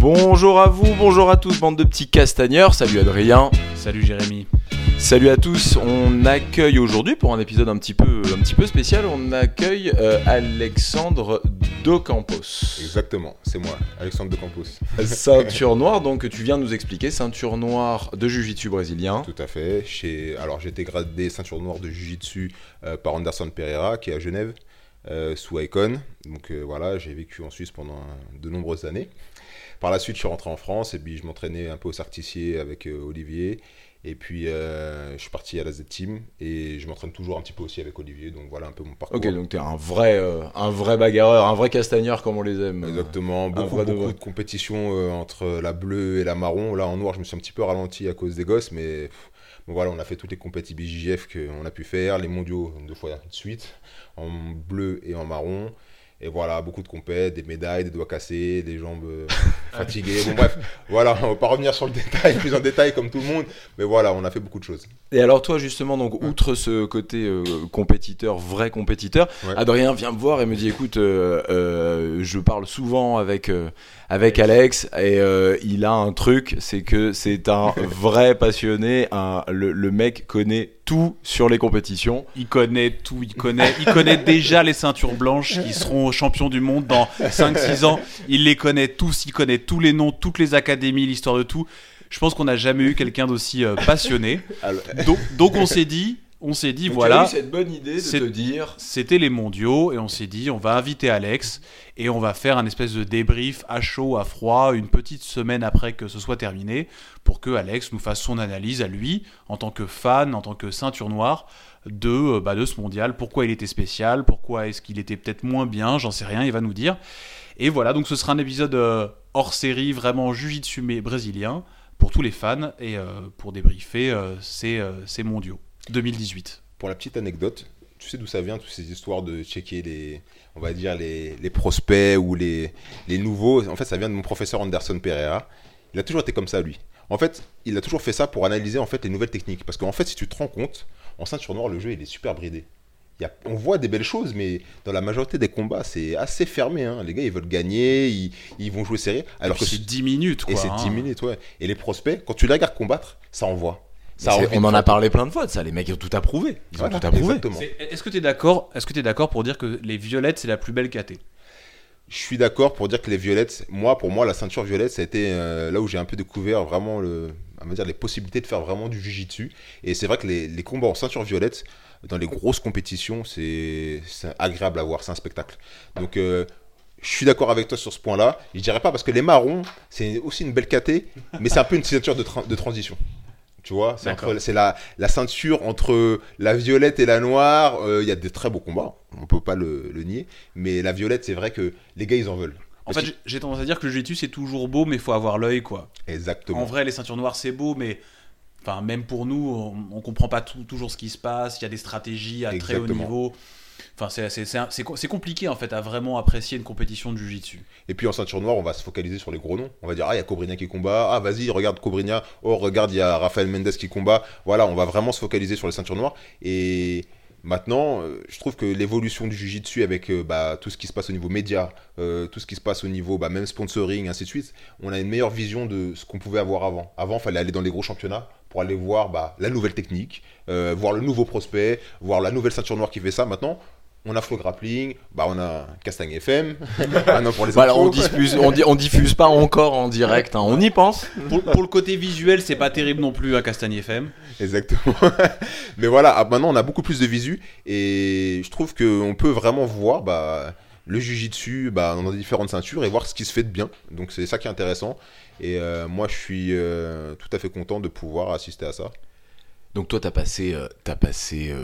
Bonjour à vous, bonjour à tous, bande de petits castagneurs. Salut Adrien. Salut Jérémy. Salut à tous. On accueille aujourd'hui pour un épisode un petit peu, un petit peu spécial. On accueille euh, Alexandre Docampos. Exactement, c'est moi, Alexandre Docampos. Ceinture noire, donc tu viens de nous expliquer, ceinture noire de Jiu-Jitsu brésilien. Tout à fait. Chez... Alors j'ai été gradé ceinture noire de Jiu-Jitsu euh, par Anderson Pereira qui est à Genève. Euh, sous Icon. Donc euh, voilà, j'ai vécu en Suisse pendant de nombreuses années. Par la suite, je suis rentré en France et puis je m'entraînais un peu au Sartissier avec euh, Olivier. Et puis je suis parti à la Z-Team et je m'entraîne toujours un petit peu aussi avec Olivier. Donc voilà un peu mon parcours. Ok, donc tu es un vrai, un vrai bagarreur, un vrai castagneur comme on les aime. Exactement, beaucoup, beaucoup de, de compétitions entre la bleue et la marron. Là en noir, je me suis un petit peu ralenti à cause des gosses, mais bon, voilà, on a fait toutes les compétitions BJJF qu'on a pu faire, les mondiaux deux fois de suite en bleu et en marron. Et voilà, beaucoup de compètes, des médailles, des doigts cassés, des jambes euh, fatiguées. Bon, bref, voilà, on va pas revenir sur le détail, plus en détail comme tout le monde. Mais voilà, on a fait beaucoup de choses. Et alors, toi, justement, donc, outre ce côté euh, compétiteur, vrai compétiteur, Adrien vient me voir et me dit écoute, euh, je parle souvent avec, avec Alex et il a un truc, c'est que c'est un vrai passionné. Un, le, le mec connaît tout sur les compétitions. Il connaît tout, il connaît, il connaît déjà les ceintures blanches qui seront champions du monde dans 5-6 ans. Il les connaît tous, il connaît tous les noms, toutes les académies, l'histoire de tout. Je pense qu'on n'a jamais eu quelqu'un d'aussi euh, passionné. Donc, donc on s'est dit, on s'est dit, voilà. cette bonne idée de te dire. C'était les mondiaux, et on s'est dit, on va inviter Alex, et on va faire un espèce de débrief à chaud, à froid, une petite semaine après que ce soit terminé, pour que Alex nous fasse son analyse à lui, en tant que fan, en tant que ceinture noire, de, euh, bah, de ce mondial, pourquoi il était spécial, pourquoi est-ce qu'il était peut-être moins bien, j'en sais rien, il va nous dire. Et voilà, donc ce sera un épisode euh, hors série, vraiment jujitsu brésilien, pour tous les fans, et euh, pour débriefer ces, ces mondiaux. 2018. Pour la petite anecdote, tu sais d'où ça vient, toutes ces histoires de checker les, on va dire, les, les prospects ou les, les, nouveaux? En fait, ça vient de mon professeur Anderson Pereira. Il a toujours été comme ça, lui. En fait, il a toujours fait ça pour analyser en fait les nouvelles techniques. Parce qu'en fait, si tu te rends compte, en ceinture noire, le jeu, il est super bridé. Il y a, on voit des belles choses, mais dans la majorité des combats, c'est assez fermé. Hein. Les gars, ils veulent gagner, ils, ils vont jouer serré. Alors que c'est 10 minutes, quoi. Et c'est 10 hein. minutes, ouais. Et les prospects, quand tu les regardes combattre, ça envoie on en a parlé plein de fois de ça, les mecs ont tout approuvé. Ils ont tout approuvé. Est-ce que tu es d'accord Est-ce que tu es d'accord pour dire que les violettes c'est la plus belle KT Je suis d'accord pour dire que les violettes, moi pour moi la ceinture violette ça a été euh, là où j'ai un peu découvert vraiment le, dire les possibilités de faire vraiment du jujitsu. Et c'est vrai que les, combats en ceinture violette dans les grosses compétitions c'est agréable à voir, c'est un spectacle. Donc euh, je suis d'accord avec toi sur ce point-là. Je dirais pas parce que les marrons, c'est aussi une belle KT, mais c'est un peu une ceinture de transition. Tu vois, c'est la, la, ceinture entre la violette et la noire. Euh, il y a des très beaux combats, on peut pas le, nier. Mais la violette, c'est vrai que les gars, ils en veulent. En fait, j'ai tendance à dire que le jiu c'est toujours beau, mais il faut avoir l'œil, quoi. Exactement. En vrai, les ceintures noires, c'est beau, mais enfin, même pour nous, on, on comprend pas toujours ce qui se passe. Il y a des stratégies à très haut niveau. Enfin, c'est compliqué en fait à vraiment apprécier une compétition de Jiu-Jitsu. Et puis en ceinture noire, on va se focaliser sur les gros noms. On va dire, ah, il y a Cobrinha qui combat. Ah, vas-y, regarde Cobrinha. Oh, regarde, il y a Rafael Mendes qui combat. Voilà, on va vraiment se focaliser sur les ceintures noires. Et maintenant, euh, je trouve que l'évolution du Jiu-Jitsu avec euh, bah, tout ce qui se passe au niveau média, euh, tout ce qui se passe au niveau bah, même sponsoring, ainsi de suite, on a une meilleure vision de ce qu'on pouvait avoir avant. Avant, il fallait aller dans les gros championnats pour aller voir bah, la nouvelle technique, voir le nouveau prospect, voir la nouvelle ceinture noire qui fait ça. Maintenant, on a Flow Grappling, bah on a Castagne FM. ah pour les voilà, on diffuse, on, on, diffuse pas encore en direct, hein, on y pense. Pour, le côté visuel, c'est pas terrible non plus à Castagne FM. Exactement. Mais voilà, ah, maintenant on a beaucoup plus de visu et je trouve qu'on peut vraiment voir bah, le jujitsu bah, dans différentes ceintures et voir ce qui se fait de bien. Donc c'est ça qui est intéressant. Et euh, moi je suis euh, tout à fait content de pouvoir assister à ça. Donc toi, tu as passé, euh, as passé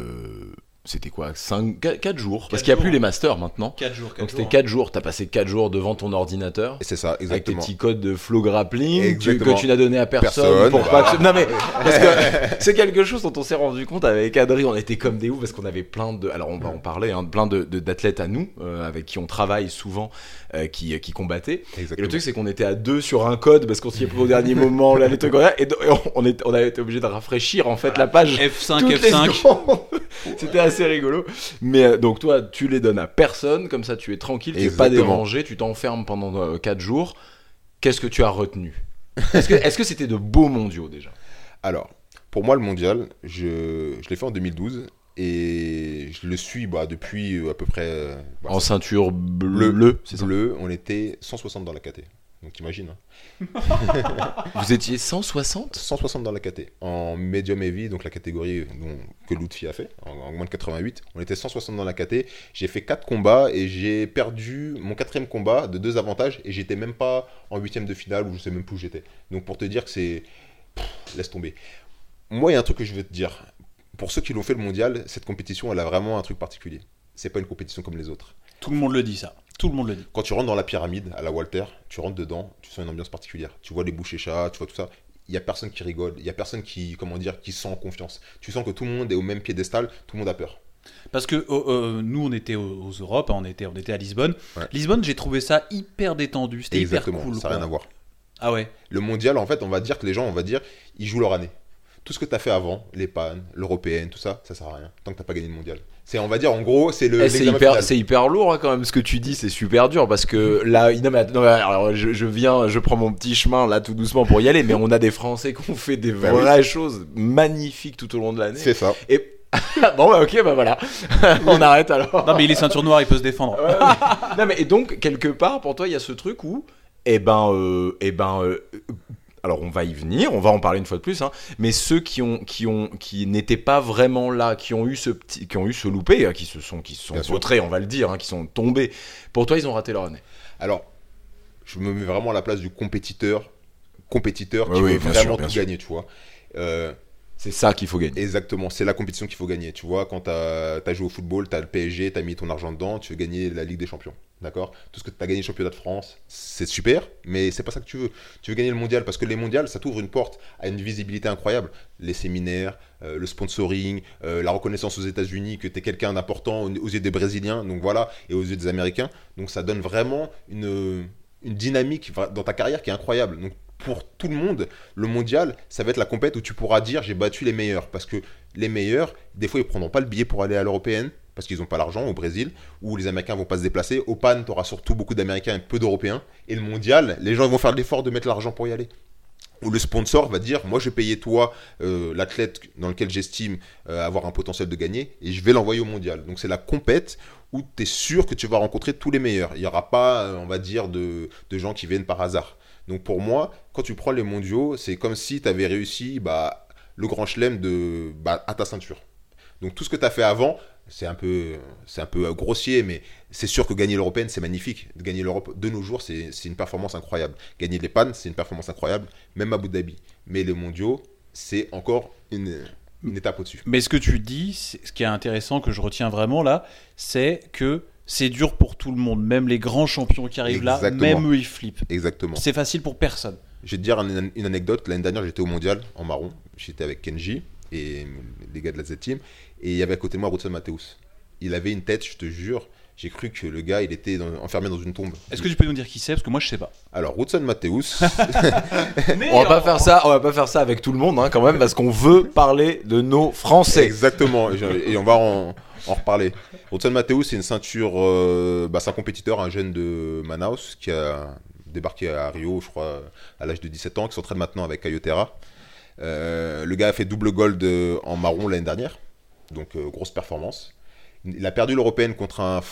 c'était quoi 5, 4, jours Parce qu'il n'y a plus les masters maintenant. 4 jours. Donc c'était 4 jours. Tu as passé 4 jours devant ton ordinateur. C'est ça, exactement. Avec tes petits codes de flow grappling que tu n'as donné à personne. pour pas Non mais, parce que c'est quelque chose dont on s'est rendu compte avec Adri. On était comme des oufs parce qu'on avait plein de. Alors on va en parler, hein, plein d'athlètes de, d'athlètes à nous, euh, avec qui on travaille souvent, euh, qui, qui combattaient. Et le truc, c'est qu'on était à deux sur un code parce qu'on s'y est pris au dernier moment, là, les trucs et, on, est, on a été obligé de rafraîchir en fait la page. F5, F5. C'était assez rigolo. Mais euh, donc toi, tu les donnes à personne, comme ça tu es tranquille, tu n'es pas dérangé, tu t'enfermes pendant 4 euh, jours. qu'est-ce que tu as retenu? Est-ce que c'était de beaux mondiaux déjà? Alors, pour moi, le mondial, je, je l'ai fait en 2012 et je le suis bah, depuis euh, à peu près. Bah, en ceinture bleue, c'est Bleu, on était 160 dans la KT. Donc t'imagines. Hein. Vous étiez 160 160 dans la KT. En medium heavy, donc la catégorie que Lutfi a fait, en, moins de 88. On était 160 dans la KT. J'ai fait 4 combats et j'ai perdu mon quatrième combat de deux avantages et j'étais même pas en huitième de finale où je sais même plus où j'étais. Donc pour te dire que c'est. Laisse tomber. Moi, il y a un truc que je veux te dire. Pour ceux qui l'ont fait le mondial, cette compétition, elle a vraiment un truc particulier. C'est pas une compétition comme les autres. Tout le monde le dit, ça. Tout le monde le dit. Quand tu rentres dans la pyramide, à la Walter, tu rentres dedans, tu sens une ambiance particulière. Tu vois les bouchées chats, tu vois tout ça. Il y a personne qui rigole, il y a personne qui, comment dire, qui sent en confiance. Tu sens que tout le monde est au même piédestal, tout le monde a peur. Parce que oh, euh, nous, on était aux, Europes, on était, on était à Lisbonne. Lisbonne, j'ai trouvé ça hyper détendu. C'était hyper cool. Ça n'a rien à voir. Ah ouais. Le mondial, en fait, on va dire que les gens, on va dire, ils jouent leur année tout ce que tu as fait avant, les pannes, l'européenne, tout ça, ça sert à rien tant que tu pas gagné le mondial. C'est, on va dire, en gros, c'est le. Eh, c'est hyper, c'est hyper lourd hein, quand même ce que tu dis, c'est super dur parce que là, non, mais, alors, je, viens, je prends mon petit chemin là tout doucement pour y aller, mais on a des Français qui ont fait des bah vraies choses magnifiques tout au long de l'année. C'est ça. Et bon bah ok bah voilà on arrête alors non mais il est ceinture noire il peut se défendre non mais et donc quelque part pour toi il y a ce truc où eh ben euh, eh ben euh, alors on va y venir, on va en parler une fois de plus, hein, mais ceux qui ont, qui ont, qui n'étaient pas vraiment là, qui ont eu ce petit, qui ont eu ce loupé, hein, qui se sont, qui sont vautrés, on va le dire, hein, qui sont tombés. Pour toi, ils ont raté leur année. Alors, je me mets vraiment à la place du compétiteur, compétiteur qui veut vraiment tout gagner, tu vois. Euh, c'est ça qu'il faut gagner. Exactement, c'est la compétition qu'il faut gagner. Tu vois, quand tu as, joué au football, tu as le PSG, tu as mis ton argent dedans, tu veux gagner la Ligue des Champions. D'accord? Tout ce que tu as gagné le championnat de France, c'est super, mais c'est pas ça que tu veux. Tu veux gagner le mondial parce que les mondiales, ça t'ouvre une porte à une visibilité incroyable. Les séminaires, euh, le sponsoring, euh, la reconnaissance aux États-Unis que tu es quelqu'un d'important aux yeux des Brésiliens, donc voilà, et aux yeux des Américains. Donc ça donne vraiment une, une dynamique dans ta carrière qui est incroyable. Donc pour tout le monde, le mondial, ça va être la compète où tu pourras dire j'ai battu les meilleurs. Parce que les meilleurs, des fois, ils prendront pas le billet pour aller à l'européenne parce qu'ils n'ont pas l'argent au Brésil, où les Américains vont pas se déplacer. Au PAN, tu auras surtout beaucoup d'Américains et peu d'Européens. Et le mondial, les gens vont faire l'effort de mettre l'argent pour y aller. Où le sponsor va dire Moi, je vais payer toi, euh, l'athlète dans lequel j'estime euh, avoir un potentiel de gagner, et je vais l'envoyer au mondial. Donc, c'est la compète où tu es sûr que tu vas rencontrer tous les meilleurs. Il n'y aura pas, euh, on va dire, de, gens qui viennent par hasard. Donc pour moi, quand tu prends les mondiaux, c'est comme si tu avais réussi bah, le grand chelem bah, à ta ceinture. Donc tout ce que tu as fait avant, c'est un, peu, un peu grossier, mais c'est sûr que gagner l'européenne, c'est magnifique. Gagner l'Europe de nos jours, c'est une performance incroyable. Gagner les pannes, c'est une performance incroyable, même à Abu Dhabi. Mais les mondiaux, c'est encore une, une étape au-dessus. Mais ce que tu dis, ce qui est intéressant, que je retiens vraiment là, c'est que c'est dur pour tout le monde. Même les grands champions qui arrivent là, même eux, ils flippent. Exactement. C'est facile pour personne. Je vais te dire une, anecdote. L'année dernière, j'étais au mondial en marron. J'étais avec Kenji et les gars de la Z-Team. Et il y avait à côté de moi Rutson Mateus. Il avait une tête, je te jure. J'ai cru que le gars, il était enfermé dans une tombe. Est-ce que tu peux nous dire qui c'est? Parce que moi, je sais pas. Alors, Rutson Mateus. on va pas faire ça. On va pas faire ça avec tout le monde, hein, quand même, parce qu'on veut parler de nos Français. Exactement. Et on va en, en reparler. Hudson Mateus, c'est une ceinture, euh, bah, c'est un compétiteur, un jeune de Manaus qui a débarqué à Rio, je crois, à l'âge de 17 ans, qui s'entraîne maintenant avec Cayotera. Euh, le gars a fait double gold en marron l'année dernière, donc euh, grosse performance. Il a perdu l'européenne contre un,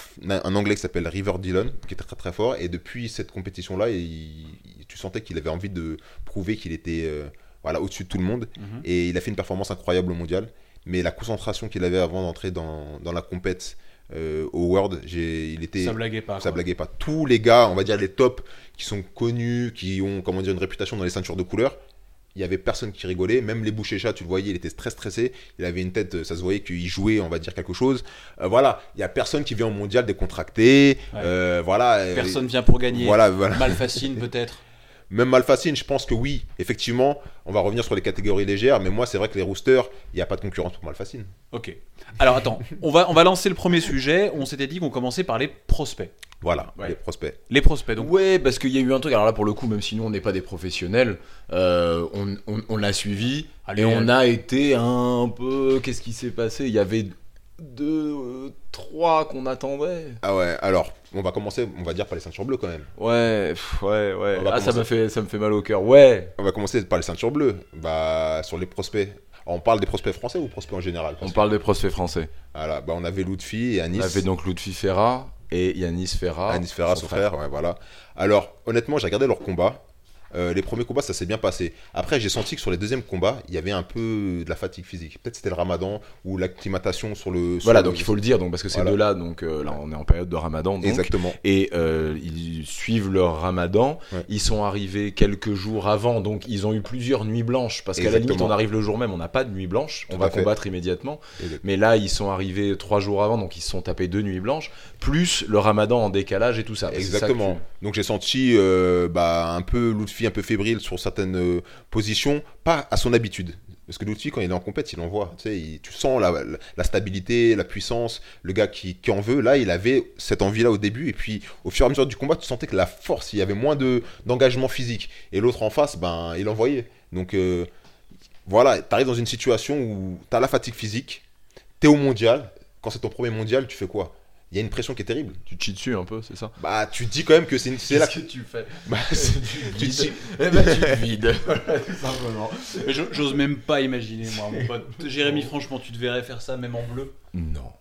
anglais qui s'appelle River Dillon, qui était très très fort, et depuis cette compétition-là, tu sentais qu'il avait envie de prouver qu'il était voilà, au-dessus de tout le monde, mhm. et il a fait une performance incroyable au mondial mais la concentration qu'il avait avant d'entrer dans, dans, la compète euh, au World, il était ça blaguait pas. Ça blaguait pas. Tous les gars, on va dire les tops, qui sont connus, qui ont comment dire une réputation dans les ceintures de couleur, il y avait personne qui rigolait. Même les bouchers chats, tu le voyais, il était très stressé. Il avait une tête, ça se voyait qu'il jouait, on va dire quelque chose. Euh, voilà, il y a personne qui vient au mondial décontracté. Euh, voilà. Personne vient pour gagner. Voilà, voilà. Mal fascine peut-être. Même Malfacine, je pense que oui, effectivement, on va revenir sur les catégories légères, mais moi, c'est vrai que les roosters, il n'y a pas de concurrence pour Malfacine. Ok. Alors attends, on va, on va lancer le premier sujet. On s'était dit qu'on commençait par les prospects. Voilà, les prospects. Les prospects, donc. Ouais, parce qu'il y a eu un truc. Alors là, pour le coup, même si nous, on n'est pas des professionnels, euh, on, l'a suivi et on a été un peu. Qu'est-ce qui s'est passé? Il y avait deux, trois qu'on attendait. Ah ouais, alors, on va commencer, on va dire par les ceintures bleues quand même. Ouais, ouais, ouais. Ah, ça me, fait, ça me fait mal au cœur, ouais. On va commencer par les ceintures bleues. Bah, sur les prospects. On parle des prospects français ou prospects en général? On parle des prospects français. Voilà, bah on avait Lutfi et Anis. On avait donc Lutfi Ferra et Yanis Ferra. Yanis Ferra, son, frère, ouais, voilà. Alors, honnêtement, j'ai regardé leur combat. Euh, les premiers combats, ça s'est bien passé. Après, j'ai senti que sur les deuxièmes combats, il y avait un peu de la fatigue physique. Peut-être c'était le ramadan ou l'acclimatation sur le. voilà, donc il faut le dire, donc, parce que ces deux-là, donc euh, là, on est en période de ramadan. Exactement. Et euh, ils suivent leur ramadan. Ils sont arrivés quelques jours avant, donc ils ont eu plusieurs nuits blanches. Parce qu'à la limite, on arrive le jour même, on n'a pas de nuit blanche. on va combattre immédiatement. Mais là, ils sont arrivés trois jours avant, donc ils se sont tapés deux nuits blanches, plus le ramadan en décalage et tout ça. Exactement. Donc j'ai senti bah, un peu Lutfi un peu fébrile sur certaines euh, positions, pas à son habitude. Parce que l'outil, quand il est en compète, il envoie. Tu sens la, stabilité, la puissance, le gars qui, en veut. Là, il avait cette envie-là au début. Et puis, au fur et à mesure du combat, tu sentais que la force, il y avait moins d'engagement physique. Et l'autre en face, ben, il envoyait. Donc, euh, voilà, tu arrives dans une situation où tu as la fatigue physique, tu es au mondial. Quand c'est ton premier mondial, tu fais quoi? Il y a une pression qui est terrible. Tu te chies dessus un peu, c'est ça? Bah, tu dis quand même que c'est une... là que tu fais? Bah, tu, dis... Eh ben, tu vides, tout simplement. J'ose même pas imaginer, moi, mon pote. Jérémy, franchement, tu te verrais faire ça même en bleu? Non.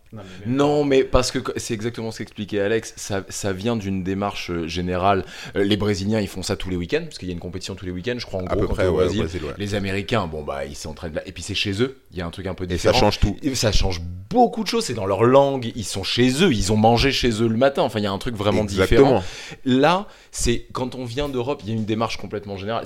Non mais, parce que c'est exactement ce qu'expliquait Alex, ça, ça vient d'une démarche euh, générale. Euh, les Brésiliens, ils font ça tous les week-ends, parce qu'il y a une compétition tous les week-ends, je crois, en gros, à peu près, au Brésil. Les Américains, bon, bah, ils s'entraînent là. Et puis c'est chez eux, il y a un truc un peu différent. Et ça change tout. ça change beaucoup de choses, c'est dans leur langue, ils sont chez eux, ils ont mangé chez eux le matin, enfin, il y a un truc vraiment différent. Là, c'est quand on vient d'Europe, il y a une démarche complètement générale,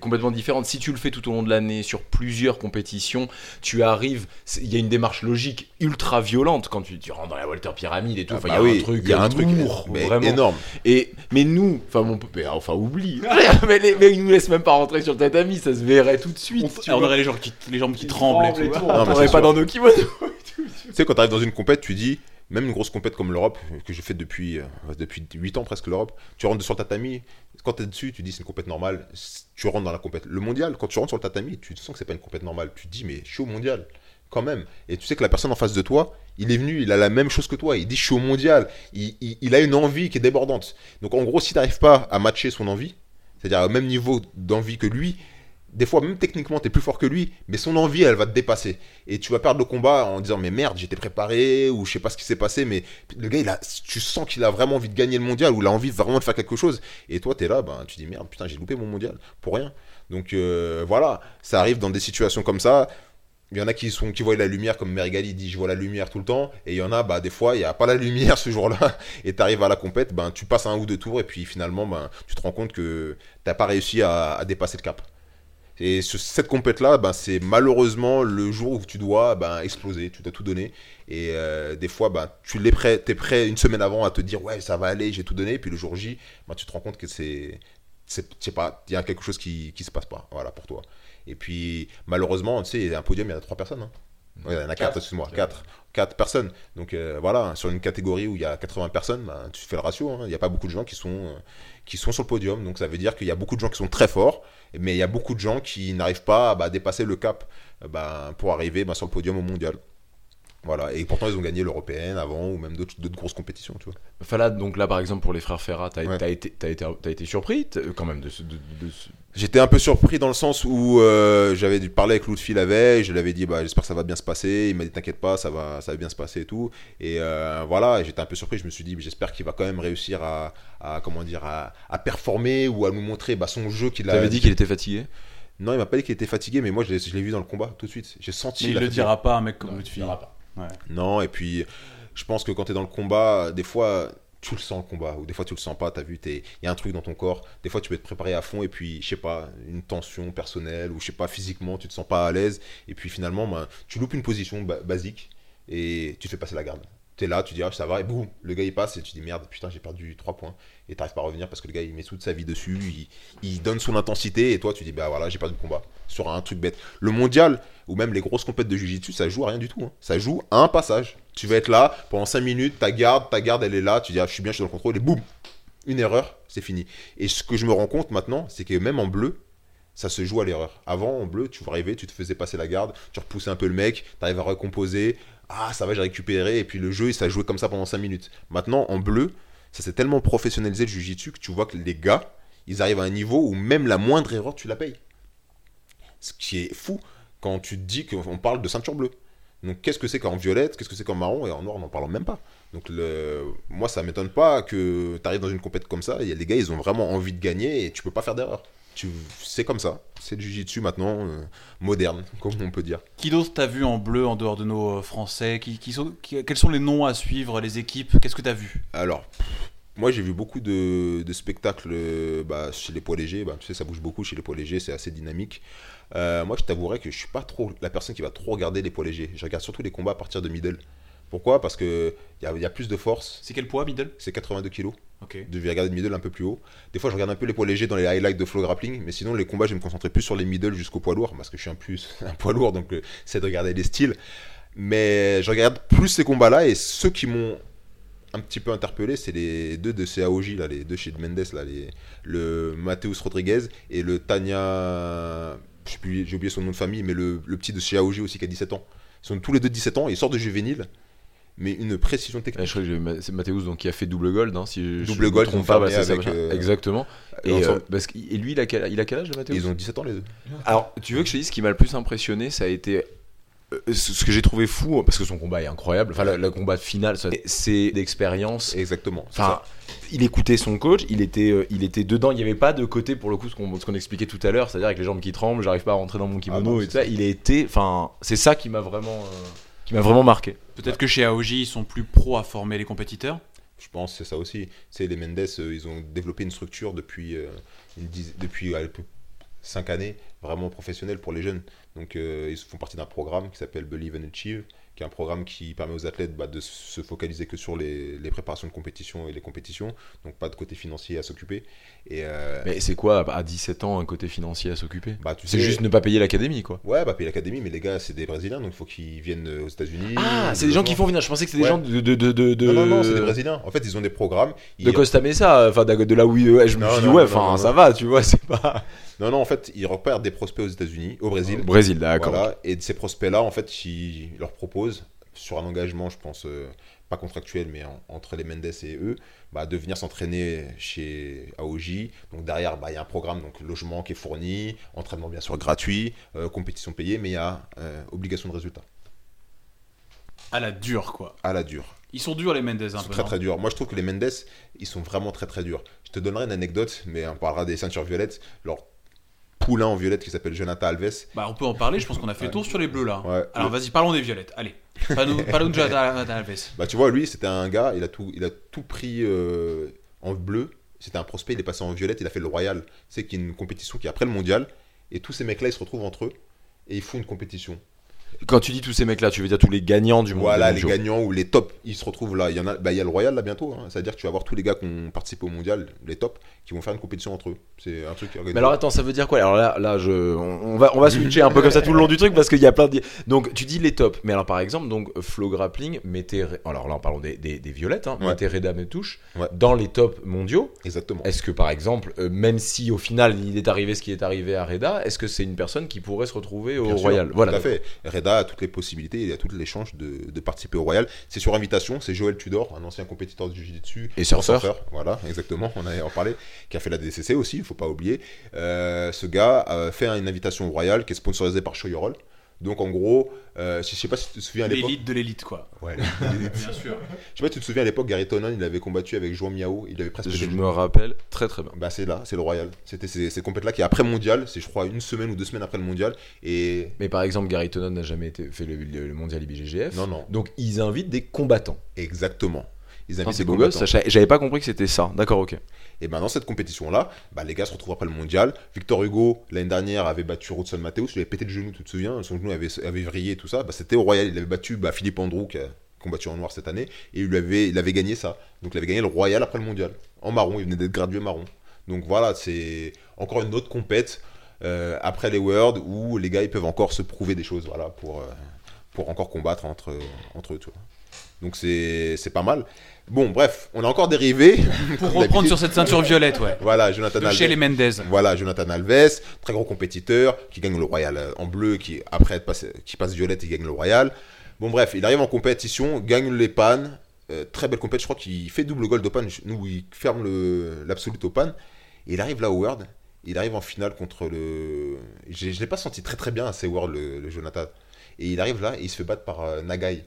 complètement différente. Si tu le fais tout au long de l'année, sur plusieurs compétitions, tu arrives, il y a une démarche logique ultra violente quand tu, tu rentres dans la Walter Pyramide et tout. Enfin, il y a ah bah un truc, il y a un truc vraiment énorme. Et mais nous, enfin mon enfin oublie. mais, mais ils nous laissent même pas rentrer sur le tatami, ça se verrait tout de suite. On, aurait les jambes qui, les jambes qui tremblent et tout. On n'aurait pas dans nos kimonos. tu sais quand tu arrives dans une compète, tu dis même une grosse compète comme l'Europe, que j'ai fait depuis, euh, depuis 8 ans presque l'Europe, tu rentres sur le tatami, quand tu es dessus, tu dis c'est une compète normale, tu rentres dans la compète. Le mondial, quand tu rentres sur le tatami, tu sens que c'est pas une compète normale. Tu te dis mais je suis au mondial quand même. Et tu sais que la personne en face de toi, il est venu, il a la même chose que toi. Il dit je suis au mondial. Il, a une envie qui est débordante. Donc en gros, si tu n'arrives pas à matcher son envie, c'est-à-dire au même niveau d'envie que lui, des fois même techniquement tu es plus fort que lui, mais son envie elle va te dépasser. Et tu vas perdre le combat en disant mais merde, j'étais préparé ou je sais pas ce qui s'est passé, mais le gars il a, tu sens qu'il a vraiment envie de gagner le mondial ou il a envie vraiment de faire quelque chose. Et toi tu es là, ben, tu dis merde, putain j'ai loupé mon mondial pour rien. Donc euh, voilà, ça arrive dans des situations comme ça. Il y en a qui, sont, qui voient la lumière, comme Merigali dit, je vois la lumière tout le temps. Et il y en a, bah, des fois, il n'y a pas la lumière ce jour-là. Et tu arrives à la compète, ben, tu passes un ou deux tours. Et puis finalement, ben, tu te rends compte que tu pas réussi à, dépasser le cap. Et cette compète-là, ben, c'est malheureusement le jour où tu dois ben, exploser. Tu t'as tout donné. Et euh, des fois, ben, tu es prêt, es prêt une semaine avant à te dire, ouais, ça va aller, j'ai tout donné. Et puis le jour J, ben, tu te rends compte que c'est. c'est pas, il y a quelque chose qui ne se passe pas voilà, pour toi. Et puis, malheureusement, tu sais, un podium, il y a trois personnes. Hein. il y en a quatre, excuse-moi, quatre. Quatre personnes. Donc euh, voilà, sur une catégorie où il y a 80 personnes, bah, tu fais le ratio. Hein. Il n'y a pas beaucoup de gens qui sont, euh, qui sont sur le podium. Donc ça veut dire qu'il y a beaucoup de gens qui sont très forts, mais il y a beaucoup de gens qui n'arrivent pas bah, à dépasser le cap bah, pour arriver sur le podium au mondial. Voilà, et pourtant ils ont gagné l'européenne avant ou même d'autres grosses compétitions, tu vois. Falad, donc là par exemple pour les frères Ferrat, t'as as été, été surpris quand même de, de, de, J'étais un peu surpris dans le sens où euh, j'avais parlé avec Lutfi la veille, je lui avais dit bah, j'espère que ça va bien se passer, il m'a dit t'inquiète pas, ça va, ça va bien se passer et tout. Et euh, voilà, j'étais un peu surpris, je me suis dit j'espère qu'il va quand même réussir à, comment dire, à, performer ou à nous montrer bah, son jeu qu'il a. avais dit qu'il était fatigué? Non, il m'a pas dit qu'il était fatigué, mais moi je l'ai vu dans le combat tout de suite. J'ai senti. Mais il le dira pas un mec comme Lutfi. Non, et puis je pense que quand tu es dans le combat, des fois tu le sens le combat, ou des fois tu le sens pas, tu as vu, il y a un truc dans ton corps, des fois tu peux te préparer à fond, et puis, je sais pas, une tension personnelle, ou je sais pas, physiquement, tu te sens pas à l'aise, et puis finalement, ben, tu loupes une position basique, et tu te fais passer la garde. Tu es là, tu dis, ah, ça va, et boum, le gars il passe, et tu dis, merde, putain, j'ai perdu 3 points, et t'arrives pas à revenir parce que le gars il met toute sa vie dessus, il, donne son intensité, et toi tu dis, bah voilà, j'ai perdu le combat, sur un truc bête. Le mondial, ou même les grosses compètes de Jiu-Jitsu, ça joue à rien du tout, hein. ça joue à un passage tu vas être là pendant 5 minutes, ta garde, ta garde, elle est là, tu dis, ah, je suis bien, je suis dans le contrôle, et boum, une erreur, c'est fini. Et ce que je me rends compte maintenant, c'est que même en bleu, ça se joue à l'erreur. Avant, en bleu, tu arriver, tu te faisais passer la garde, tu repoussais un peu le mec, tu arrives à recomposer. Ah ça va, j'ai récupéré, et puis le jeu, ça joué comme ça pendant 5 minutes. Maintenant, en bleu, ça s'est tellement professionnalisé le Jiu-Jitsu que tu vois que les gars, ils arrivent à un niveau où même la moindre erreur, tu la payes. Ce qui est fou quand tu te dis qu'on parle de ceinture bleue. Donc qu'est-ce que c'est qu'en violette, qu'est-ce que c'est qu'en marron et en noir, on n'en parle même pas. Donc le... moi, ça m'étonne pas que tu arrives dans une compétition comme ça, et les gars, ils ont vraiment envie de gagner et tu peux pas faire d'erreur. Tu... C'est comme ça, c'est du jiu-jitsu maintenant, euh, moderne, comme on peut dire. Qui d'autre t'as vu en bleu en dehors de nos euh, Français? Qui, sont... Quels sont les noms à suivre, les équipes? Qu'est-ce que t'as vu? Alors, moi j'ai vu beaucoup de, spectacles euh, bah, chez les poids légers, bah, tu sais, ça bouge beaucoup chez les poids légers, c'est assez dynamique. moi je t'avouerais que je suis pas trop la personne qui va trop regarder les poids légers, je regarde surtout les combats à partir de middle. Pourquoi? Parce qu'il y a, y a plus de force. C'est quel poids, middle? C'est 82 kg. Ok. Je vais regarder middle un peu plus haut. Des fois, je regarde un peu les poids légers dans les highlights de flow grappling, mais sinon, les combats, je vais me concentrer plus sur les middle jusqu'au poids lourd, parce que je suis un, plus, un poids lourd, donc euh, c'est de regarder les styles. Mais je regarde plus ces combats-là, et ceux qui m'ont un petit peu interpellé, c'est les deux de CAOJ, là, les deux chez Mendes, là, les, le Mateus Rodriguez et le Tania. J'ai oublié son nom de famille, mais le, le petit de CAOJ aussi qui a 17 ans. Ils sont tous les deux 17 ans, ils sortent de juvénile mais une précision technique. je crois que c'est Mathéus donc qui a fait double gold, hein, si double gold, trompe pas, bah, euh, exactement. Et, euh, parce et, lui, il a quel, il a quel âge, Mathéus? Ils ont 17 ans les deux. Alors, tu veux que je te dise ce qui m'a le plus impressionné, ça a été euh, ce que j'ai trouvé fou, parce que son combat est incroyable, enfin le, combat final, c'est d'expérience. Exactement. Enfin, il écoutait son coach, il était, il était dedans, il n'y avait pas de côté pour le coup ce qu'on expliquait tout à l'heure, c'est-à-dire avec les jambes qui tremblent, j'arrive pas à rentrer dans mon kimono ah et tout ça. Il a été, enfin, c'est ça qui m'a vraiment qui m'a vraiment marqué. Peut-être que chez AOJ, ils sont plus pros à former les compétiteurs Je pense que c'est ça aussi. C'est les Mendes, euh, ils ont développé une structure depuis, euh, depuis 5 années, vraiment professionnelle pour les jeunes. Donc euh, ils font partie d'un programme qui s'appelle Believe and Achieve, qui est un programme qui permet aux athlètes bah, de se focaliser que sur les, préparations de compétition et les compétitions, donc pas de côté financier à s'occuper. Et euh, Mais c'est quoi à 17 ans un côté financier à s'occuper? Bah, C'est juste ne pas payer l'académie quoi. Ouais, pas payer l'académie, mais les gars c'est des Brésiliens donc il faut qu'ils viennent aux États-Unis. Ah, c'est des gens qui font venir, je pensais que c'était des gens de, de, de, Non, non, non, c'est des Brésiliens. En fait, ils ont des programmes. De Costa Mesa, enfin de, là où je me suis dit, ouais, enfin ça va, tu vois, c'est pas. Non, non, en fait, ils repèrent des prospects aux États-Unis, au Brésil. Au Brésil, d'accord. et ces prospects-là, en fait, ils leur proposent, sur un engagement, je pense, euh, pas contractuel, mais entre les Mendes et eux, bah, de venir s'entraîner chez AOJ. Donc derrière, bah, il y a un programme, donc logement qui est fourni, entraînement bien sûr gratuit, euh, compétition payée, mais il y a euh, obligation de résultat. À la dure, quoi. À la dure. Ils sont durs les Mendes un ils sont très très durs. Moi je trouve que les Mendes, ils sont vraiment très très durs. Je te donnerai une anecdote, mais on parlera des ceintures violettes. Alors poulain en violette qui s'appelle Jonathan Alves. Bah, on peut en parler, je pense qu'on a fait le tour sur les bleus là. Alors vas-y, parlons des violettes. Allez, parlons de Jonathan Alves. Bah, tu vois, lui, c'était un gars, il a tout, il a tout pris euh, en bleu. C'était un prospect, il est passé en violette, il a fait le Royal. C'est une compétition qui est après le mondial. Et tous ces mecs-là, ils se retrouvent entre eux et ils font une compétition. Quand tu dis tous ces mecs-là, tu veux dire tous les gagnants du monde Voilà, les gagnants ou les tops, ils se retrouvent là. Il y en a, bah, il y a le Royal là bientôt. Hein. C'est-à-dire que tu vas voir tous les gars qui ont participé au mondial, les tops, qui vont faire une compétition entre eux. C'est un truc. Mais alors attends, ça veut dire quoi? Alors là, là, je, on va, on va switcher un peu comme ça tout le long du truc parce qu'il y a plein de. Donc tu dis les tops, mais alors par exemple, donc Flow Grappling mettez, alors là, en parlant des, des, violettes, hein, mettez Reda Touche dans les tops mondiaux. Exactement. Est-ce que par exemple, euh, même si au final il est arrivé ce qui est arrivé à Reda, est-ce que c'est une personne qui pourrait se retrouver au Royal? Voilà. Tout à fait. Reda a toutes les possibilités il a toutes les chances de, participer au Royal. C'est sur invitation, c'est Joël Tudor, un ancien compétiteur de Jiu-Jitsu. Et surfeur. Voilà, exactement, on a en parlé, qui a fait la DCC aussi, il faut pas oublier. Euh, ce gars a fait une invitation au Royal qui est sponsorisée par Shoyorol. Donc en gros, euh, je sais pas si tu te souviens à l'époque. L'élite de l'élite, quoi. Ouais, bien sûr. Je sais pas si tu te souviens à l'époque, Gary Tonon, il avait combattu avec João Miao. Il avait presque. Je me rappelle très très bien. Bah c'est là, c'est le Royal. C'était ces, ces compètes là qui après mondial, c'est je crois une semaine ou deux semaines après le mondial. Et. Mais par exemple, Gary Tonon n'a jamais été, fait le, le mondial IBGGF. Non non. Donc ils invitent des combattants. Exactement. Ils invitent des combattants. J'avais pas compris que c'était ça. D'accord, ok. Et ben dans cette compétition-là, bah, les gars se retrouvent après le mondial. Victor Hugo, l'année dernière, avait battu Rodson Mateus. Il avait pété le genou, tu te souviens? Son genou avait, avait vrillé, tout ça. Bah, C'était au Royal. Il avait battu bah, Philippe Andrew, qui a combattu en noir cette année. Et il avait, il avait gagné ça. Donc il avait gagné le Royal après le mondial. En marron. Il venait d'être gradué marron. Donc voilà, c'est encore une autre compète. Euh, après les Worlds où les gars ils peuvent encore se prouver des choses voilà pour, euh, pour encore combattre entre, entre eux. Donc c'est pas mal. Bon, bref, on a encore dérivé. Pour reprendre sur cette ceinture violette, ouais. Voilà, Jonathan Alves. Chez les Mendez. Voilà, Jonathan Alves, très gros compétiteur, qui gagne le Royal euh, en bleu, qui après passé, qui passe violette, il gagne le Royal. Bon, bref, il arrive en compétition, gagne les pannes. Euh, très belle compétition. Je crois qu'il fait double gold panne. Nous, il ferme l'absolute au pan. Et il arrive là au World. Il arrive en finale contre le. Je ne l'ai pas senti très très bien à ces World, le, Jonathan. Et il arrive là et il se fait battre par euh, Nagai.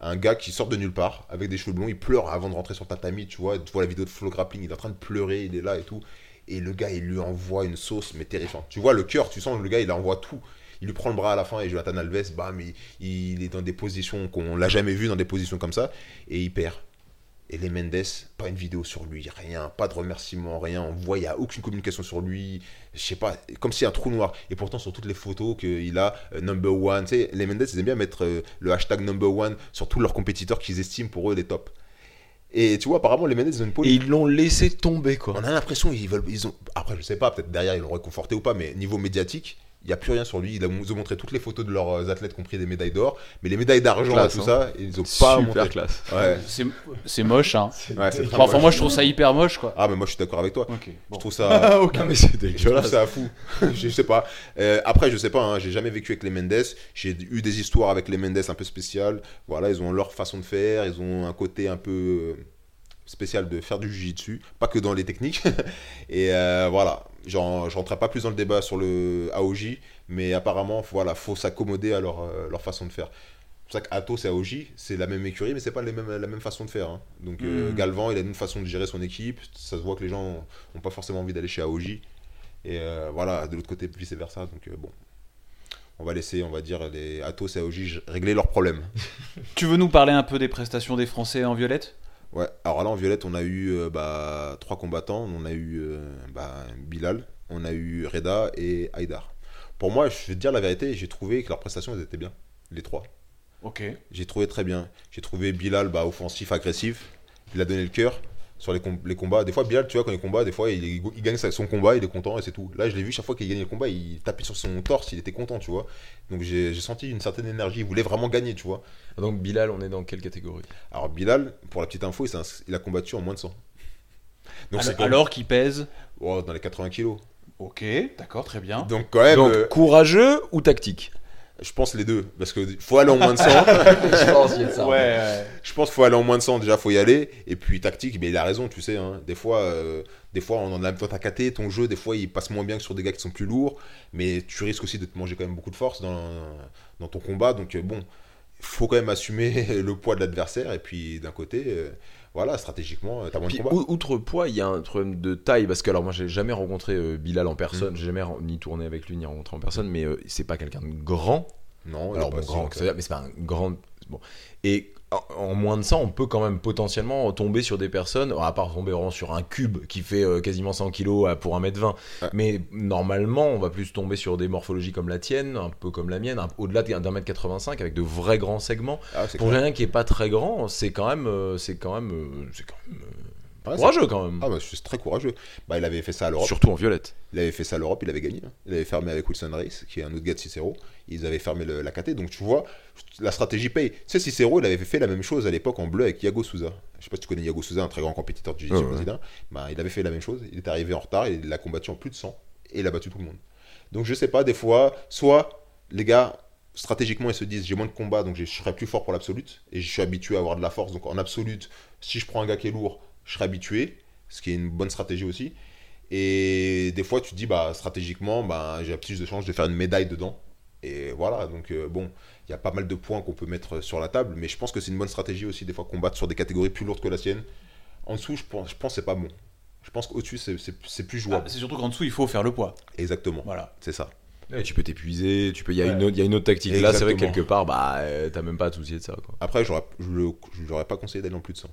Un gars qui sort de nulle part avec des cheveux blonds. Il pleure avant de rentrer sur tatami. Tu vois, tu vois la vidéo de Flow Grappling. Il est en train de pleurer. Il est là et tout. Et le gars, il lui envoie une sauce, mais terrifiante. Tu vois, le cœur, tu sens le gars, il envoie tout il lui prend le bras à la fin et Jonathan Alves, bam, il, il est dans des positions qu'on l'a jamais vu dans des positions comme ça et il perd. Et les Mendes, pas une vidéo sur lui, rien, pas de remerciement, rien. On voit, il n'y a aucune communication sur lui. Je sais pas, comme si un trou noir. Et pourtant, sur toutes les photos qu'il a, euh, number one, tu sais, les Mendes, ils aiment bien mettre euh, le hashtag number one sur tous leurs compétiteurs qu'ils estiment pour eux les tops. Et tu vois, apparemment, les Mendes, ils ont une Et ils l'ont laissé tomber, quoi. On a l'impression, ils veulent. Ils ont... Après, je sais pas, peut-être derrière, ils l'ont réconforté ou pas, mais niveau médiatique, il n'y a plus rien sur lui. Ils nous ont montré toutes les photos de leurs euh, athlètes, compris des médailles d'or. Mais les médailles d'argent et tout hein. ça, ils ont pas montré. classe. Ouais. C'est moche, hein. enfin, moi, je trouve ça hyper moche, quoi. Ah, mais moi, je suis d'accord avec toi. Je trouve ça. Aucun, mais c'est dégueulasse. ça fou. je sais pas. Euh, après, je sais pas, hein, j'ai jamais vécu avec les Mendes. J'ai eu des histoires avec les Mendes un peu spéciales. Voilà, ils ont leur façon de faire. Ils ont un côté un peu euh, spécial de faire du jiu-jitsu, pas que dans les techniques. et voilà, je rentrerai pas plus dans le débat sur le AOJ, mais apparemment, voilà, faut s'accommoder à leur, euh, leur, façon de faire. C'est pour ça qu'Atos et AOJ, c'est la même écurie, mais c'est pas les mêmes, la même façon de faire. Hein. Donc euh, hmm. Galvan, il a une façon de gérer son équipe. Ça se voit que les gens n'ont pas forcément envie d'aller chez AOJ. Et euh, voilà, de l'autre côté, vice versa. Donc bon, on va laisser, on va dire, les Atos et AOJ régler leurs problèmes. tu veux nous parler un peu des prestations des Français en violette? Ouais, alors là en violette, on a eu bah, trois combattants. On a eu bah, Bilal, on a eu Reda et Haïdar. Pour moi, je vais te dire la vérité, j'ai trouvé que leurs prestations étaient bien, les trois. Ok. J'ai trouvé très bien. J'ai trouvé Bilal bah, offensif, agressif. Il a donné le cœur sur les, les, combats. Des fois, Bilal, tu vois, quand il combat, des fois, il, gagne son combat, il est content et c'est tout. Là, je l'ai vu, chaque fois qu'il gagnait le combat, il tapait sur son torse, il était content, tu vois. Donc j'ai senti une certaine énergie, il voulait vraiment gagner, tu vois. Donc Bilal, on est dans quelle catégorie? Alors Bilal, pour la petite info, il a combattu en moins de 100. Donc, alors, qu'il pèse? Oh, Dans les 80 kilos. Ok, d'accord, très bien. Donc quand même. Euh, courageux ou tactique? Je pense les deux, parce que faut aller en moins de 100. je pense qu'il ouais, Je pense qu'il faut aller en moins de 100, déjà faut y aller. Et puis tactique, mais il a raison, tu sais. Hein. Des fois, euh, des fois on en a t'as caté, ton jeu, des fois il passe moins bien que sur des gars qui sont plus lourds. Mais tu risques aussi de te manger quand même beaucoup de force dans, dans ton combat. Donc euh, bon, faut quand même assumer le poids de l'adversaire. Et puis d'un côté, voilà, stratégiquement, euh, t'as moins de combat. Outre poids, il y a un problème de taille, parce que alors moi j'ai jamais rencontré euh, Bilal en personne, mm. j'ai jamais ni tourné avec lui ni rencontré en personne, mais euh, c'est pas quelqu'un de grand. Non, alors bon, grand, mais c'est pas un grand. Bon. Et en moins de ça, on peut quand même potentiellement tomber sur des personnes, à part tomber sur un cube qui fait euh, quasiment 100 kg pour 1m20. Mais normalement, on va plus tomber sur des morphologies comme la tienne, un peu comme la mienne, au-delà d'un mètre 85 avec de vrais grands segments. Ah, pour quelqu'un qui est pas très grand, c'est quand même, euh, c'est quand même, euh, c'est quand même courageux quand même. Ah bah c'est très courageux. Bah il avait fait ça à l'Europe. Surtout en violette. Il avait fait ça à l'Europe, il avait gagné. Il avait fermé avec Wilson Race, qui est un autre gars de Cicero. Ils avaient fermé la KT. Donc tu vois, la stratégie paye. Tu sais, Cicero, il avait fait la même chose à l'époque en bleu avec Yago Souza. Je sais pas si tu connais Yago Souza, un très grand compétiteur du jiu Bah, il avait fait la même chose. Il est arrivé en retard, il a combattu en plus de 100 et il a battu tout le monde. Donc je sais pas, des fois, soit les gars stratégiquement ils se disent j'ai moins de combats donc je serai plus fort pour l'absolute et je suis habitué à avoir de la force donc en absolute si je prends un gars qui est lourd je serai habitué ce qui est une bonne stratégie aussi. Et des fois, tu te dis, bah, stratégiquement, bah, j'ai plus de chances de faire une médaille dedans. Et voilà, donc euh, bon, il y a pas mal de points qu'on peut mettre sur la table, mais je pense que c'est une bonne stratégie aussi, des fois, combattre sur des catégories plus lourdes que la sienne. En dessous, je pense, je pense que c'est pas bon. Je pense qu'au-dessus, c'est plus jouable. Ah, c'est surtout qu'en dessous, il faut faire le poids. Exactement. Voilà. C'est ça. tu peux t'épuiser, tu peux. Il y, a une autre, y a une autre tactique là. C'est vrai que quelque part, bah, euh, t'as même pas à te soucier de ça. Quoi. Après, je n'aurais pas conseillé d'aller en plus de 100.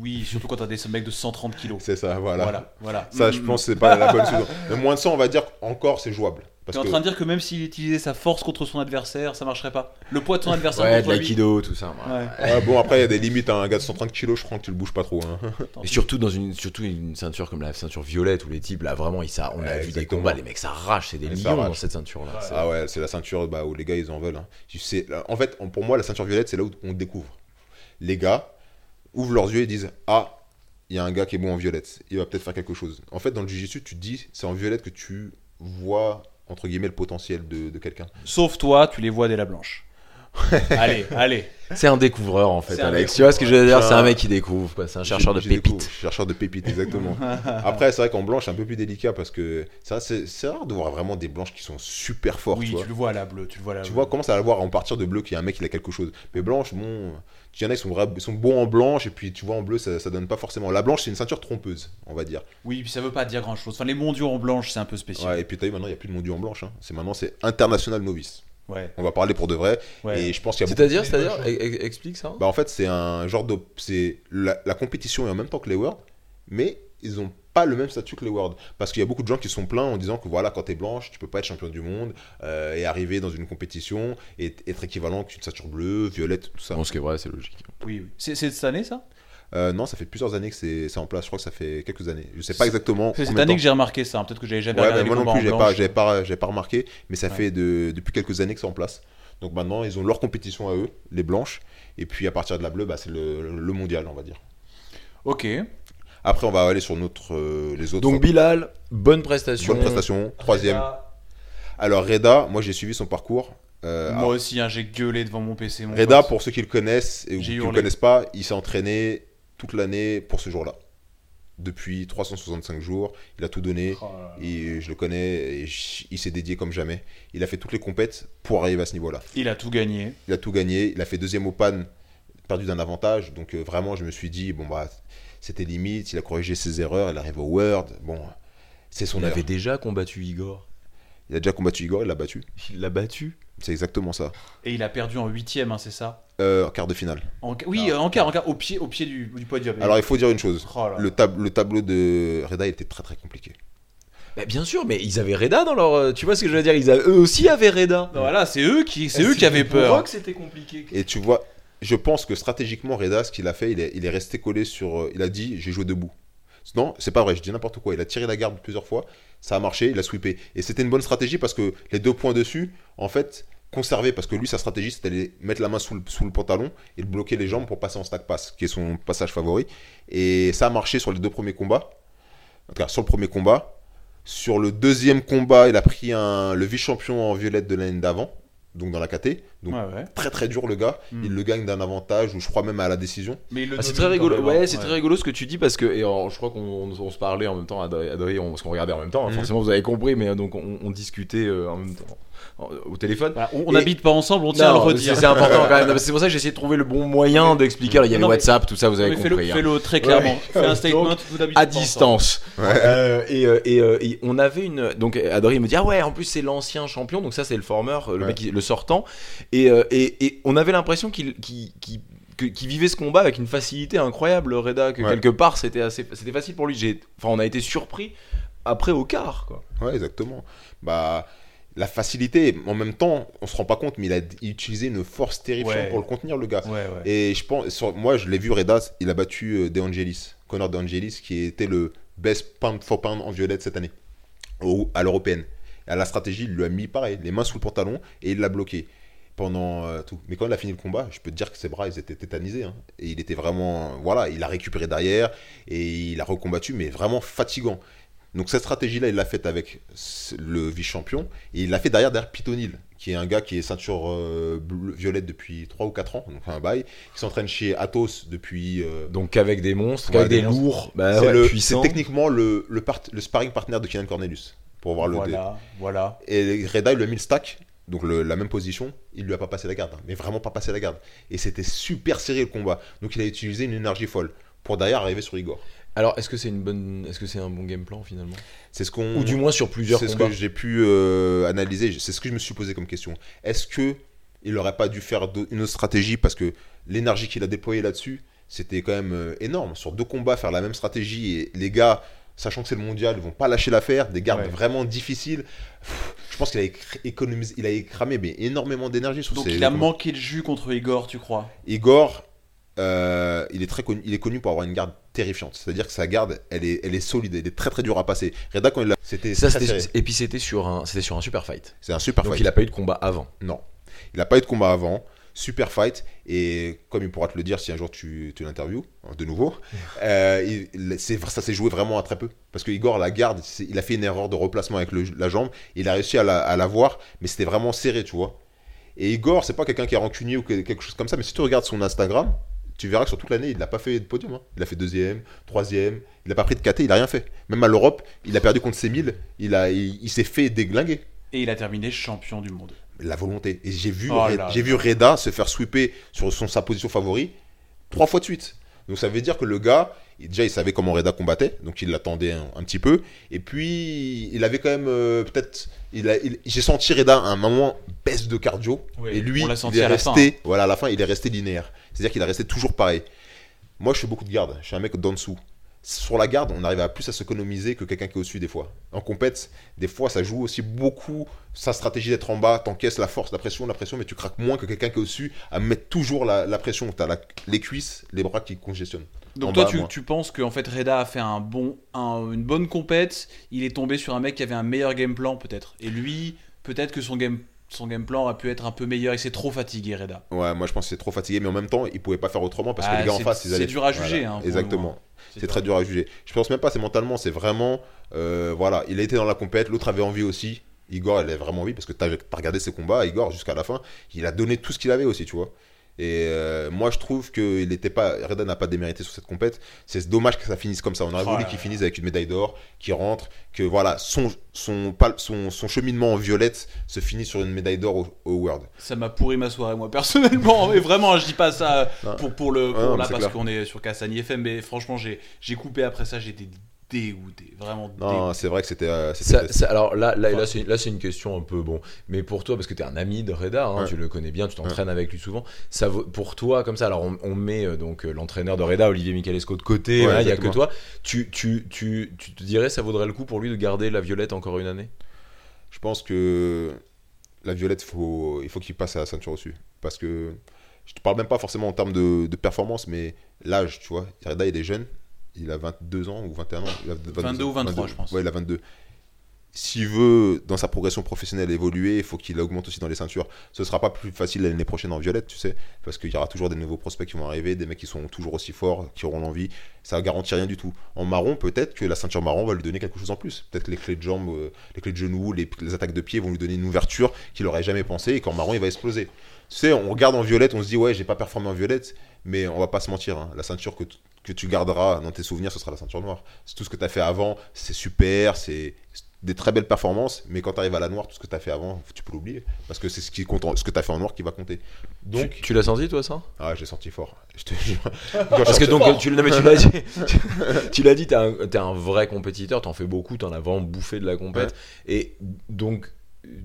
Oui, surtout quand t'as des mecs de 130 kilos. C'est ça, voilà. Voilà, voilà. Ça, je pense, c'est pas la bonne solution. Mais moins de 100, on va dire encore, c'est jouable. T'es en train de dire que même s'il utilisait sa force contre son adversaire, ça marcherait pas Le poids de son adversaire ouais, de l'aïkido, tout ça. Ouais. bon, après, il y a des limites. Hein. Un gars de 130 kilos, je crois que tu le bouges pas trop. Hein. Et surtout dans une, surtout une ceinture comme la ceinture violette où les types, là, vraiment, ils, ça, on a vu des combats, les mecs s'arrachent, c'est des lions dans cette ceinture-là. Ah ouais, c'est la ceinture bah, où les gars, ils en veulent. Hein. En fait, pour moi, la ceinture violette, c'est là où on découvre. Les gars ouvrent leurs yeux et disent Ah, il y a un gars qui est bon en violette, il va peut-être faire quelque chose. En fait, dans le jiu-jitsu, tu te dis, c'est en violette que tu vois, entre guillemets, le potentiel de, quelqu'un. Sauf toi, tu les vois dès la blanche. allez, allez. C'est un découvreur en fait, Alex. Tu vois ce que je veux dire? C'est un mec qui découvre, C'est un chercheur de pépites. Chercheur de pépites, exactement. Après, c'est vrai qu'en blanche, c'est un peu plus délicat parce que c'est rare de voir vraiment des blanches qui sont super fortes. Oui, tu, le vois à la bleue. Tu, le vois, à la tu vois, commence à la voir en partir de bleu qu'il y a un mec qui a quelque chose. Mais blanche, bon. Il y en a, ils sont, bons en blanche, et puis tu vois, en bleu, ça, ça donne pas forcément. La blanche, c'est une ceinture trompeuse, on va dire. Oui, puis ça veut pas dire grand chose. Enfin, les mondiaux en blanche, c'est un peu spécial. Ouais, et puis tu as vu, maintenant, il n'y a plus de mondiaux en blanche. Hein. C'est maintenant, c'est international novice. On va parler pour de vrai. Et je pense qu'il y a C'est-à-dire, c'est-à-dire, explique ça. Bah en fait, c'est un genre de, c'est la, compétition est en même temps que les Worlds, mais ils ont pas le même statut que les Worlds. Parce qu'il y a beaucoup de gens qui sont pleins en disant que voilà, quand tu es blanche, tu peux pas être champion du monde euh, et arriver dans une compétition et être équivalent qu'une ceinture bleue, violette, tout ça. Bon, ce qui est vrai, c'est logique. Oui, oui. C'est cette année ça? Euh, non, ça fait plusieurs années que c'est en place. Je crois que ça fait quelques années. Je sais pas exactement. C'est cette année que j'ai remarqué ça. Peut-être que j'avais jamais ouais, Moi non plus, j'ai pas, pas, pas remarqué. Mais ça fait de, depuis quelques années que c'est en place. Donc maintenant, ils ont leur compétition à eux, les blanches. Et puis à partir de la bleue, bah, c'est le, mondial, on va dire. Ok. Après, on va aller sur notre, euh, les autres. Donc Bilal, bonne prestation. Bonne prestation, troisième. Alors Reda, moi j'ai suivi son parcours. Euh, moi aussi, hein, j'ai gueulé devant mon PC. Reda, pour ceux qui le connaissent et qui ne le connaissent pas, il s'est entraîné toute l'année pour ce jour-là depuis 365 jours. Il a tout donné. Oh et je le connais. Et il s'est dédié comme jamais. Il a fait toutes les compètes pour arriver à ce niveau-là. Il a tout gagné. Il a tout gagné. Il a fait deuxième au pan, perdu d'un avantage. Donc euh, vraiment, je me suis dit, bon, bah, c'était limite. Il a corrigé ses erreurs. Il arrive au World. Bon, c'est son Il avait déjà combattu Igor. Il a déjà combattu Igor. Il l'a battu. Il l'a battu c'est exactement ça. Et il a perdu en huitième, hein, c'est ça? Euh, En quart de finale. Oui, en quart, en quart, au pied, au pied du, podium. Alors il faut dire une chose. Oh le, le tableau de Reda était très très compliqué. Bah, bien sûr, mais ils avaient Reda dans leur. Euh, tu vois ce que je veux dire? Ils Eux aussi avaient Reda. voilà, c'est eux qui, c'est eux qui avaient peur. que c'était compliqué. Et tu vois, je pense que stratégiquement, Reda, ce qu'il a fait, il est, resté collé sur. Euh, il a dit j'ai joué debout. Non, c'est pas vrai, je dis n'importe quoi. Il a tiré la garde plusieurs fois, ça a marché, il a sweepé. Et c'était une bonne stratégie parce que les deux points dessus, en fait, conservé parce que lui, sa stratégie, c'était de mettre la main sous le, pantalon et de bloquer les jambes pour passer en stack pass, qui est son passage favori. Et ça a marché sur les deux premiers combats. En tout cas, sur le premier combat. Sur le deuxième combat, il a pris le vice-champion en violette de l'année d'avant, donc dans la KT. Donc très très dur le gars. Hmm. Il le gagne d'un avantage ou je crois même à la décision. Mais ah, c'est très rigolo. Ouais, c'est très rigolo ce que tu dis parce que et je crois qu'on se parlait en même temps, Adrien, on, parce qu'on regardait en même temps. Hein, hmm. Forcément, vous avez compris, mais donc on, discutait euh, en même temps au téléphone. on n'habite pas ensemble, on tient à le redire. C'est important quand même. C'est pour ça que j'ai essayé de trouver le bon moyen d'expliquer. Il y a le WhatsApp, tout ça, vous avez compris. Hein. Fais-le très clairement. Fais un statement. à distance. Euh, euh, euh, et, on avait une. Donc Adrien me dit ah ouais, en plus c'est l'ancien champion, donc ça c'est le former, le mec, le sortant. Et, et, on avait l'impression qu'il qui vivait ce combat avec une facilité incroyable, Reda, que quelque part c'était assez, c'était facile pour lui. Enfin, on a été surpris après au quart, quoi. Ouais, exactement. Bah, la facilité, en même temps, on se rend pas compte, mais il a utilisé une force terrifiante pour le contenir, le gars. Et je pense, moi, je l'ai vu, Redas, il a battu euh, De Angelis, Connor De Angelis, qui était le best pound for pound en violette cette année, à l'européenne. À la stratégie, il lui a mis pareil, les mains sous le pantalon, et il l'a bloqué pendant euh, tout. Mais quand il a fini le combat, je peux te dire que ses bras, ils étaient tétanisés. Hein. Et il était vraiment. Voilà, il a récupéré derrière, et il a recombattu, mais vraiment fatigant. Donc cette stratégie-là, il l'a faite avec le vice-champion. Et il l'a fait derrière, derrière Pitonil, qui est un gars qui est ceinture euh, violette depuis 3 ou 4 ans, donc un bail, qui s'entraîne chez Athos depuis... Euh, donc avec des monstres, avec des, lourds, bah c'est techniquement le, le, sparring partner de Kieran Cornelius, pour voir le... Voilà, voilà. Et Reda, il lui a mis le stack, donc la même position, il lui a pas passé la garde, hein, mais vraiment pas passé la garde. Et c'était super serré le combat. Donc il a utilisé une énergie folle pour derrière arriver sur Igor. Alors, est-ce que c'est une bonne, est-ce que c'est un bon game plan finalement? C'est ce qu'on, ou du moins sur plusieurs. C'est ce que j'ai pu euh, analyser. C'est ce que je me suis posé comme question. Est-ce que il n'aurait pas dû faire une autre stratégie parce que l'énergie qu'il a déployée là-dessus, c'était quand même euh, énorme. Sur deux combats, faire la même stratégie et les gars, sachant que c'est le mondial, ils vont pas lâcher l'affaire, des gardes vraiment difficiles. je pense qu'il a économisé, il a écramé mais énormément d'énergie sur Donc il a manqué de jus contre Igor, tu crois? Igor, euh, il est très connu, il est connu pour avoir une garde terrifiante. C'est-à-dire que sa garde, elle est, elle est solide, elle est très très dure à passer. Reda quand il l'a, c'était ça, et puis c'était sur un, c'était sur un super fight. C'est un super Donc fight. il n'a pas eu de combat avant. Non, il n'a pas eu de combat avant. Super fight et comme il pourra te le dire si un jour tu, tu l'interviews hein, de nouveau, euh, ça s'est joué vraiment à très peu parce que Igor la garde, il a fait une erreur de replacement avec la jambe, il a réussi à la, à la voir, mais c'était vraiment serré, tu vois. Et Igor, c'est pas quelqu'un qui est rancunier ou quelque chose comme ça, mais si tu regardes son Instagram, tu verras que sur toute l'année, il n'a pas fait de podium. Hein. Il a fait deuxième, troisième, il n'a pas pris de KT, il n'a rien fait. Même à l'Europe, il a perdu contre ses il, a, il, s'est fait déglinguer. Et il a terminé champion du monde. La volonté. Et j'ai vu, oh j'ai vu Reda se faire sweeper sur son, sa position favori trois fois de suite. Donc ça veut dire que le gars, déjà il savait comment Reda combattait, donc il l'attendait un, petit peu. Et puis il avait quand même euh, peut-être, il, j'ai senti Reda à un moment baisse de cardio. et lui, il est resté, voilà, à la fin il est resté linéaire. C'est-à-dire qu'il est resté toujours pareil. Moi je fais beaucoup de garde, je suis un mec d'en dessous sur la garde, on arrive à plus à s'économiser que quelqu'un qui est au-dessus des fois. En compète, des fois, ça joue aussi beaucoup sa stratégie d'être en bas, t'encaisses la force, la pression, la pression, mais tu craques moins que quelqu'un qui est au-dessus à mettre toujours la, pression. Tu as les cuisses, les bras qui congestionnent. Donc toi, tu, tu, penses qu'en fait Reda a fait un bon, une bonne compète, il est tombé sur un mec qui avait un meilleur game plan peut-être. Et lui, peut-être que son game son game plan aurait pu être un peu meilleur. Il s'est trop fatigué, Reda. Ouais, moi je pense que c'est trop fatigué, mais en même temps, il pouvait pas faire autrement parce que ah, les gars en face, ils allaient. C'est dur à juger. Hein, exactement. C'est très dur à juger. Je pense même pas, c'est mentalement, c'est vraiment. Euh, voilà, il a été dans la compète, l'autre avait envie aussi. Igor, il avait vraiment envie parce que tu as, regardé ses combats, Igor, jusqu'à la fin, il a donné tout ce qu'il avait aussi, tu vois. Et euh, moi, je trouve que il était pas, Reda n'a pas démérité sur cette compète. C'est dommage que ça finisse comme ça. On aurait voulu qu'il finisse avec une médaille d'or, qu'il rentre, que voilà, son, son, son, son, cheminement en violette se finit sur une médaille d'or au, World. Ça m'a pourri ma soirée, moi, personnellement. mais vraiment, je dis pas ça pour, pour le, pour là, parce qu'on est sur Cassani FM, mais franchement, j'ai coupé après ça, j'étais dégoûté, vraiment Non, c'est vrai que c'était. Euh, alors là, là, là c'est une question un peu bon. Mais pour toi, parce que tu es un ami de Reda, hein, tu le connais bien, tu t'entraînes avec lui souvent. Ça pour toi, comme ça, alors on, met euh, donc euh, l'entraîneur de Reda, Olivier Michalesco, de côté, il n'y a que toi. Tu, tu, tu, tu te dirais, ça vaudrait le coup pour lui de garder la violette encore une année? Je pense que la violette, faut, il faut qu'il passe à la ceinture au-dessus. Parce que je te parle même pas forcément en termes de, de performance, mais l'âge, tu vois. Reda, il est jeune il a 22 ans ou 21 ans. Il a 22, ou 23, je pense. Ouais, il a 22. S'il veut, dans sa progression professionnelle, évoluer, il faut qu'il augmente aussi dans les ceintures. Ce ne sera pas plus facile l'année prochaine en violette, tu sais, parce qu'il y aura toujours des nouveaux prospects qui vont arriver, des mecs qui sont toujours aussi forts, qui auront l'envie. Ça ne garantit rien du tout. En marron, peut-être que la ceinture marron va lui donner quelque chose en plus. Peut-être les clés de jambes, euh, les clés de genoux, les, attaques de pied vont lui donner une ouverture qu'il n'aurait jamais pensé et qu'en marron, il va exploser. Tu sais, on regarde en violette, on se dit, ouais, j'ai pas performé en violette, mais on va pas se mentir, hein. la ceinture que, que tu garderas dans tes souvenirs, ce sera la ceinture noire. C'est tout ce que tu as fait avant, c'est super, c'est des très belles performances, mais quand tu arrives à la noire, tout ce que tu as fait avant, tu peux l'oublier. Parce que c'est ce, qui compte, ce que tu as fait en noir qui va compter. Donc, tu, l'as senti, toi, ça? Ah, j'ai senti fort. Je te Parce que donc, tu, l'as dit, tu l'as dit, tu es, un vrai compétiteur, tu en fais beaucoup, tu en as vraiment bouffé de la compète. Et donc,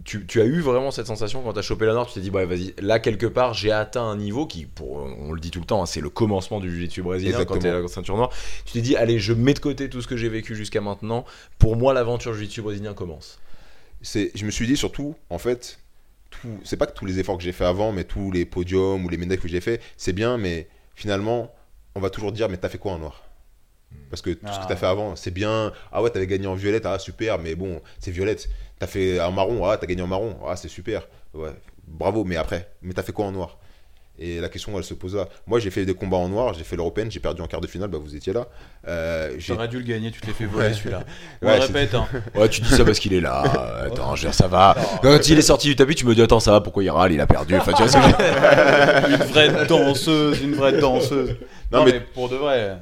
tu, as eu vraiment cette sensation quand tu as chopé la noire, tu t'es dit, bah, vas-y, là quelque part, j'ai atteint un niveau qui, pour, on le dit tout le temps, hein, c'est le commencement du jiu-jitsu brésilien quand tu es à la ceinture noire. Tu t'es dit, allez, je mets de côté tout ce que j'ai vécu jusqu'à maintenant. Pour moi, l'aventure jiu-jitsu brésilien commence. Je me suis dit surtout, en fait, c'est pas que tous les efforts que j'ai fait avant, mais tous les podiums ou les médailles que j'ai fait, c'est bien, mais finalement, on va toujours dire, mais t'as fait quoi en noir? Parce que tout ce que tu as ah. fait avant, c'est bien. Ah ouais, t'avais gagné en violette, ah super, mais bon, c'est violette. T'as fait un marron, ah t'as gagné en marron, ah c'est super. Ouais, bravo, mais après, mais t'as fait quoi en noir? Et la question, elle se pose là. Moi, j'ai fait des combats en noir, j'ai fait l'européenne, j'ai perdu en quart de finale, bah vous étiez là. Euh, J'aurais dû le gagner, tu t'es fait voler celui-là. ouais, répète. Hein. Ouais, tu dis ça parce qu'il est là. Attends, je ça va. Quand il est sorti du tapis, tu me dis, attends, ça va, pourquoi il râle, il a perdu. Enfin, tu vois, une vraie danseuse, une vraie danseuse. Non, mais... pour de vrai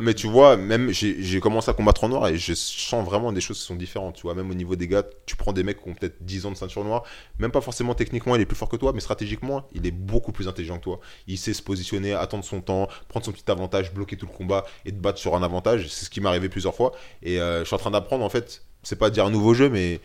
mais tu vois, même j'ai commencé à combattre en noir et je sens vraiment des choses qui sont différentes. Tu vois, même au niveau des gars, tu prends des mecs qui ont peut-être 10 ans de ceinture noire, même pas forcément techniquement, il est plus fort que toi, mais stratégiquement, il est beaucoup plus intelligent que toi. Il sait se positionner, attendre son temps, prendre son petit avantage, bloquer tout le combat et te battre sur un avantage. C'est ce qui m'est arrivé plusieurs fois. Et euh, je suis en train d'apprendre, en fait, c'est pas dire un nouveau jeu, mais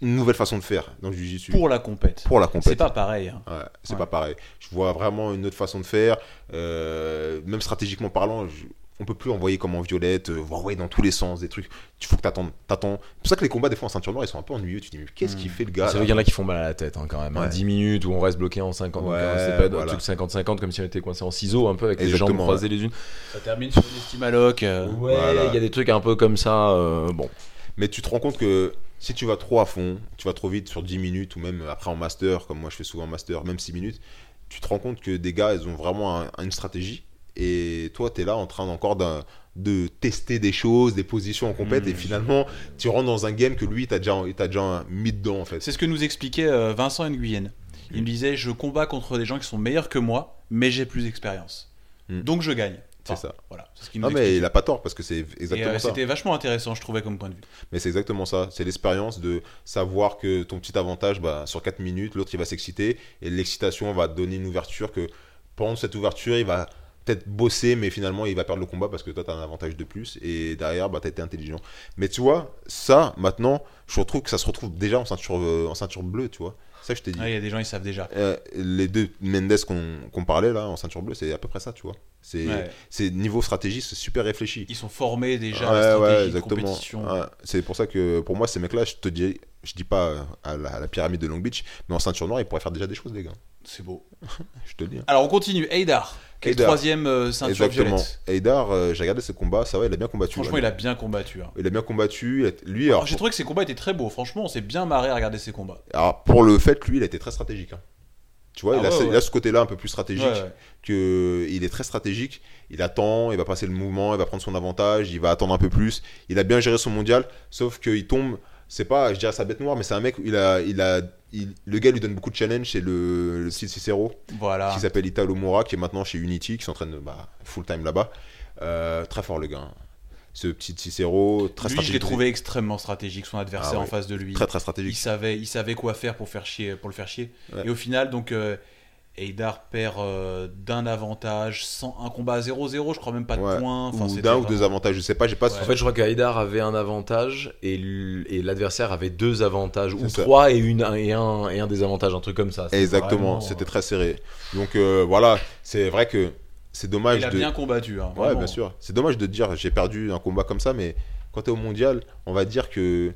une nouvelle façon de faire dans le jiu Pour la compète. Pour la compète. C'est pas pareil. Hein. Ouais, c'est pas pareil. Je vois vraiment une autre façon de faire. Euh, même stratégiquement parlant, je, on peut plus envoyer comme en violette, euh, envoyer dans tous les sens des trucs. Il faut que t'attendes. t'attends. C'est pour ça que les combats, des fois, en ceinture noire, ils sont un peu ennuyeux. Tu te dis, mais qu'est-ce qu'il hmm. fait le gars Il y en a qui font mal à la tête, hein, quand même. 10 hein. minutes où on reste bloqué en 50. Ouais, c'est pas voilà. truc 50-50 comme si on était coincé en ciseaux, un peu avec les jambes croisées les unes. Ça termine sur une estime à lock. Euh. Ouais, il y a des trucs un peu comme ça. Euh, bon. Mais tu te rends compte que si tu vas trop à fond, tu vas trop vite sur 10 minutes ou même après en master, comme moi je fais souvent en master, même 6 minutes, tu te rends compte que des gars, ils ont vraiment une stratégie et toi, tu es là en train encore de tester des choses, des positions en compète, et hmm. finalement, tu rentres dans un game que lui, tu as déjà, as déjà mis dedans, en fait. C'est ce que nous expliquait euh, Vincent Nguyen. Il me disait Je combats contre des gens qui sont meilleurs que moi, mais j'ai plus d'expérience. Hmm. Donc je gagne. c'est ça. Voilà. Ce non, mais il a pas tort parce que c'est exactement euh, ça. C'était vachement intéressant, je trouvais, comme point de vue. Mais c'est exactement ça. C'est l'expérience de savoir que ton petit avantage, bah, sur 4 minutes, l'autre il va s'exciter et l'excitation va donner une ouverture que pendant cette ouverture, il va peut-être bosser, mais finalement, il va perdre le combat parce que toi, tu as un avantage de plus. Et derrière, bah, tu as été intelligent. Mais tu vois, ça, maintenant, je retrouve que ça se retrouve déjà en ceinture, euh, en ceinture bleue, tu vois. Ça, je t'ai dit. Ah, il y a des gens, ils savent déjà. Euh, les deux Mendes qu'on parlait là, en ceinture bleue, c'est à peu près ça, tu vois. C'est niveau stratégie, c'est super réfléchi. Ils sont formés déjà ouais, à ouais, exactement. c'est pour ça que pour moi, ces mecs-là, je te dis, je dis pas à la, pyramide de Long Beach, mais en ceinture noire, ils pourraient faire déjà des choses, les gars. C'est beau. je te le dis. Hein. Alors on continue. Eidar. Quel troisième euh, ceinture Exactement. violette. Eidar, euh, j'ai regardé ses combats, ça va, il a bien combattu. Franchement, il a bien combattu. Hein. Il a bien combattu. Lui, alors, j'ai trouvé que ses combats étaient très beaux. Franchement, on s'est bien marré à regarder ses combats. Alors, pour le fait, lui, il a été très stratégique. Hein. Tu vois, il, a, ah ce côté-là un peu plus stratégique. Que il est très stratégique. Il attend, il va passer le mouvement, il va prendre son avantage, il va attendre un peu plus. Il a bien géré son mondial, sauf qu'il tombe. C'est pas, je dirais sa bête noire, mais c'est un mec. Il a, il a le gars lui donne beaucoup de challenge, c'est le, le Cicero, voilà. qui s'appelle Italo Mora, qui est maintenant chez Unity, qui s'entraîne bah, full time là-bas. Euh, très fort le gars. Ce petit Cicero, très lui, je l'ai trouvé extrêmement stratégique, son adversaire ah en face de lui. Très très stratégique. Il savait, il savait quoi faire pour, faire chier, pour le faire chier. Et au final, donc, euh, Eidar perd euh, d'un avantage, sans un combat à 0-0, je crois même pas de points. Enfin, ou d'un ou deux avantages, je sais pas, j'ai pas. En fait, je crois qu'Eidar avait un avantage et l'adversaire avait deux avantages, ou trois et, une, et, un, et un désavantage, un truc comme ça. Exactement, c'était très serré. Donc euh, voilà, c'est vrai que c'est dommage. Il a bien combattu. Hein, ouais, bien sûr. C'est dommage de dire j'ai perdu un combat comme ça, mais quand tu es au mondial, on va dire que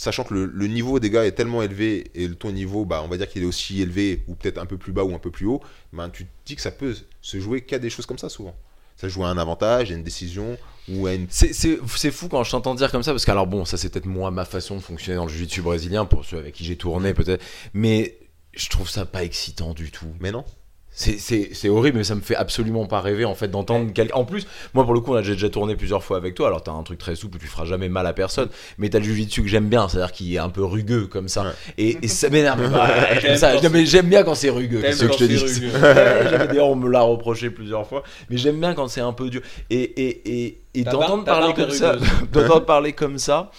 sachant que le, niveau des gars est tellement élevé et ton niveau, bah, on va dire qu'il est aussi élevé ou peut-être un peu plus bas ou un peu plus haut, bah, tu te dis que ça peut se jouer qu'à des choses comme ça souvent. Ça joue à un avantage, à une décision ou à une. C'est fou quand je t'entends dire comme ça parce que alors bon, ça c'est peut-être moi ma façon de fonctionner dans le jiu-jitsu brésilien pour ceux avec qui j'ai tourné peut-être, mais je trouve ça pas excitant du tout. Mais non. C'est horrible, mais ça me fait absolument pas rêver en fait d'entendre quelqu'un. En plus, moi pour le coup, on a déjà tourné plusieurs fois avec toi. Alors t'as un truc très souple, tu feras jamais mal à personne. Mais t'as le jujitsu que j'aime bien, c'est-à-dire qu'il est un peu rugueux comme ça. Et, ça m'énerve. j'aime bien quand c'est rugueux. C'est ce que je te dis. D'ailleurs, on me l'a reproché plusieurs fois. Mais j'aime bien quand c'est un peu dur. Et, et, et, et d'entendre parler comme ça, d'entendre parler comme ça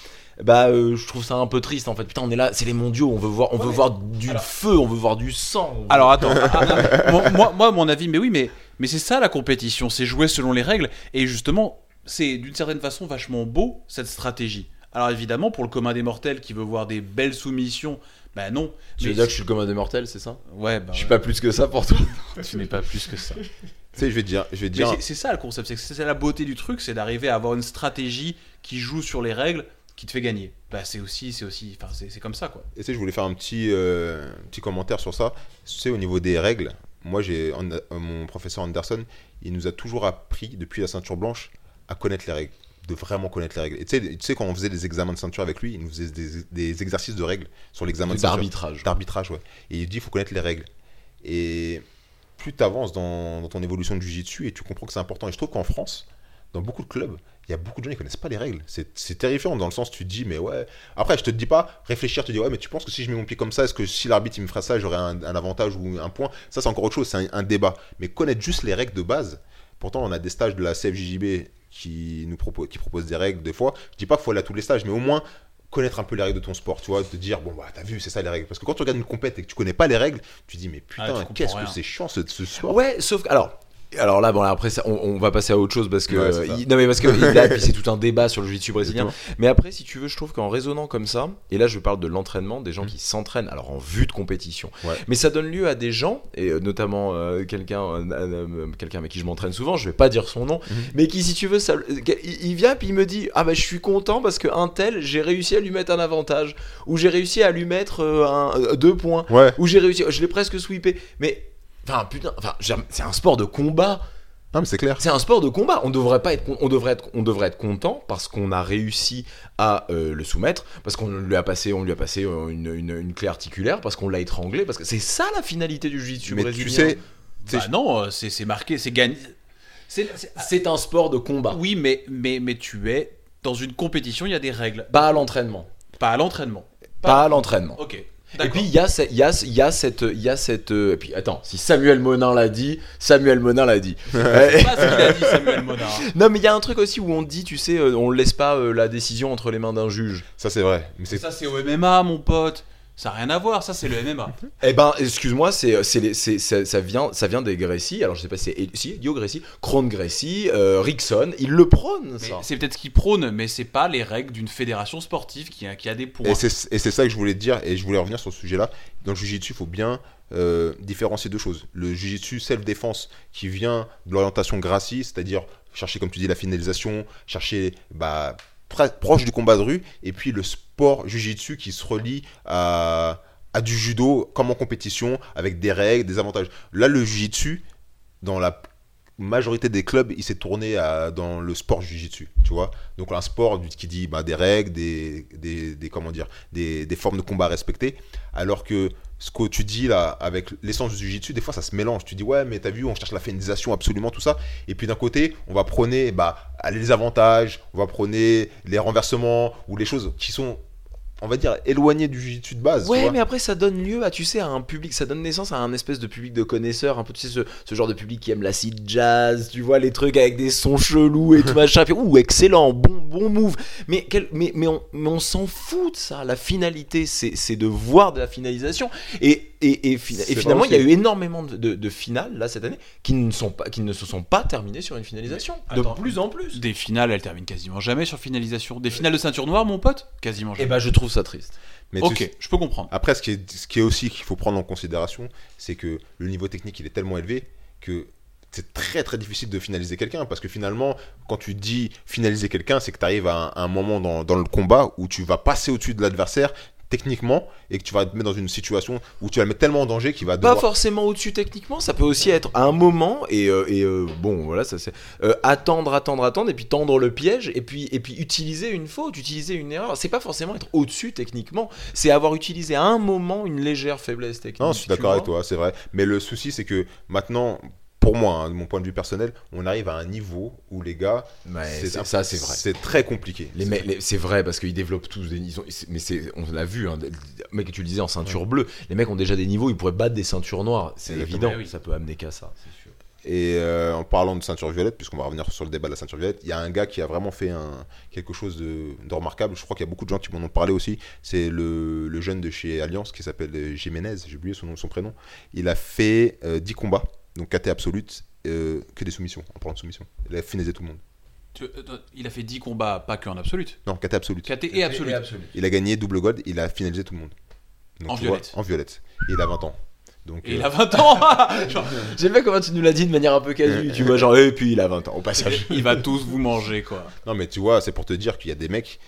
bah euh, je trouve ça un peu triste en fait. Putain, on est là, c'est les mondiaux, on veut voir, on veut voir du feu, on veut voir du sang. Alors attends, moi, moi, mon avis, mais oui, mais, mais c'est ça la compétition, c'est jouer selon les règles et justement, c'est d'une certaine façon vachement beau cette stratégie. Alors évidemment, pour le commun des mortels qui veut voir des belles soumissions, bah non. Tu veux dire que je suis le commun des mortels, c'est ça? Ouais, bah. Je suis pas plus que ça pour toi. tu n'es pas plus que ça. Tu sais, je vais te dire, je vais dire. C'est ça le concept, c'est la beauté du truc, c'est d'arriver à avoir une stratégie qui joue sur les règles qui te fait gagner. Bah, c'est aussi, c'est aussi, enfin, c'est comme ça, quoi. Et tu sais, je voulais faire un petit, euh, petit commentaire sur ça. Tu sais, au niveau des règles, moi, j'ai euh, mon professeur Anderson, il nous a toujours appris, depuis la ceinture blanche, à connaître les règles de vraiment connaître les règles. Et tu sais, quand on faisait des examens de ceinture avec lui, il nous faisait des, des exercices de règles sur l'examen de ceinture. D'arbitrage. D'arbitrage, ouais. Et il dit, il faut connaître les règles. Et plus tu avances dans, dans, ton évolution de jiu-jitsu et tu comprends que c'est important. Et je trouve qu'en France, dans beaucoup de clubs, il y a beaucoup de gens qui connaissent pas les règles. C'est terrifiant dans le sens tu te dis mais ouais. Après je te dis pas réfléchir, tu te dis ouais mais tu penses que si je mets mon pied comme ça, est-ce que si l'arbitre il me fera ça, j'aurai un, avantage ou un point? Ça c'est encore autre chose, c'est un, débat. Mais connaître juste les règles de base. Pourtant on a des stages de la CFJJB qui nous propose qui propose des règles des fois. Je dis pas qu'il faut aller à tous les stages, mais au moins connaître un peu les règles de ton sport, tu vois, te dire bon bah t'as vu c'est ça les règles parce que quand tu regardes une compète et que tu connais pas les règles, tu dis mais putain ah, qu'est-ce que c'est chiant ce, ce sport? Ouais, sauf que alors alors là, bon, après, ça, on, va passer à autre chose parce que non mais parce que c'est tout un débat sur le jiu-jitsu brésilien. Mais après, si tu veux, je trouve qu'en raisonnant comme ça, et là, je parle de l'entraînement, des gens mm. qui s'entraînent, alors en vue de compétition. Mais ça donne lieu à des gens, et euh, notamment euh, quelqu'un, euh, quelqu'un avec qui je m'entraîne souvent, je vais pas dire son nom, mm-hmm. mais qui, si tu veux, ça, il vient puis il me dit, ah bah je suis content parce que un tel, j'ai réussi à lui mettre un avantage, ou j'ai réussi à lui mettre un, deux points, ou j'ai réussi, je l'ai presque sweepé, mais Enfin, putain, enfin, c'est un sport de combat. Non, mais c'est clair. C'est un sport de combat. On devrait pas être, on devrait être, on devrait être content parce qu'on a réussi à euh, le soumettre, parce qu'on lui a passé, on lui a passé euh, une, une, clé articulaire, parce qu'on l'a étranglé, parce que c'est ça la finalité du jiu-jitsu Mais tu sais, bah non, euh, c'est marqué, c'est gagné. C'est un sport de combat. Oui, mais, mais, mais tu es dans une compétition, il y a des règles. Pas à l'entraînement. Pas à l'entraînement. Pas, à l'entraînement. Ok. Et puis il y a, il y a, il y a cette, il y a cette. Et puis attends, si Samuel Monin l'a dit, Samuel Monin l'a dit. C'est pas ce qu'il a dit, Samuel Monin. non, mais il y a un truc aussi où on dit, tu sais, on laisse pas la décision entre les mains d'un juge. Ça c'est vrai. Mais ça c'est au MMA, mon pote. Ça n'a rien à voir, ça c'est le MMA. eh ben, excuse-moi, c'est, c'est, c'est, ça, vient, ça vient des Gracie. Alors je sais pas si c'est si, Dio Gracie, Kron Gracie, euh, Rickson, ils le prônent. C'est peut-être ce qu'ils prônent, mais c'est pas les règles d'une fédération sportive qui a, qui a des points. Et c'est, et c'est ça que je voulais te dire, et je voulais revenir sur ce sujet-là. Dans le Jiu-Jitsu, il faut bien euh, différencier deux choses. Le Jiu-Jitsu self-défense qui vient de l'orientation Gracie, c'est-à-dire chercher, comme tu dis, la finalisation, chercher bah, proche du combat de rue, et puis le sport jujitsu qui se relie à, du judo comme en compétition, avec des règles, des avantages. Là, le jujitsu, dans la majorité des clubs, il s'est tourné dans le sport jujitsu, tu vois. Donc un sport qui dit bah, des règles, des, des, comment dire, des, des, formes de combat respectées, alors que ce que tu dis là, avec l'essence du jiu-jitsu, des fois ça se mélange. Tu dis, ouais, mais t'as vu, on cherche la féminisation, absolument, tout ça. Et puis d'un côté, on va prôner bah, les avantages, on va prôner les renversements ou les choses qui sont on va dire, éloigné du jiu de base. Ouais, mais après, ça donne lieu à, tu sais, à un public, ça donne naissance à un espèce de public de connaisseurs, un peu, tu sais, ce, genre de public qui aime l'acid jazz, tu vois, les trucs avec des sons chelous et tout machin. Puis, ouh, excellent, bon, bon move. Mais, mais, mais on, mais on s'en fout de ça. La finalité, c'est de voir de la finalisation. Et et, finalement, il y a eu énormément de, finales là cette année qui ne, sont pas, qui ne se sont pas terminées sur une finalisation. de plus en plus. Des finales, elles terminent quasiment jamais sur finalisation. Des finales de ceinture noire, mon pote Quasiment jamais. Et eh ben, je trouve ça triste. Mais ok, je peux comprendre. Après, ce qui est, ce qui est aussi qu'il faut prendre en considération, c'est que le niveau technique, il est tellement élevé que c'est très très difficile de finaliser quelqu'un parce que finalement, quand tu dis finaliser quelqu'un, c'est que tu arrives à un, moment dans, dans, le combat où tu vas passer au-dessus de l'adversaire, techniquement et que tu vas te mettre dans une situation où tu vas le mettre tellement en danger qu'il va devoir... pas forcément au-dessus techniquement ça peut aussi être à un moment et, euh, et euh, bon voilà ça c'est euh, attendre attendre attendre et puis tendre le piège et puis et puis utiliser une faute utiliser une erreur. C'est pas forcément être au-dessus techniquement c'est avoir utilisé à un moment une légère faiblesse technique non je suis d'accord avec toi c'est vrai. Mais le souci c'est que maintenant pour moi, hein, de mon point de vue personnel, on arrive à un niveau où les gars, c'est ça, c'est vrai. C'est très compliqué. Les c'est vrai parce qu'ils développent tous des niveaux. Mais on l'a vu, hein, mec, tu le disais en ceinture bleue, les mecs ont déjà des niveaux, ils pourraient battre des ceintures noires. C'est évident. Ça peut amener qu'à ça. Sûr. Et euh, en parlant de ceinture violette, puisqu'on va revenir sur le débat de la ceinture violette, il y a un gars qui a vraiment fait un, quelque chose de, remarquable. Je crois qu'il y a beaucoup de gens qui m'en ont parlé aussi. C'est le, le, jeune de chez Alliance qui s'appelle Jiménez, j'ai oublié son, son prénom. Il a fait 10 euh, combats donc KT absolute, euh, que des soumissions, en parlant de soumission. Il a finalisé tout le monde. Euh, il a fait 10 combats, pas qu'en absolute Non, KT absolute. KT et absolute. Il a gagné double gold, il a finalisé tout le monde. en violette. en violette. Et il a 20 ans. Donc, et il a 20 euh, ans J'aime bien comment tu nous l'as dit de manière un peu casu. tu vois, genre, et puis il a 20 ans au passage. il va tous vous manger, quoi. Non, mais tu vois, c'est pour te dire qu'il y a des mecs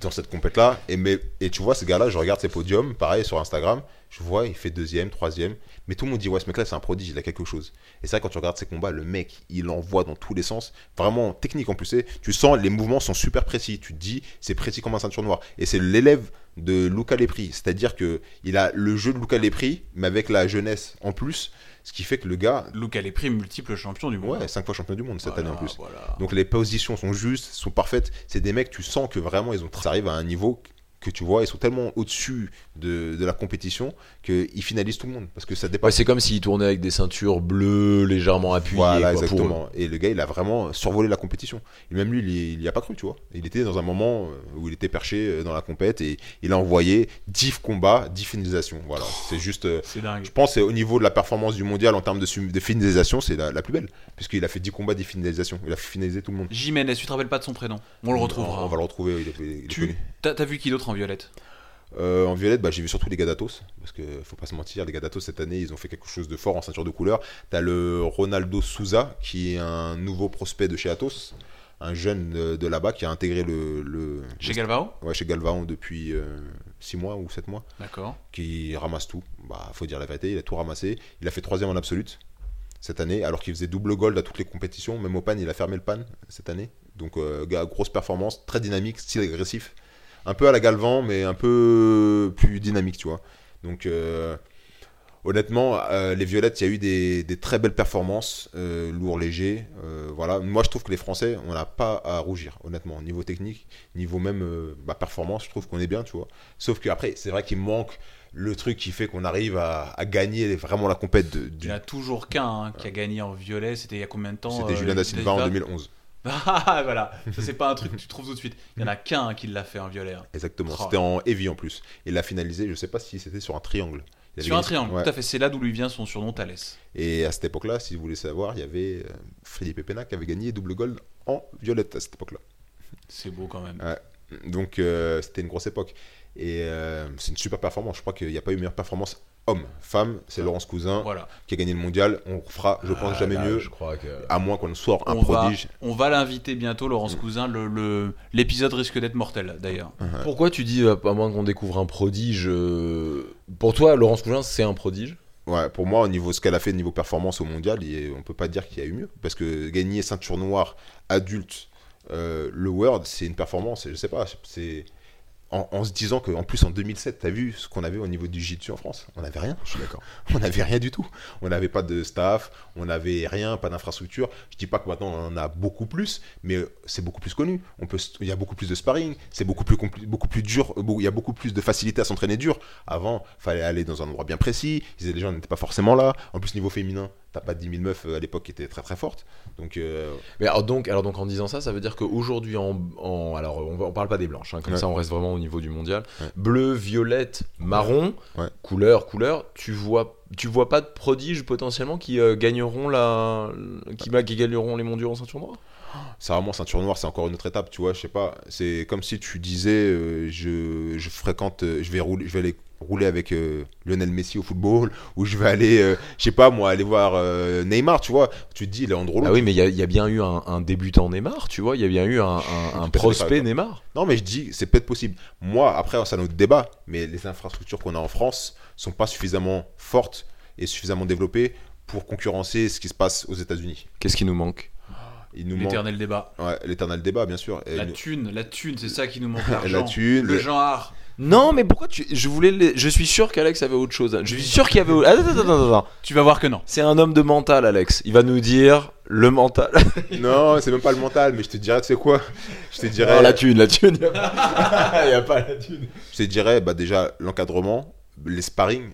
dans cette compète là et, mais, et tu vois ce gars là je regarde ses podiums pareil sur Instagram je vois il fait deuxième troisième mais tout le monde dit, ouais, ce mec-là, c'est un prodige, il a quelque chose. Et ça, quand tu regardes ses combats, le mec, il envoie dans tous les sens. Vraiment technique en plus. Tu sens, les mouvements sont super précis. Tu te dis, c'est précis comme un ceinture noire. Et c'est l'élève de Luca Lepri. C'est-à-dire que il a le jeu de Luca Lepri, mais avec la jeunesse en plus. Ce qui fait que le gars. Luca Lepri, multiple champion du monde. Ouais, cinq fois champion du monde cette année en plus. Donc les positions sont justes, sont parfaites. C'est des mecs, tu sens que vraiment, ils ont, ça arrive à un niveau que tu vois, ils sont tellement au-dessus de, de, la compétition qu'ils finalisent tout le monde. Parce que ça dépasse. c'est comme s'ils tournaient avec des ceintures bleues légèrement appuyées. Voilà, exactement. Et le gars, il a vraiment survolé la compétition. Et même lui, il n'y a pas cru, tu vois. Il était dans un moment euh, où il était perché euh, dans la compète et il a envoyé 10 combats, 10 finalisations. Voilà. c'est juste. Euh, c'est dingue. Je pense au niveau de la performance du mondial en termes de, de finalisation, c'est la, plus belle. Puisqu'il a fait 10 combats, 10 finalisations. Il a finalisé tout le monde. Jiménez, tu te rappelles pas de son prénom? On le retrouvera. On va le retrouver. tu as vu qui d'autre en violette? Euh, en violette, bah, j'ai vu surtout les Gadatos, parce que faut pas se mentir, les Gadatos cette année, ils ont fait quelque chose de fort en ceinture de couleur. T'as le Ronaldo Souza, qui est un nouveau prospect de chez Atos, un jeune de, là-bas qui a intégré le. chez Galvao? Ouais, chez Galvao depuis 6 euh, mois ou 7 mois. D'accord. Qui ramasse tout. Bah, faut dire la vérité, il a tout ramassé. Il a fait troisième en absolute cette année, alors qu'il faisait double gold à toutes les compétitions. Même au pan, il a fermé le pan cette année. Donc, euh, grosse performance, très dynamique, style agressif un peu à la Galvan, mais un peu plus dynamique, tu vois. Donc, euh, honnêtement, euh, les Violettes, il y a eu des, très belles performances, euh, lourd, léger. voilà. Moi, je trouve que les Français, on n'a pas à rougir, honnêtement. Niveau technique, niveau même bah, performance, je trouve qu'on est bien, tu vois. Sauf qu'après, c'est vrai qu'il manque le truc qui fait qu'on arrive à, gagner vraiment la compète. De, Il n'y a toujours qu'un hein, qui a gagné en violet. C'était il y a combien de temps C'était Julien Da Silva en 2011. Ah, voilà, ça c'est pas un truc que tu trouves tout de suite. Il y en a qu'un qui l'a fait en violet. Hein. Exactement, c'était en heavy en plus. Et il l'a finalisé, je sais pas si c'était sur un triangle. Sur un triangle, tout à fait. C'est là d'où lui vient son surnom Thalès. Et à cette époque-là, si vous voulez savoir, il y avait euh, Philippe Pena qui avait gagné double gold en violette à cette époque-là. C'est beau quand même. Donc euh, c'était une grosse époque. Et euh, c'est une super performance. Je crois qu'il n'y a pas eu meilleure performance homme. Femme, c'est Laurence Cousin qui a gagné le mondial. On fera, je pense, ah, jamais mieux. Je crois que... À moins qu'on soit un prodige. on va l'inviter bientôt, Laurence mm. Cousin. L'épisode le, risque d'être mortel, d'ailleurs. Pourquoi tu dis, à moins qu'on découvre un prodige Pour toi, Laurence Cousin, c'est un prodige? Ouais, pour moi, au niveau ce qu'elle a fait niveau performance au mondial, on peut pas dire qu'il y a eu mieux. Parce que gagner ceinture noire adulte, euh, le World, c'est une performance. Je sais pas, c'est en, se disant qu'en plus en 2007, tu as vu ce qu'on avait au niveau du jiu-jitsu en France? On n'avait rien, je suis d'accord. On n'avait rien du tout. On n'avait pas de staff, on n'avait rien, pas d'infrastructure. Je dis pas que maintenant on en a beaucoup plus, mais c'est beaucoup plus connu. On peut, il y a beaucoup plus de sparring, c'est beaucoup plus, beaucoup plus dur, il y a beaucoup plus de facilité à s'entraîner dur. Avant, fallait aller dans un endroit bien précis, les gens n'étaient pas forcément là. En plus, niveau féminin, t'as pas 10 000 meufs euh, à l'époque qui étaient très très fortes. Donc, euh, Mais alors donc, alors donc en disant ça, ça veut dire qu'aujourd'hui, en, en, alors on, on, parle pas des blanches, hein, comme ça on reste vraiment au niveau du mondial. Bleu, violette, marron, couleur, couleur. Tu vois, tu vois pas de prodiges potentiellement qui euh, gagneront la, qui, qui gagneront les mondiaux en ceinture noire? Ça vraiment ceinture noire c'est encore une autre étape tu vois je sais pas c'est comme si tu disais je, je, fréquente je vais rouler je vais aller rouler avec euh, Lionel Messi au football ou je vais aller euh, je sais pas moi aller voir euh, Neymar tu vois tu te dis il est drôle ah oui mais il y, a bien eu un, débutant Neymar tu vois il y a bien eu un, prospect Neymar non mais je dis c'est peut-être possible moi après c'est un autre débat mais les infrastructures qu'on a en France sont pas suffisamment fortes et suffisamment développées pour concurrencer ce qui se passe aux États-Unis qu'est-ce qui nous manque? L'éternel débat. Ouais, l'éternel débat, bien sûr. la thune, la thune, c'est ça qui nous manque. la thune. Le genre. Non, mais pourquoi tu. Je voulais. Je suis sûr qu'Alex avait autre chose. Je suis sûr qu'il y avait. Attends, attends, attends, attends. Tu vas voir que non. C'est un homme de mental, Alex. Il va nous dire le mental. non, c'est même pas le mental, mais je te dirais, tu sais quoi? Je te dirais. Non, la thune, la thune. Il n'y a, pas la thune. Je te dirais, bah, déjà, l'encadrement, les sparring.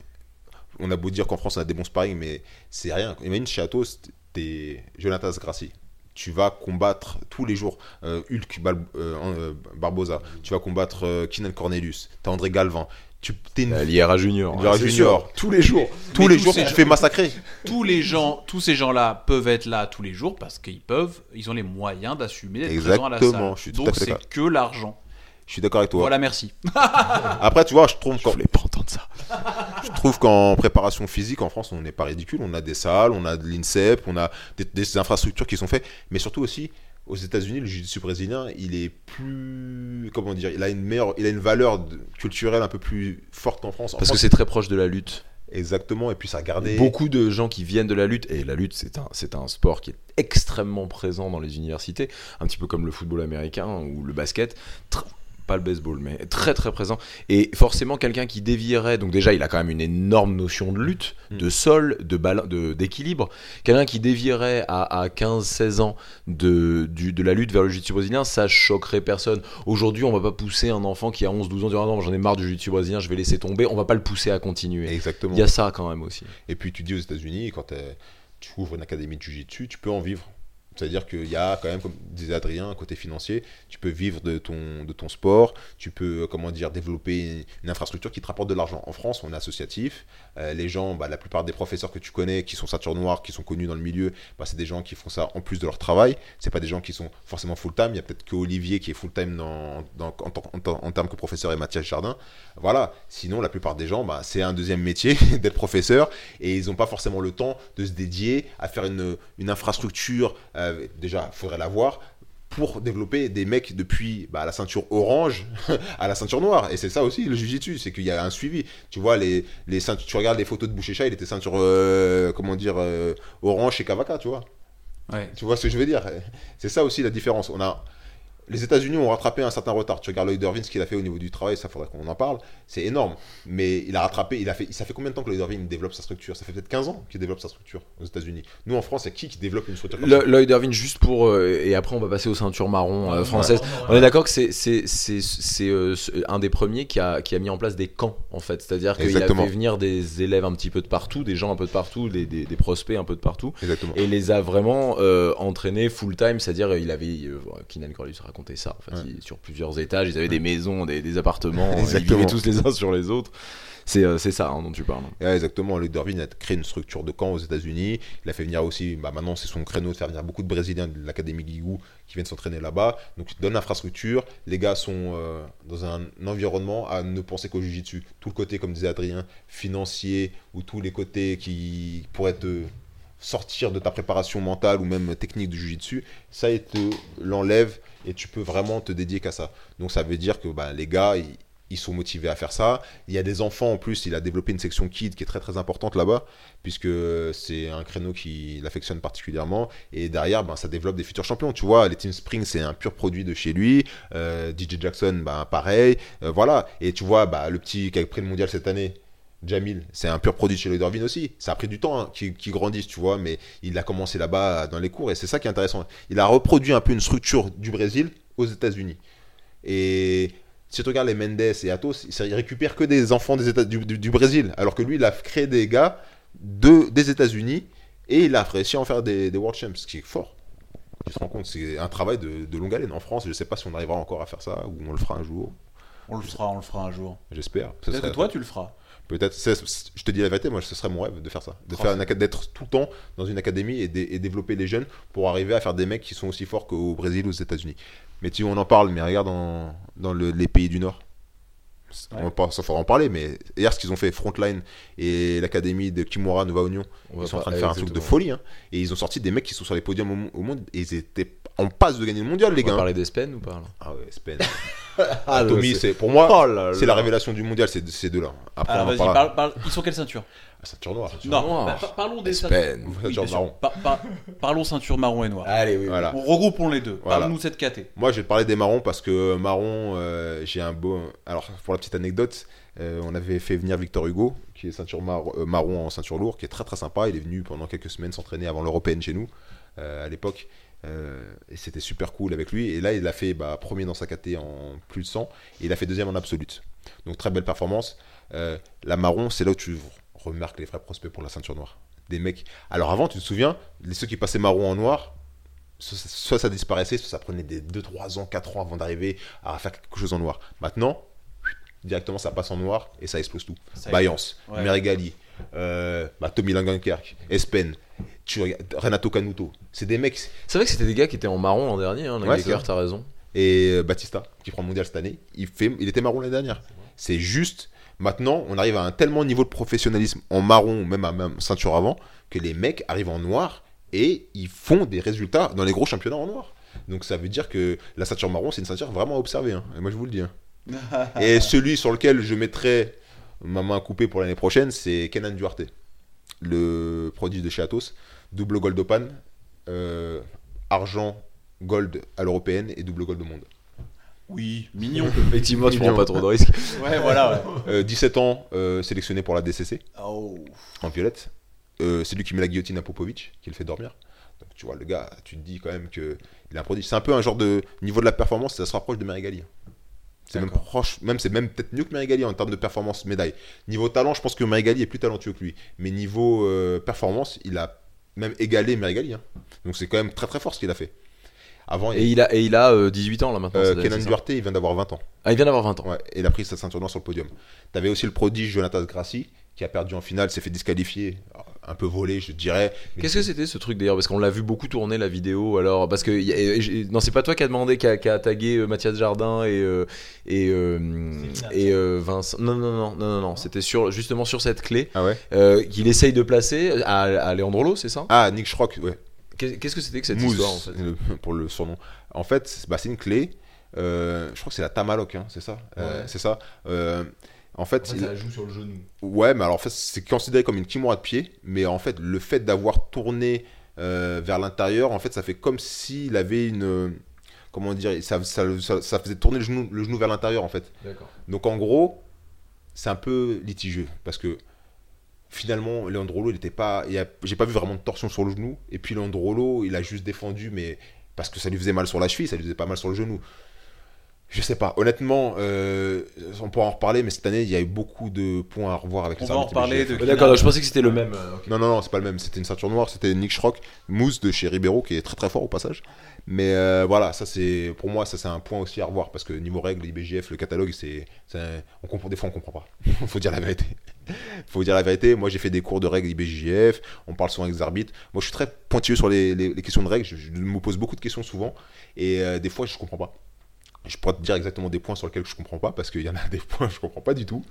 On a beau dire qu'en France, on a des bons sparring, mais c'est rien. Imagine chez Atos, t'es Jonathan Grassi tu vas combattre tous les jours euh, Hulk euh, euh, Barbosa, tu vas combattre euh, Keenan Cornelius, as André Galvin, tu es une... l'IRA Junior, Junior. tous les jours, tous les jours tu te fais massacrer. Tous les gens, tous ces gens-là peuvent être là tous les jours parce qu'ils peuvent, ils ont les moyens d'assumer d'être présents à la salle. Donc c'est que l'argent. Je suis d'accord avec toi. Voilà, merci. Après, tu vois, je trouve. Je voulais pas entendre ça. je trouve qu'en préparation physique, en France, on n'est pas ridicule. On a des salles, on a de l'INSEP, on a des, infrastructures qui sont faites. Mais surtout aussi, aux États-Unis, le jiu-jitsu brésilien, il est plus. Comment dire Il a une meilleure. Il a une valeur culturelle un peu plus forte qu'en France. Parce que c'est très proche de la lutte. Exactement, et puis ça a gardé. Beaucoup de gens qui viennent de la lutte, et la lutte c'est un, c'est un sport qui est extrêmement présent dans les universités, un petit peu comme le football américain ou le basket pas le baseball, mais très très présent. Et forcément, quelqu'un qui dévierait, donc déjà, il a quand même une énorme notion de lutte, mm. de sol, de d'équilibre. Quelqu'un qui dévierait à, à 15-16 ans de, du, de la lutte vers le jiu-jitsu brésilien, ça choquerait personne. Aujourd'hui, on va pas pousser un enfant qui a 11-12 ans, dire ah non, j'en ai marre du jiu-jitsu brésilien, je vais laisser tomber. On va pas le pousser à continuer. Exactement. Il y a ça quand même aussi. Et puis, tu dis aux États-Unis, quand tu ouvres une académie de jiu-jitsu, tu peux en vivre. C'est-à-dire qu'il y a quand même, comme disait Adrien, un côté financier. Tu peux vivre de ton, de ton sport, tu peux, comment dire, développer une infrastructure qui te rapporte de l'argent. En France, on est associatif. Euh, les gens, bah, la plupart des professeurs que tu connais, qui sont ceinture noire, qui sont connus dans le milieu, bah, c'est des gens qui font ça en plus de leur travail. C'est pas des gens qui sont forcément full-time. Il y a peut-être que Olivier qui est full-time dans, dans, en, termes que professeur et Mathias Jardin. Voilà. Sinon, la plupart des gens, bah, c'est un deuxième métier d'être professeur et ils n'ont pas forcément le temps de se dédier à faire une, une infrastructure. Euh, euh, déjà, il faudrait l'avoir pour développer des mecs depuis bah, la ceinture orange à la ceinture noire. Et c'est ça aussi le jujitsu, c'est qu'il y a un suivi. Tu vois, les, les tu regardes les photos de Bouchécha, il était ceinture, euh, comment dire, euh, orange chez Kavaka, tu vois. Tu vois ce que je veux dire? C'est ça aussi la différence. On a, les États-Unis ont rattrapé un certain retard. Tu regardes Lloyd Irving, ce qu'il a fait au niveau du travail, ça faudrait qu'on en parle. C'est énorme. Mais il a rattrapé, il a fait, ça fait combien de temps que Lloyd Irving développe sa structure? Ça fait peut-être 15 ans qu'il développe sa structure aux États-Unis. Nous en France, il y a qui qui développe une structure Lloyd Irving, juste pour. Euh, et après, on va passer aux ceintures marron euh, françaises. on est d'accord que c'est euh, un des premiers qui a, qui a mis en place des camps, en fait. C'est-à-dire qu'il a fait venir des élèves un petit peu de partout, des gens un peu de partout, des, des, prospects un peu de partout. Exactement. Et les a vraiment entraînés full-time. C'est-à-dire, il avait. Kinan Corliss racontait ça. En fait, sur plusieurs étages, ils avaient des maisons, des, appartements, ils vivaient tous les uns sur les autres. C'est euh, ça hein, dont tu parles. exactement. Le Dervin a créé une structure de camp aux États-Unis. Il a fait venir aussi, bah, maintenant c'est son créneau de faire venir beaucoup de Brésiliens de l'Académie Guigou qui viennent s'entraîner là-bas. Donc il donne l'infrastructure. Les gars sont euh, dans un environnement à ne penser qu'au Jiu-Jitsu. Tout le côté, comme disait Adrien, financier ou tous les côtés qui pourraient te sortir de ta préparation mentale ou même technique du Jiu-Jitsu, ça il te l'enlève et tu peux vraiment te dédier qu'à ça. Donc ça veut dire que bah, les gars, ils, sont motivés à faire ça. Il y a des enfants en plus, il a développé une section kid qui est très très importante là-bas, puisque c'est un créneau qui l'affectionne particulièrement. Et derrière, ben, ça développe des futurs champions. Tu vois, les Team Spring, c'est un pur produit de chez lui. Euh, DJ Jackson, ben, pareil. Euh, voilà. Et tu vois, bah, le petit qui a pris le mondial cette année, Jamil, c'est un pur produit chez les Dorvin aussi. Ça a pris du temps hein, qu'il grandisse, tu vois, mais il a commencé là-bas dans les cours et c'est ça qui est intéressant. Il a reproduit un peu une structure du Brésil aux États-Unis. Et si tu regardes les Mendes et Atos, ils récupèrent que des enfants des États, du, Brésil, alors que lui, il a créé des gars de, des États-Unis et il a réussi à en faire des, World Champs, ce qui est fort. Tu te rends compte, c'est un travail de, de longue haleine. En France, je ne sais pas si on arrivera encore à faire ça ou on le fera un jour. On le fera, on le fera un jour. J'espère. Peut-être que toi, tu le feras. Peut-être, je te dis la vérité, moi ce serait mon rêve de faire ça, de faire d'être tout le temps dans une académie et, développer les jeunes pour arriver à faire des mecs qui sont aussi forts qu'au Brésil ou aux États-Unis. Mais tu on en parle, mais regarde dans, dans les pays du Nord. On va ça faudra en parler, mais hier ce qu'ils ont fait Frontline et l'académie de Kimura Nova Union, ils sont en train de faire un truc de folie, hein. et ils ont sorti des mecs qui sont sur les podiums au, monde, et ils étaient en passe de gagner le mondial, les gars. On va parler d'Espen ou pas Ah ouais, Espen. ah, Tommy, c'est pour moi, oh c'est la révélation du mondial, c'est ces deux-là. Après, Alors, vas-y, parle, parle, ils sont quelle ceinture Ceinture noire. non, bah, parlons des ceintures. ceinture marron. parlons ceinture marron et noire. Allez, oui. Voilà. Regroupons les deux. Parle-nous de cette KT. Moi, je vais te parler des marrons parce que marron, euh, j'ai un beau. Alors, pour la petite anecdote, euh, on avait fait venir Victor Hugo, qui est ceinture euh, marron en ceinture lourde, qui est très très sympa. Il est venu pendant quelques semaines s'entraîner avant l'européenne chez nous à l'époque. Et c'était super cool avec lui. Et là, il a fait bah, premier dans sa KT en plus de 100 et il a fait deuxième en absolute. Donc très belle performance. la marron, c'est là où tu remarque les vrais prospects pour la ceinture noire. Des mecs. Alors avant, tu te souviens, les ceux qui passaient marron en noir, soit ça disparaissait, soit ça prenait des 2, 3 ans, 4 ans avant d'arriver à faire quelque chose en noir. Maintenant, directement ça passe en noir et ça explose tout. Bayance, Merigali, euh, bah, Tommy Langenkerk, Espen, tu Renato Canuto. C'est des mecs. C'est vrai que c'était des gars qui étaient en marron l'an dernier, hein, Langenkerk, t'as raison. Et euh, Batista, qui prend le mondial cette année, il, fait, il était marron l'année dernière. C'est juste Maintenant, on arrive à un tellement niveau de professionnalisme en marron, même à même ceinture avant, que les mecs arrivent en noir et ils font des résultats dans les gros championnats en noir. Donc ça veut dire que la ceinture marron, c'est une ceinture vraiment à observer. Hein. Et moi, je vous le dis. Hein. et celui sur lequel je mettrai ma main coupée pour l'année prochaine, c'est Kenan Duarte, le produit de chez Atos. Double gold open, euh, argent, gold à l'européenne et double gold au monde. Oui, mignon. Effectivement, tu prends pas trop de risques. ouais, voilà. 17 euh, ans, euh, sélectionné pour la DCC. Oh. En violette. Euh, c'est lui qui met la guillotine à Popovic, qui le fait dormir. Donc tu vois, le gars, tu te dis quand même qu'il est un produit. C'est un peu un genre de niveau de la performance, ça se rapproche de Merigali. C'est même proche, même c'est même peut-être mieux que Merigali en termes de performance médaille. Niveau talent, je pense que Merigali est plus talentueux que lui. Mais niveau performance, il a même égalé Merigali. Hein. Donc c'est quand même très très fort ce qu'il a fait et, il a, et il a 18 euh, ans là maintenant. Euh, Kenan Duarte, il vient d'avoir 20 ans. Ah, il vient d'avoir 20 ans. Ouais, et il a pris sa ceinture noire sur le podium. T'avais aussi le prodige Jonathan Grassi, qui a perdu en finale, s'est fait disqualifier, un peu volé, je dirais. Qu'est-ce que c'était ce truc d'ailleurs? Parce qu'on l'a vu beaucoup tourner la vidéo. Alors, parce que non, c'est pas toi qui a demandé, qui a, tagué euh, Mathias Jardin et et et Vincent. Non, non, non, non, non, C'était sur justement sur cette clé ah ouais? qu'il essaye de placer à, à Leandrolo, c'est ça? Ah, Nick Schrock, ouais. Qu'est-ce que c'était que cette histoire en fait? Pour le surnom. En fait, bah, c'est une clé. Euh, je crois que c'est la Tamaloc, hein, c'est ça? Euh, C'est ça. Euh, en fait, il... ça joue sur le genou. Ouais, mais alors en fait, c'est considéré comme une kimura de pied, mais en fait, le fait d'avoir tourné vers l'intérieur, en fait, ça fait comme s'il avait une comment dire, ça, ça, faisait tourner le genou, le genou vers l'intérieur en fait. Donc en gros, c'est un peu litigieux parce que finalement, Leandrolo, il était pas, j'ai pas vu vraiment de torsion sur le genou. Et puis Leandrolo, il a juste défendu, mais parce que ça lui faisait mal sur la cheville, ça lui faisait pas mal sur le genou. Je sais pas. Honnêtement, euh, on pourra en reparler, mais cette année, il y a eu beaucoup de points à revoir avec on va en reparler. D'accord, je pensais que c'était le même. Euh, non, non, non, c'est pas le même. C'était une ceinture noire. C'était Nick Schrock, Mousse de chez Ribeiro, qui est très très fort au passage. Mais euh, voilà, ça c'est pour moi, ça c'est un point aussi à revoir parce que niveau règles, IBGF, le catalogue, c'est, on comprend des fois on comprend pas. Faut dire la vérité. Faut dire la vérité. Moi, j'ai fait des cours de règles IBJF. On parle souvent avec les arbitres. Moi, je suis très pointilleux sur les, les, questions de règles. Je, je, me pose beaucoup de questions souvent et des fois, je comprends pas je pourrais te dire exactement des points sur lesquels je comprends pas parce qu'il y en a des points que je comprends pas du tout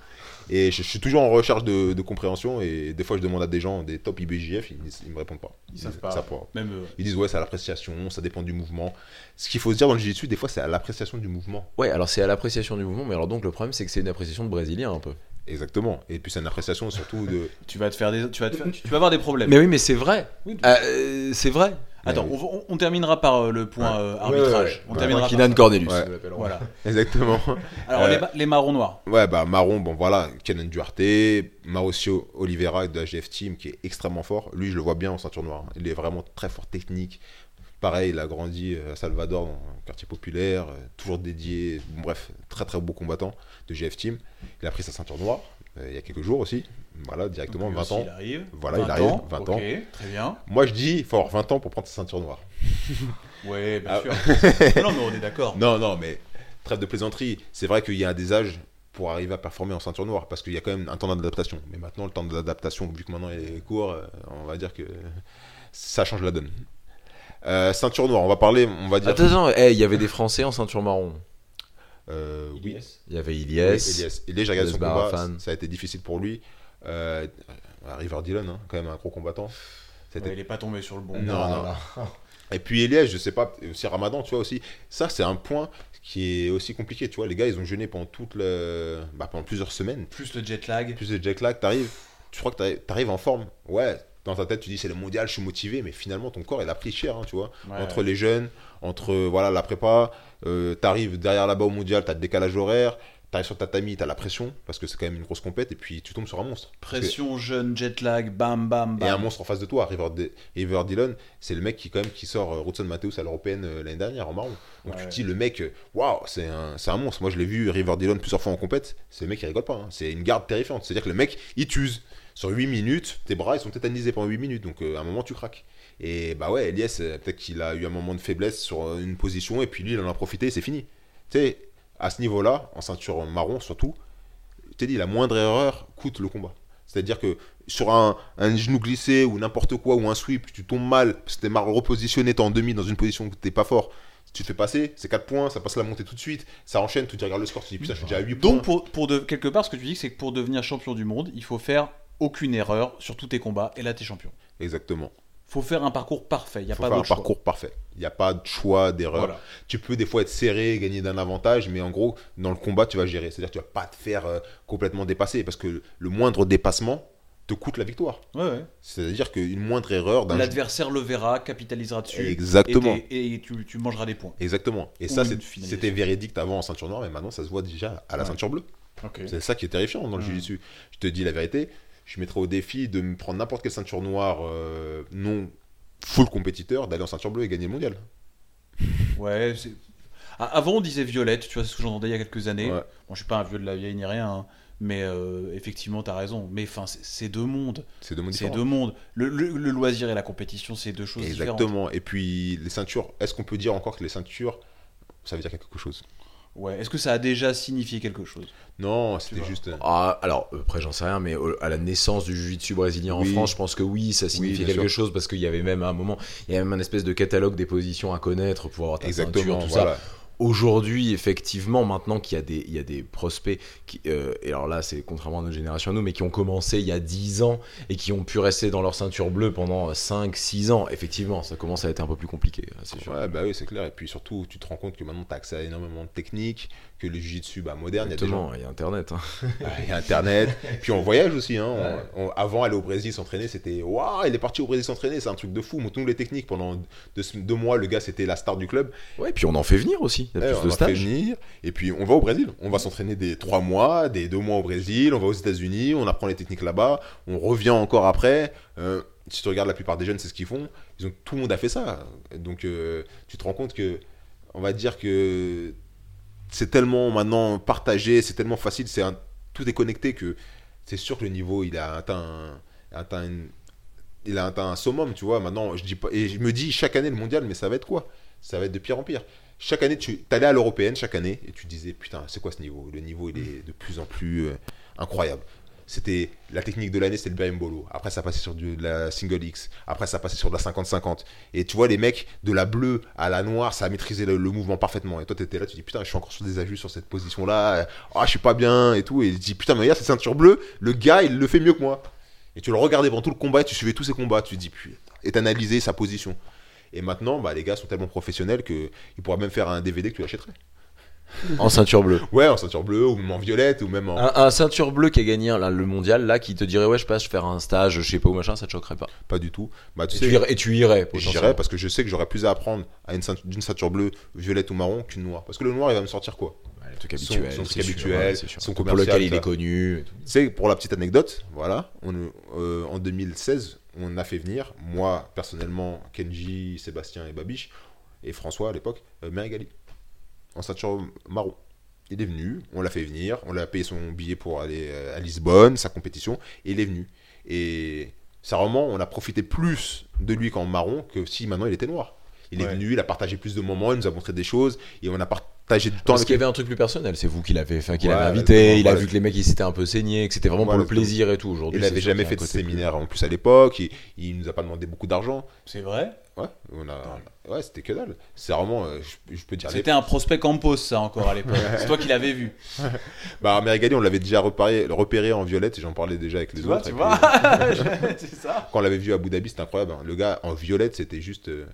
et je, suis toujours en recherche de, compréhension et des fois je demande à des gens des top IBJF ils, ils me répondent pas ils, savent pas, Même ils disent ouais c'est à l'appréciation ça dépend du mouvement ce qu'il faut se dire dans le jiu-jitsu des fois c'est à l'appréciation du mouvement ouais alors c'est à l'appréciation du mouvement mais alors donc le problème c'est que c'est une appréciation de brésilien un peu Exactement. Et puis c'est une appréciation surtout de. tu vas te faire des, tu vas, tu vas avoir des problèmes. Mais oui, mais c'est vrai. Euh, c'est vrai. Attends, on, terminera par euh, le point euh, arbitrage. on terminera Kinan Cornelius. Voilà. Exactement. Alors les, les, marrons noirs. Ouais, bah marron, bon voilà, Kenan Duarte, Mauricio Oliveira de la GF Team qui est extrêmement fort. Lui, je le vois bien en ceinture noire. Il est vraiment très fort technique. Pareil, il a grandi à Salvador, dans un quartier populaire, toujours dédié. bref, très très beau combattant de GF Team. Il a pris sa ceinture noire il y a quelques jours aussi. Voilà, directement, 20 ans. Il arrive. Voilà, il arrive, 20 ans. Très bien. Moi, je dis, il faut avoir 20 ans pour prendre sa ceinture noire. oui, bien ah. sûr. non, mais on est d'accord. Non, non, mais trêve de plaisanterie. C'est vrai qu'il y a des âges pour arriver à performer en ceinture noire parce qu'il y a quand même un temps d'adaptation. Mais maintenant, le temps d'adaptation, vu que maintenant il est court, euh, on va dire que ça change la donne. Euh, ceinture noire, on va parler, on va dire. Attends, il y avait des Français en ceinture marron. Euh, oui. Il y avait Iliès. Iliès. Iliès, j'ai regardé son combat, ça a été difficile pour lui. Euh, River Dillon, hein, quand même un gros combattant. il n'est pas tombé sur le bon. Non, non. Et puis Elias, je sais pas, aussi Ramadan, tu vois aussi. Ça, c'est un point qui est aussi compliqué, tu vois. Les gars, ils ont jeûné pendant toute le, bah, pendant plusieurs semaines. Plus le jet lag. Plus le jet lag. T'arrives, tu crois que t'arrives en forme. Ouais. Dans ta tête, tu dis c'est le mondial, je suis motivé, mais finalement ton corps il a pris cher, hein, tu vois. entre les jeunes, entre voilà la prépa, euh, t'arrives derrière là-bas au mondial, t'as le décalage horaire, t'arrives sur tatami, t'as la pression, parce que c'est quand même une grosse compète, et puis tu tombes sur un monstre. Pression, jeune, jet lag, bam, bam, bam. Et un monstre en face de toi, River, River Dillon, c'est le mec qui quand même qui sort euh, Rutson Mateus à l'européenne euh, l'année dernière en marron. Donc tu te dis, le mec, waouh, c'est un, un, monstre. Moi je l'ai vu, River Dillon, plusieurs fois en compète, c'est le mec qui rigole pas, hein. c'est une garde terrifiante. C'est-à-dire que le mec, il t'use. Sur 8 minutes, tes bras ils sont tétanisés pendant 8 minutes, donc à un moment tu craques. Et bah ouais, Elias, euh, peut-être qu'il a eu un moment de faiblesse sur euh, une position et puis lui, il en a profité et c'est fini. Tu sais, à ce niveau-là, en ceinture marron surtout, t'es dit, la moindre erreur coûte le combat. C'est-à-dire que sur un, genou glissé ou n'importe quoi, ou un sweep, tu tombes mal, parce que t'es mal repositionné, t'es en demi dans une position où t'es pas fort. Tu te fais passer, c'est 4 points, ça passe la montée tout de suite, ça enchaîne, tu regardes le score, tu dis putain, je suis déjà à 8 points. Donc, pour, pour de, quelque part, ce que tu dis, c'est que pour devenir champion du monde, il faut faire aucune erreur sur tous tes combats, et là, t'es champion. Exactement faut faire un parcours parfait. Il y a pas faire un parcours parfait. Il n'y a pas de choix, d'erreur. Tu peux des fois être serré, gagner d'un avantage, mais en gros, dans le combat, tu vas gérer. C'est-à-dire que tu vas pas te faire euh, complètement dépasser, parce que le moindre dépassement te coûte la victoire. C'est-à-dire qu'une moindre erreur d'un... L'adversaire le verra, capitalisera dessus. Exactement. Et, tu, mangeras des points. Exactement. Et ça, c'était véridique avant en ceinture noire, mais maintenant, ça se voit déjà à la ceinture bleue. C'est ça qui est terrifiant dans le jiu-jitsu. Je te dis la vérité, je mettrais au défi de me prendre n'importe quelle ceinture noire euh, non full compétiteur, d'aller en ceinture bleue et gagner le mondial. Ouais, Avant, on disait violette, tu vois, c'est ce que j'entendais il y a quelques années. Bon, je suis pas un vieux de la vieille ni rien, hein, mais euh, effectivement, tu as raison. Mais enfin, c'est deux mondes. C'est deux mondes. C'est deux mondes. Le, loisir et la compétition, c'est deux choses différentes. Exactement. Et puis, les ceintures, est-ce qu'on peut dire encore que les ceintures, ça veut dire quelque chose? Ouais. Est-ce que ça a déjà signifié quelque chose? Non, c'était juste. Euh, ah, alors, après, j'en sais rien, mais à la naissance du jiu-jitsu brésilien en France, je pense que oui, ça signifiait quelque chose parce qu'il y avait même un moment, il y avait même un espèce de catalogue des positions à connaître pour avoir ta Exactement, ceinture, tout ça. Aujourd'hui, effectivement, maintenant qu'il y, a des, il y a des prospects, qui, euh, et alors là, c'est contrairement à notre génération à nous, mais qui ont commencé il y a 10 ans et qui ont pu rester dans leur ceinture bleue pendant 5-6 ans, effectivement, ça commence à être un peu plus compliqué, c'est sûr. Ouais, bah oui, c'est clair. Et puis surtout, tu te rends compte que maintenant, tu as accès à énormément de techniques, que le jiu-jitsu bah, moderne, il y a des il y a Internet. Hein. il y a Internet. puis on voyage aussi. Hein. avant, aller au Brésil s'entraîner, c'était waouh, il est parti au Brésil s'entraîner, c'est un truc de fou. Montre-nous les techniques. Pendant deux, deux mois, le gars, c'était la star du club. Ouais, et puis on en fait venir aussi. Il y a plus de stages et puis on va au Brésil. On va s'entraîner des trois mois, des deux mois au Brésil, on va aux États-Unis, on apprend les techniques là-bas, on revient encore après. Euh, si tu regardes la plupart des jeunes, c'est ce qu'ils font. Ils ont, tout le monde a fait ça. Donc euh, tu te rends compte que, on va dire que c'est tellement maintenant partagé, c'est tellement facile, c'est tout est connecté que c'est sûr que le niveau il a atteint, un summum, tu vois. Maintenant, je dis pas, et je me dis chaque année le mondial, mais ça va être quoi? Ça va être de pire en pire chaque année, tu allais à l'européenne chaque année et tu disais putain, c'est quoi ce niveau? Le niveau, il est de plus en plus euh, incroyable. C'était la technique de l'année, c'était le bolo. Après, ça passait sur de la single X. Après, ça passait sur de la 50-50. Et tu vois, les mecs de la bleue à la noire, ça a maîtrisé le, mouvement parfaitement. Et toi, tu étais là, tu dis putain, je suis encore sur des ajustes sur cette position-là. Ah, je suis pas bien et tout. Et tu dis putain, mais regarde cette ceinture bleue, le gars, il le fait mieux que moi. Et tu le regardais pendant tout le combat et tu suivais tous ses combats. Tu dis putain, et t'analysais sa position. Et maintenant, bah, les gars sont tellement professionnels qu'ils pourraient même faire un DVD que tu achèterais. En ceinture bleue. Ouais, en ceinture bleue, ou même en violette, ou même en. Un, ceinture bleue qui a gagné le mondial, là, qui te dirait, ouais, je passe faire un stage, je sais pas où, machin, ça te choquerait pas? Pas du tout. Bah, tu et, sais, tu irais, et tu irais, J'irais parce que je sais que j'aurais plus à apprendre à une ceinture, d'une ceinture bleue, violette ou marron qu'une noire. Parce que le noir, il va me sortir quoi? Le truc habituel, son, truc habituel, son pour lequel il est connu. C'est pour la petite anecdote, voilà, on, euh, en 2016, on a fait venir, moi personnellement, Kenji, Sébastien et Babiche, et François à l'époque, euh, Merigali, en ceinture marron. Il est venu, on l'a fait venir, on l'a payé son billet pour aller euh, à Lisbonne, sa compétition, et il est venu. Et c'est vraiment, on a profité plus de lui qu'en marron que si maintenant il était noir. Il est venu, il a partagé plus de moments, il nous a montré des choses, et on a partagé du temps. Parce qu'il y avait un truc plus personnel, c'est vous qui l'avez fait, qui l'avez invité, il a vu que les mecs ils s'étaient un peu saignés, que c'était vraiment pour le plaisir et tout. Aujourd'hui, il n'avait jamais fait de séminaire en plus à l'époque, il, il nous a pas demandé beaucoup d'argent. C'est vrai? Ouais, on a... ouais c'était que dalle. C'est vraiment, euh, je, peux dire. C'était un prospect Campos, ça encore à l'époque. c'est toi qui l'avais vu. bah, Merigali, on l'avait déjà repéré, repéré en violette, j'en parlais déjà avec les tu autres. tu vois c'est ça. Quand on l'avait vu à Abu Dhabi, c'était incroyable. Hein. Le gars en violette, c'était juste. Euh,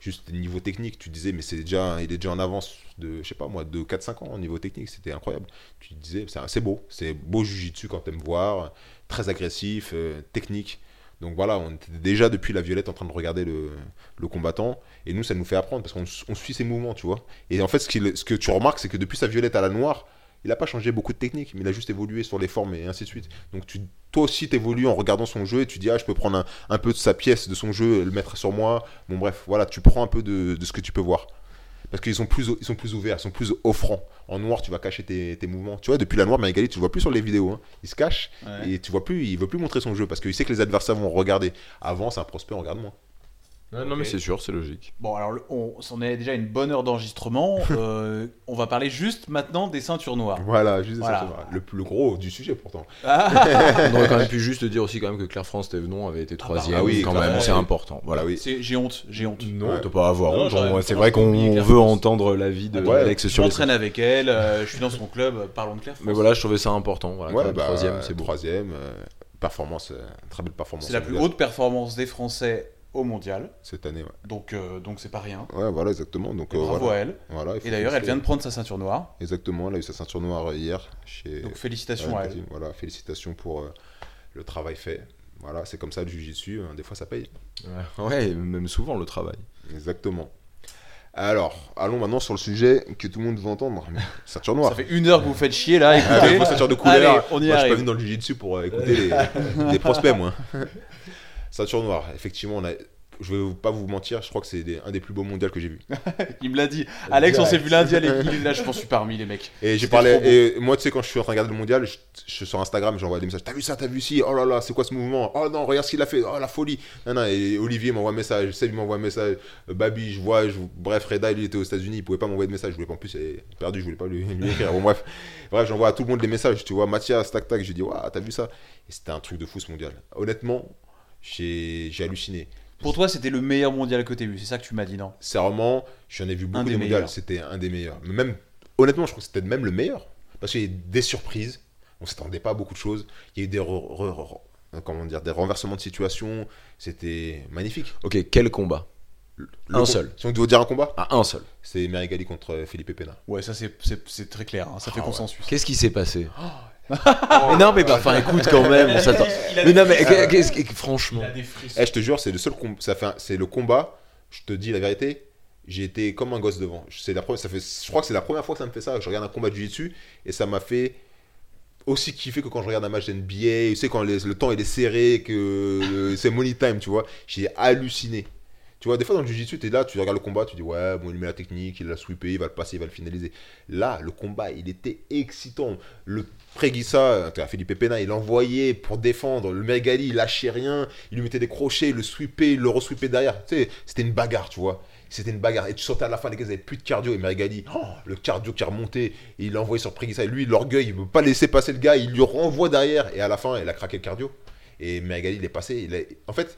juste niveau technique, tu disais, mais c'est déjà, il est déjà en avance de, je sais pas moi, de 4-5 ans au niveau technique, c'était incroyable. Tu disais, c'est beau, c'est beau jujitsu quand t'aimes voir, très agressif, euh, technique. Donc voilà, on était déjà depuis la violette en train de regarder le, le combattant. Et nous, ça nous fait apprendre parce qu'on suit ses mouvements, tu vois. Et en fait, ce, ce que tu remarques, c'est que depuis sa violette à la noire, il n'a pas changé beaucoup de techniques, mais il a juste évolué sur les formes et ainsi de suite. Donc tu, toi aussi, tu évolues en regardant son jeu et tu dis, ah, je peux prendre un, peu de sa pièce, de son jeu, le mettre sur moi. Bon, bref, voilà, tu prends un peu de, de ce que tu peux voir. Parce qu'ils sont plus, ils sont plus ouverts, ils sont plus offrants. En noir, tu vas cacher tes, tes mouvements. Tu vois, depuis la noire, Magali, tu le vois plus sur les vidéos. Hein. Il se cache et tu vois plus, il veut plus montrer son jeu parce qu'il sait que les adversaires vont regarder. Avant, c'est un prospect, on regarde moins. Non, mais c'est sûr, c'est logique. Bon, alors on, on est déjà une bonne heure d'enregistrement. Euh, on va parler juste maintenant des ceintures noires. Voilà, juste des ceintures noires. Le plus gros du sujet pourtant. Ah. on aurait quand même pu juste dire aussi quand même que Claire France Thévenon avait été ah bah, troisième. Ah, oui, quand même, c'est important. Voilà. oui. J'ai honte, j'ai honte. Non, ouais. pas à avoir honte. C'est vrai qu'on veut entendre l'avis de Alex sur. Je m'entraîne avec elle. Euh, je suis dans son club. Parlons de Claire France. Mais voilà, je trouvais ça important. Voilà, bah, troisième, c'est beau. Troisième, euh, performance, très belle performance. C'est la plus haute performance des Français au mondial. Cette année, ouais. Donc, euh, donc c'est pas rien. Ouais, voilà, exactement. Donc, euh, bravo à elle. Voilà, et d'ailleurs, elle vient de prendre sa ceinture noire. Exactement, elle a eu sa ceinture noire hier. Chez... Donc, félicitations à elle. Voilà, félicitations pour euh, le travail fait. Voilà, c'est comme ça le jiu-jitsu, hein. des fois ça paye. Ouais. même souvent le travail. Exactement. Alors, allons maintenant sur le sujet que tout le monde veut entendre. Ceinture noire. Ça fait une heure que vous faites chier là. Ah, écoutez. ceinture de couleur. Allez, on y moi, arrive. Je suis pas venu dans le jiu-jitsu pour écouter les, les prospects, moi. Ceinture noire, effectivement, on a je vais pas vous mentir, je crois que c'est un des plus beaux mondiaux que j'ai vu. il me l'a dit. Alex, on s'est vu lundi à l'équipe, là, je pense, je suis parmi les mecs. Et j'ai parlé, et moi, tu sais, quand je suis en train de regarder le mondial, je, suis sur Instagram, j'envoie des messages. T'as vu ça, t'as vu ci Oh là là, c'est quoi ce mouvement? Oh non, regarde ce qu'il a fait. Oh la folie. Non, non, et Olivier m'envoie un message, Seb m'envoie un message, Babi, je vois, je... bref, Reda, il était aux États-Unis, il pouvait pas m'envoyer de message. Je voulais pas en plus, il perdu, je voulais pas lui, écrire. Bon, bref, bref, j'envoie à tout le monde des messages. Tu vois, Mathias, tac, tac, je dis, waouh, t'as vu ça? Et c'était un truc de fou ce mondial. Honnêtement, j'ai halluciné Pour toi, c'était le meilleur mondial que tu as vu, c'est ça que tu m'as dit, non? C'est vraiment, j'en ai vu beaucoup de mondiales, c'était un des meilleurs. même, honnêtement, je crois que c'était même le meilleur. Parce qu'il y a eu des surprises, on s'attendait pas à beaucoup de choses. Il y a eu des, comment dire, des renversements de situation, c'était magnifique. Ok, quel combat? Un seul. Si on doit dire un combat? Ah, Un seul. C'est Merigali contre Philippe Pena. Ouais, ça c'est très clair, hein. ça fait ah consensus. Qu'est-ce qui s'est passé? Oh. Mais non, mais bah, enfin, écoute quand même, on s'attend. Mais non, mais franchement. Eh, je te jure, c'est le seul ça fait, c'est le combat. Je te dis la vérité, j'ai été comme un gosse devant. C'est la première, ça fait, je crois que c'est la première fois que ça me fait ça. Je regarde un combat de jiu-jitsu et ça m'a fait aussi kiffer que quand je regarde un match d'NBA. Tu sais quand le temps il est serré, que c'est money time, tu vois. J'ai halluciné. Tu vois, des fois dans le jiu-jitsu, tu es là, tu regardes le combat, tu dis ouais, bon, il met la technique, il l'a sweepé, il va le passer, il va le finaliser. Là, le combat, il était excitant. Le Préguissa, Philippe Pena, il envoyait pour défendre. Le Megali, il lâchait rien, il lui mettait des crochets, le sweepait, le resweepait derrière. Tu c'était une bagarre, tu vois. C'était une bagarre. Et tu sortais à la fin, les gars, ils avaient plus de cardio. Et Megali, oh, le cardio qui remontait, et il l'a envoyé sur Préguissa. Et lui, l'orgueil, il ne veut pas laisser passer le gars, il lui renvoie derrière. Et à la fin, il a craqué le cardio. Et Megali, il est passé. Il En fait,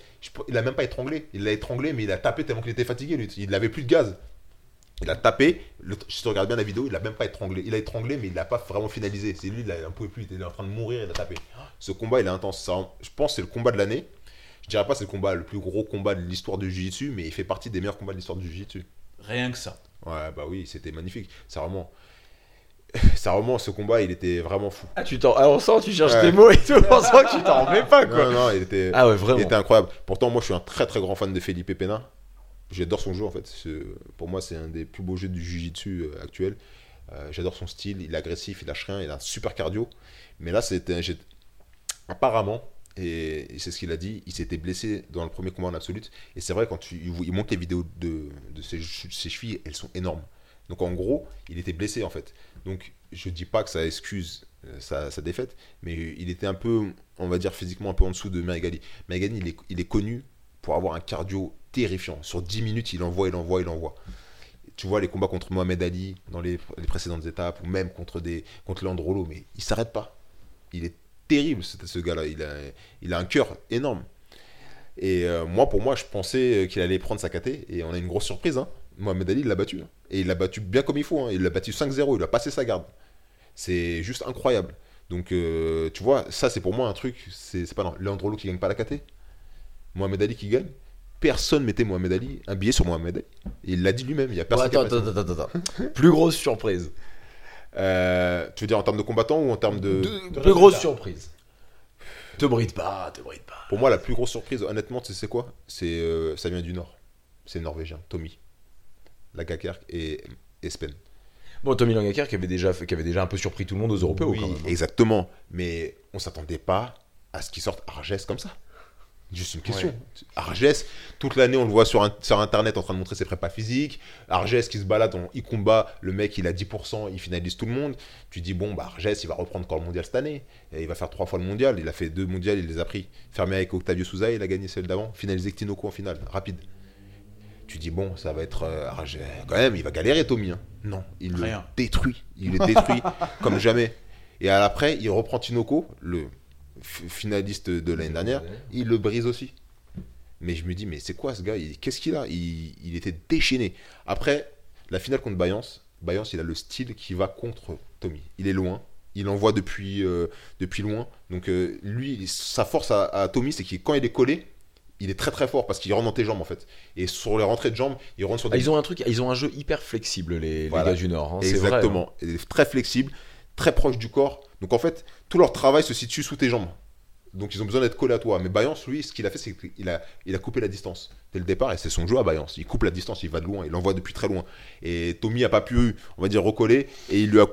il a même pas étranglé. Il l'a étranglé, mais il a tapé tellement qu'il était fatigué. Lui. Il n'avait plus de gaz. Il a tapé. Le... Si tu regardes bien la vidéo, il l'a même pas étranglé. Il a étranglé, mais il l'a pas vraiment finalisé. C'est lui, il a un peu plus. Il était en train de mourir, il a tapé. Ce combat, il est intense. je pense que c'est le combat de l'année. Je dirais pas c'est le combat, le plus gros combat de l'histoire du Jiu-Jitsu, mais il fait partie des meilleurs combats de l'histoire du Jiu-Jitsu. Rien que ça. Ouais, bah oui, c'était magnifique. C'est vraiment ça remonte, ce combat, il était vraiment fou. Ah, tu t'en... Ah, on sent, tu cherches tes mots et tout, on sent que tu t'en remets pas, quoi. Non, non, il était... Ah ouais, vraiment. Il était incroyable. Pourtant, moi, je suis un très très grand fan de Felipe Pena. J'adore son jeu, en fait. Pour moi, c'est un des plus beaux jeux du Jiu-Jitsu euh, actuel. Euh, j'adore son style, il est agressif, il lâche rien, il a un super cardio. Mais là, c'était... Apparemment, et c'est ce qu'il a dit, il s'était blessé dans le premier combat en absolute. Et c'est vrai, quand tu, il montre les vidéos de, ses, ses chevilles, elles sont énormes. Donc en gros, il était blessé en fait. Donc je dis pas que ça excuse euh, sa, défaite, mais il était un peu, on va dire physiquement un peu en dessous de Merigali. Merigali, il est, il est connu pour avoir un cardio terrifiant. Sur 10 minutes, il envoie, il envoie, il envoie. Tu vois les combats contre Mohamed Ali dans les, précédentes étapes, ou même contre, des, contre Leandro mais il s'arrête pas. Il est terrible, ce gars-là. Il a, il a un cœur énorme. Et euh, moi, pour moi, je pensais qu'il allait prendre sa KT, et on a une grosse surprise. Hein. Mohamed Ali, il l'a battu. Hein. Et il l'a battu bien comme il faut. Hein. Il l'a battu 5-0. Il a passé sa garde. C'est juste incroyable. Donc, euh, tu vois, ça, c'est pour moi un truc. C'est pas non, Leandrolo qui gagne pas la KT. Mohamed Ali qui gagne. Personne mettait Mohamed Ali, un billet sur Mohamed Ali. il l'a dit lui-même. Il y a personne. attends, attends, attends, attends, Plus grosse surprise. Euh, tu veux dire en termes de combattants ou en termes de. plus grosse surprise. Te bride pas, te bride pas. Pour moi, la plus grosse surprise, honnêtement, tu sais quoi? C'est euh, ça vient du Nord. C'est norvégien, Tommy. Lagakerk et Espen. Bon, Tommy Langaker qui avait, déjà, qui avait déjà un peu surpris tout le monde aux Européens. Oui, exactement. Mais on s'attendait pas à ce qu'il sorte Argès comme ça. Juste une question. Argès, toute l'année, on le voit sur, sur, Internet en train de montrer ses prépas physiques. Argès qui se balade, en, il combat, le mec, il a 10%, il finalise tout le monde. Tu dis, bon, bah, Argès, il va reprendre encore le mondial cette année. Et il va faire trois fois le mondial. Il a fait deux mondiales, il les a pris. Fermé avec Octavio Souza, il a gagné celle d'avant. Finalisé Tinoko en finale, rapide tu dis bon, ça va être euh, quand même, il va galérer Tommy. Hein. Non, il le détruit, il le détruit comme jamais. Et après, il reprend Tinoco, le finaliste de l'année dernière, il le brise aussi. Mais je me dis, mais c'est quoi ce gars? Qu'est-ce qu'il a? Il, était déchaîné. Après, la finale contre Bayance, Bayance, il a le style qui va contre Tommy. Il est loin, il envoie depuis, euh, depuis loin. Donc euh, lui, sa force à, à Tommy, c'est que quand il est collé, il est très très fort parce qu'il rentre dans tes jambes en fait. Et sur les rentrées de jambes, il rentre sur des... Ah, ils ont un truc, ils ont un jeu hyper flexible les, gars du Nord. Hein, Exactement. Vrai, hein. Très flexible, très proche du corps. Donc en fait, tout leur travail se situe sous tes jambes. Donc ils ont besoin d'être collés à toi. Mais Bayance, lui, ce qu'il a fait, c'est qu'il a, il a coupé la distance dès le départ. Et c'est son jeu à Bayance. Il coupe la distance, il va de loin, il envoie depuis très loin. Et Tommy a pas pu, on va dire, recoller. Et il lui a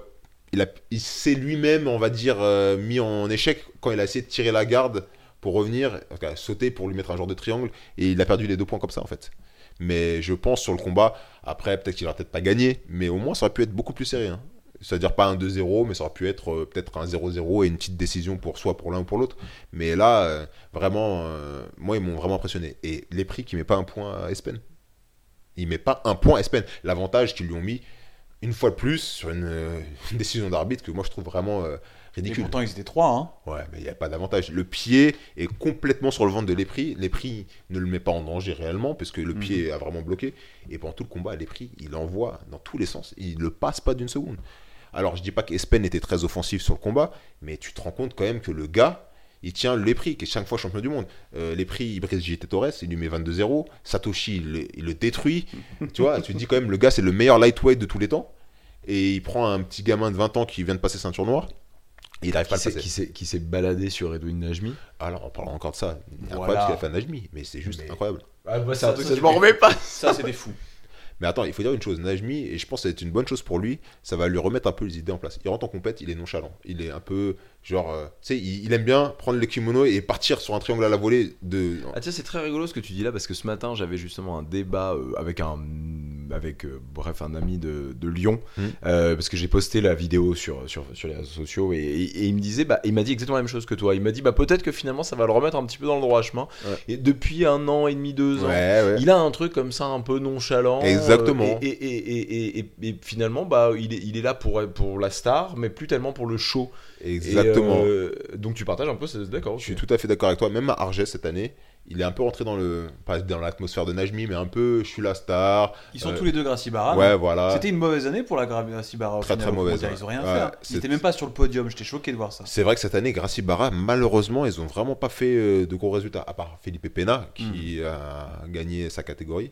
il, a, s'est lui-même, on va dire, euh, mis en échec quand il a essayé de tirer la garde pour revenir, sauter pour lui mettre un genre de triangle, et il a perdu les deux points comme ça en fait. Mais je pense sur le combat, après peut-être qu'il aura peut-être pas gagné, mais au moins ça aurait pu être beaucoup plus serré. Hein. C'est-à-dire pas un 2-0, mais ça aurait pu être euh, peut-être un 0-0 et une petite décision pour soit pour l'un ou pour l'autre. Mais là, euh, vraiment, euh, moi ils m'ont vraiment impressionné. Et les prix qui met pas un point à Espen. Il met pas un point à Espen. L'avantage qu'ils lui ont mis, une fois de plus, sur une, décision d'arbitre que moi je trouve vraiment ridicule. Et pourtant, ils étaient trois. Hein. Ouais, mais il n'y a pas d'avantage. Le pied est complètement sur le ventre de l'Epri. L'Epri ne le met pas en danger réellement, parce que le mhm. pied a vraiment bloqué. Et pendant tout le combat, l'Epri, il envoie dans tous les sens. Il ne le passe pas d'une seconde. Alors, je dis pas qu'Espen était très offensif sur le combat, mais tu te rends compte quand même que le gars, il tient l'Epri, qui est chaque fois champion du monde. Euh, L'Epri, il brise JT Torres, il lui met 22-0. Satoshi, il, le détruit. tu vois, tu te dis quand même, le gars, c'est le meilleur lightweight de tous les temps. Et il prend un petit gamin de 20 ans qui vient de passer ceinture noire. Il n'arrive pas à passer. Qui s'est baladé sur Edwin Najmi Alors, en parlant encore de ça, a incroyable ce qu'il a fait à Najmi, mais c'est juste incroyable. Ah, c'est un truc, ça, je m'en remets pas. Ça, c'est des fous. Mais attends, il faut dire une chose, Najmi, et je pense que c'est une bonne chose pour lui, ça va lui remettre un peu les idées en place. Il rentre en compète, il est nonchalant. Il est un peu, genre, euh, tu sais, il, aime bien prendre le kimono et partir sur un triangle à la volée de... Ah tiens, c'est très rigolo ce que tu dis là, parce que ce matin, j'avais justement un débat euh, avec un avec euh, bref un ami de, de Lyon mmh. parce que j'ai posté la vidéo sur, sur, sur les réseaux sociaux et, il me disait bah il m'a dit exactement la même chose que toi. Il m'a dit bah peut-être que finalement ça va le remettre un petit peu dans le droit chemin. Et depuis un an et demi deux ans il a un truc comme ça un peu nonchalant exactement. et, finalement bah il est, il est là pour pour la star mais plus tellement pour le show. Exactement. donc tu partages un peu d'accord je suis tout à fait d'accord avec toi. Même à Arges cette année il est un peu rentré dans le pas dans l'atmosphère de Najmi mais un peu je suis la star ils sont euh, tous les deux Gracie Barra ouais voilà. C'était une mauvaise année pour la Gracie Barra très très mauvaise ils ont rien fait hein. ils étaient même pas sur le podium j'étais choqué de voir ça. C'est vrai que cette année Gracie Barra malheureusement ils ont vraiment pas fait euh, de gros résultats à part Felipe Pena qui hmm. a gagné sa catégorie.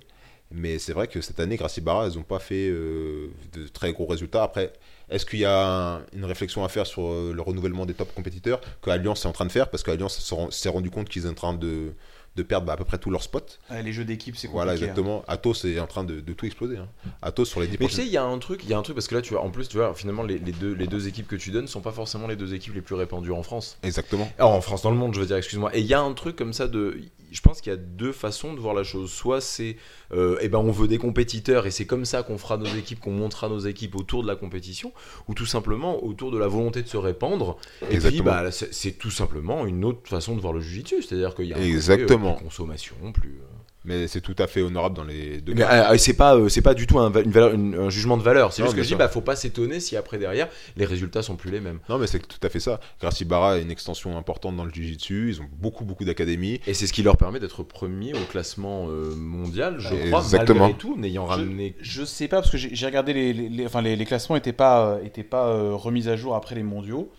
Mais c'est vrai que cette année Gracie Barra ils ont pas fait euh, de très gros résultats. Après est-ce qu'il y a une réflexion à faire sur le renouvellement des top compétiteurs que Alliance est en train de faire? Parce qu'Alliance s'est rendu compte qu'ils sont en train de de perdre bah, à peu près tous leurs spots. les jeux d'équipe, c'est compliqué. Voilà, exactement. Hein. Atos est en train de, tout exploser. Hein. Atos sur les 10 Mais tu sais, il y a un truc, il y a un truc parce que là, tu vois, en plus, tu vois, finalement, les, deux, les deux équipes que tu donnes sont pas forcément les deux équipes les plus répandues en France. Exactement. Alors, en France, dans le monde, je veux dire, excuse-moi. Et il y a un truc comme ça de, je pense qu'il y a deux façons de voir la chose. Soit c'est, euh, eh ben, on veut des compétiteurs et c'est comme ça qu'on fera nos équipes, qu'on montrera nos équipes autour de la compétition, ou tout simplement autour de la volonté de se répandre. Et puis, bah, c'est tout simplement une autre façon de voir le jujitsu, c'est-à-dire qu'il y a un Exactement. Côté, euh, consommation plus. Euh, mais c'est tout à fait honorable dans les deux cas. Euh, c'est pas, euh, c'est pas du tout un, une valeur, un jugement de valeur. C'est juste que je dis, bah, faut pas s'étonner si après derrière, les résultats sont plus les mêmes. Non, mais c'est tout à fait ça. Gracie Barra est une extension importante dans le Jiu-Jitsu. Ils ont beaucoup, beaucoup d'académies. Et c'est ce qui leur permet d'être premier au classement euh, mondial, je crois, Exactement. malgré tout, n'ayant ramené. Je sais pas, parce que j'ai regardé les, les, enfin, les, classements n'étaient pas, étaient pas remis à jour après les mondiaux.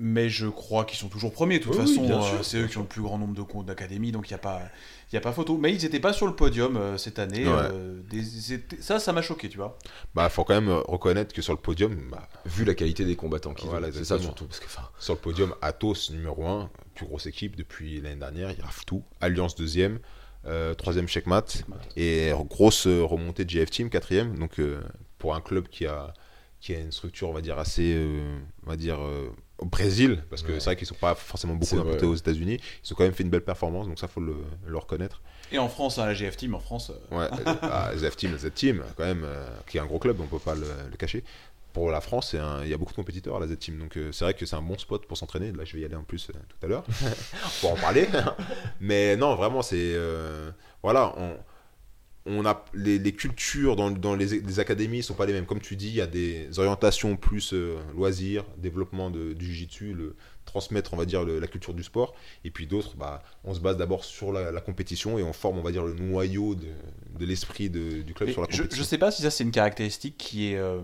Mais je crois qu'ils sont toujours premiers. De toute façon, c'est eux qui ont le plus grand nombre de comptes d'académies, donc il n'y a pas il n'y a pas photo. Mais ils n'étaient pas sur le podium euh, cette année. Euh, ça, ça m'a choqué, tu vois. Bah, faut quand même euh, reconnaître que sur le podium, bah, vu la qualité des combattants qui voilà, c'est ça surtout. Parce que, sur le podium, Atos numéro 1, plus grosse équipe depuis l'année dernière, il y a tout. Alliance deuxième, troisième checkmat, et grosse remontée de GF Team quatrième. Donc pour un club qui a qui a une structure, on va dire assez, on va dire au Brésil, parce que c'est vrai qu'ils ne sont pas forcément beaucoup importés aux États-Unis, ils ont quand même fait une belle performance, donc ça faut le, le reconnaître. Et en France, hein, la GF Team en France. Euh, ouais, la GF Team, la Z Team, quand même, euh, qui est un gros club, on peut pas le, cacher. Pour la France, il y a beaucoup de compétiteurs à la Z Team, donc euh, c'est vrai que c'est un bon spot pour s'entraîner. Là, je vais y aller en plus tout à l'heure pour en parler. Mais non, vraiment, c'est voilà. On, on a les, cultures dans, dans les, les, académies sont pas les mêmes. Comme tu dis, il y a des orientations plus euh, loisirs, développement de, du jiu-jitsu, le transmettre, on va dire, la culture du sport. Et puis d'autres, bah, on se base d'abord sur la, compétition et on forme, on va dire, le noyau de, de l'esprit du club sur la compétition. Je, ne sais pas si ça c'est une caractéristique qui est euh,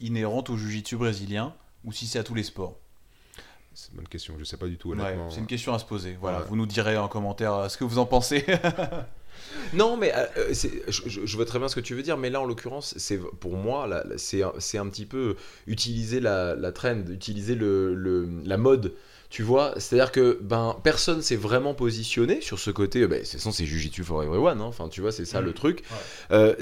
inhérente au jiu-jitsu brésilien ou si c'est à tous les sports. C'est une bonne question, je sais pas du tout. c'est une question à se poser. Voilà, vous nous direz en commentaire euh, ce que vous en pensez. Non, mais euh, euh, je, vois très bien ce que tu veux dire, mais là, en l'occurrence, c'est pour moi, c'est un petit peu utiliser la, trend, utiliser le, la mode tu vois, c'est-à-dire que ben personne s'est vraiment positionné sur ce côté. Ben, c'est c'est Jujitsu for everyone. Hein. Enfin, tu vois, c'est ça le mm. truc. Euh,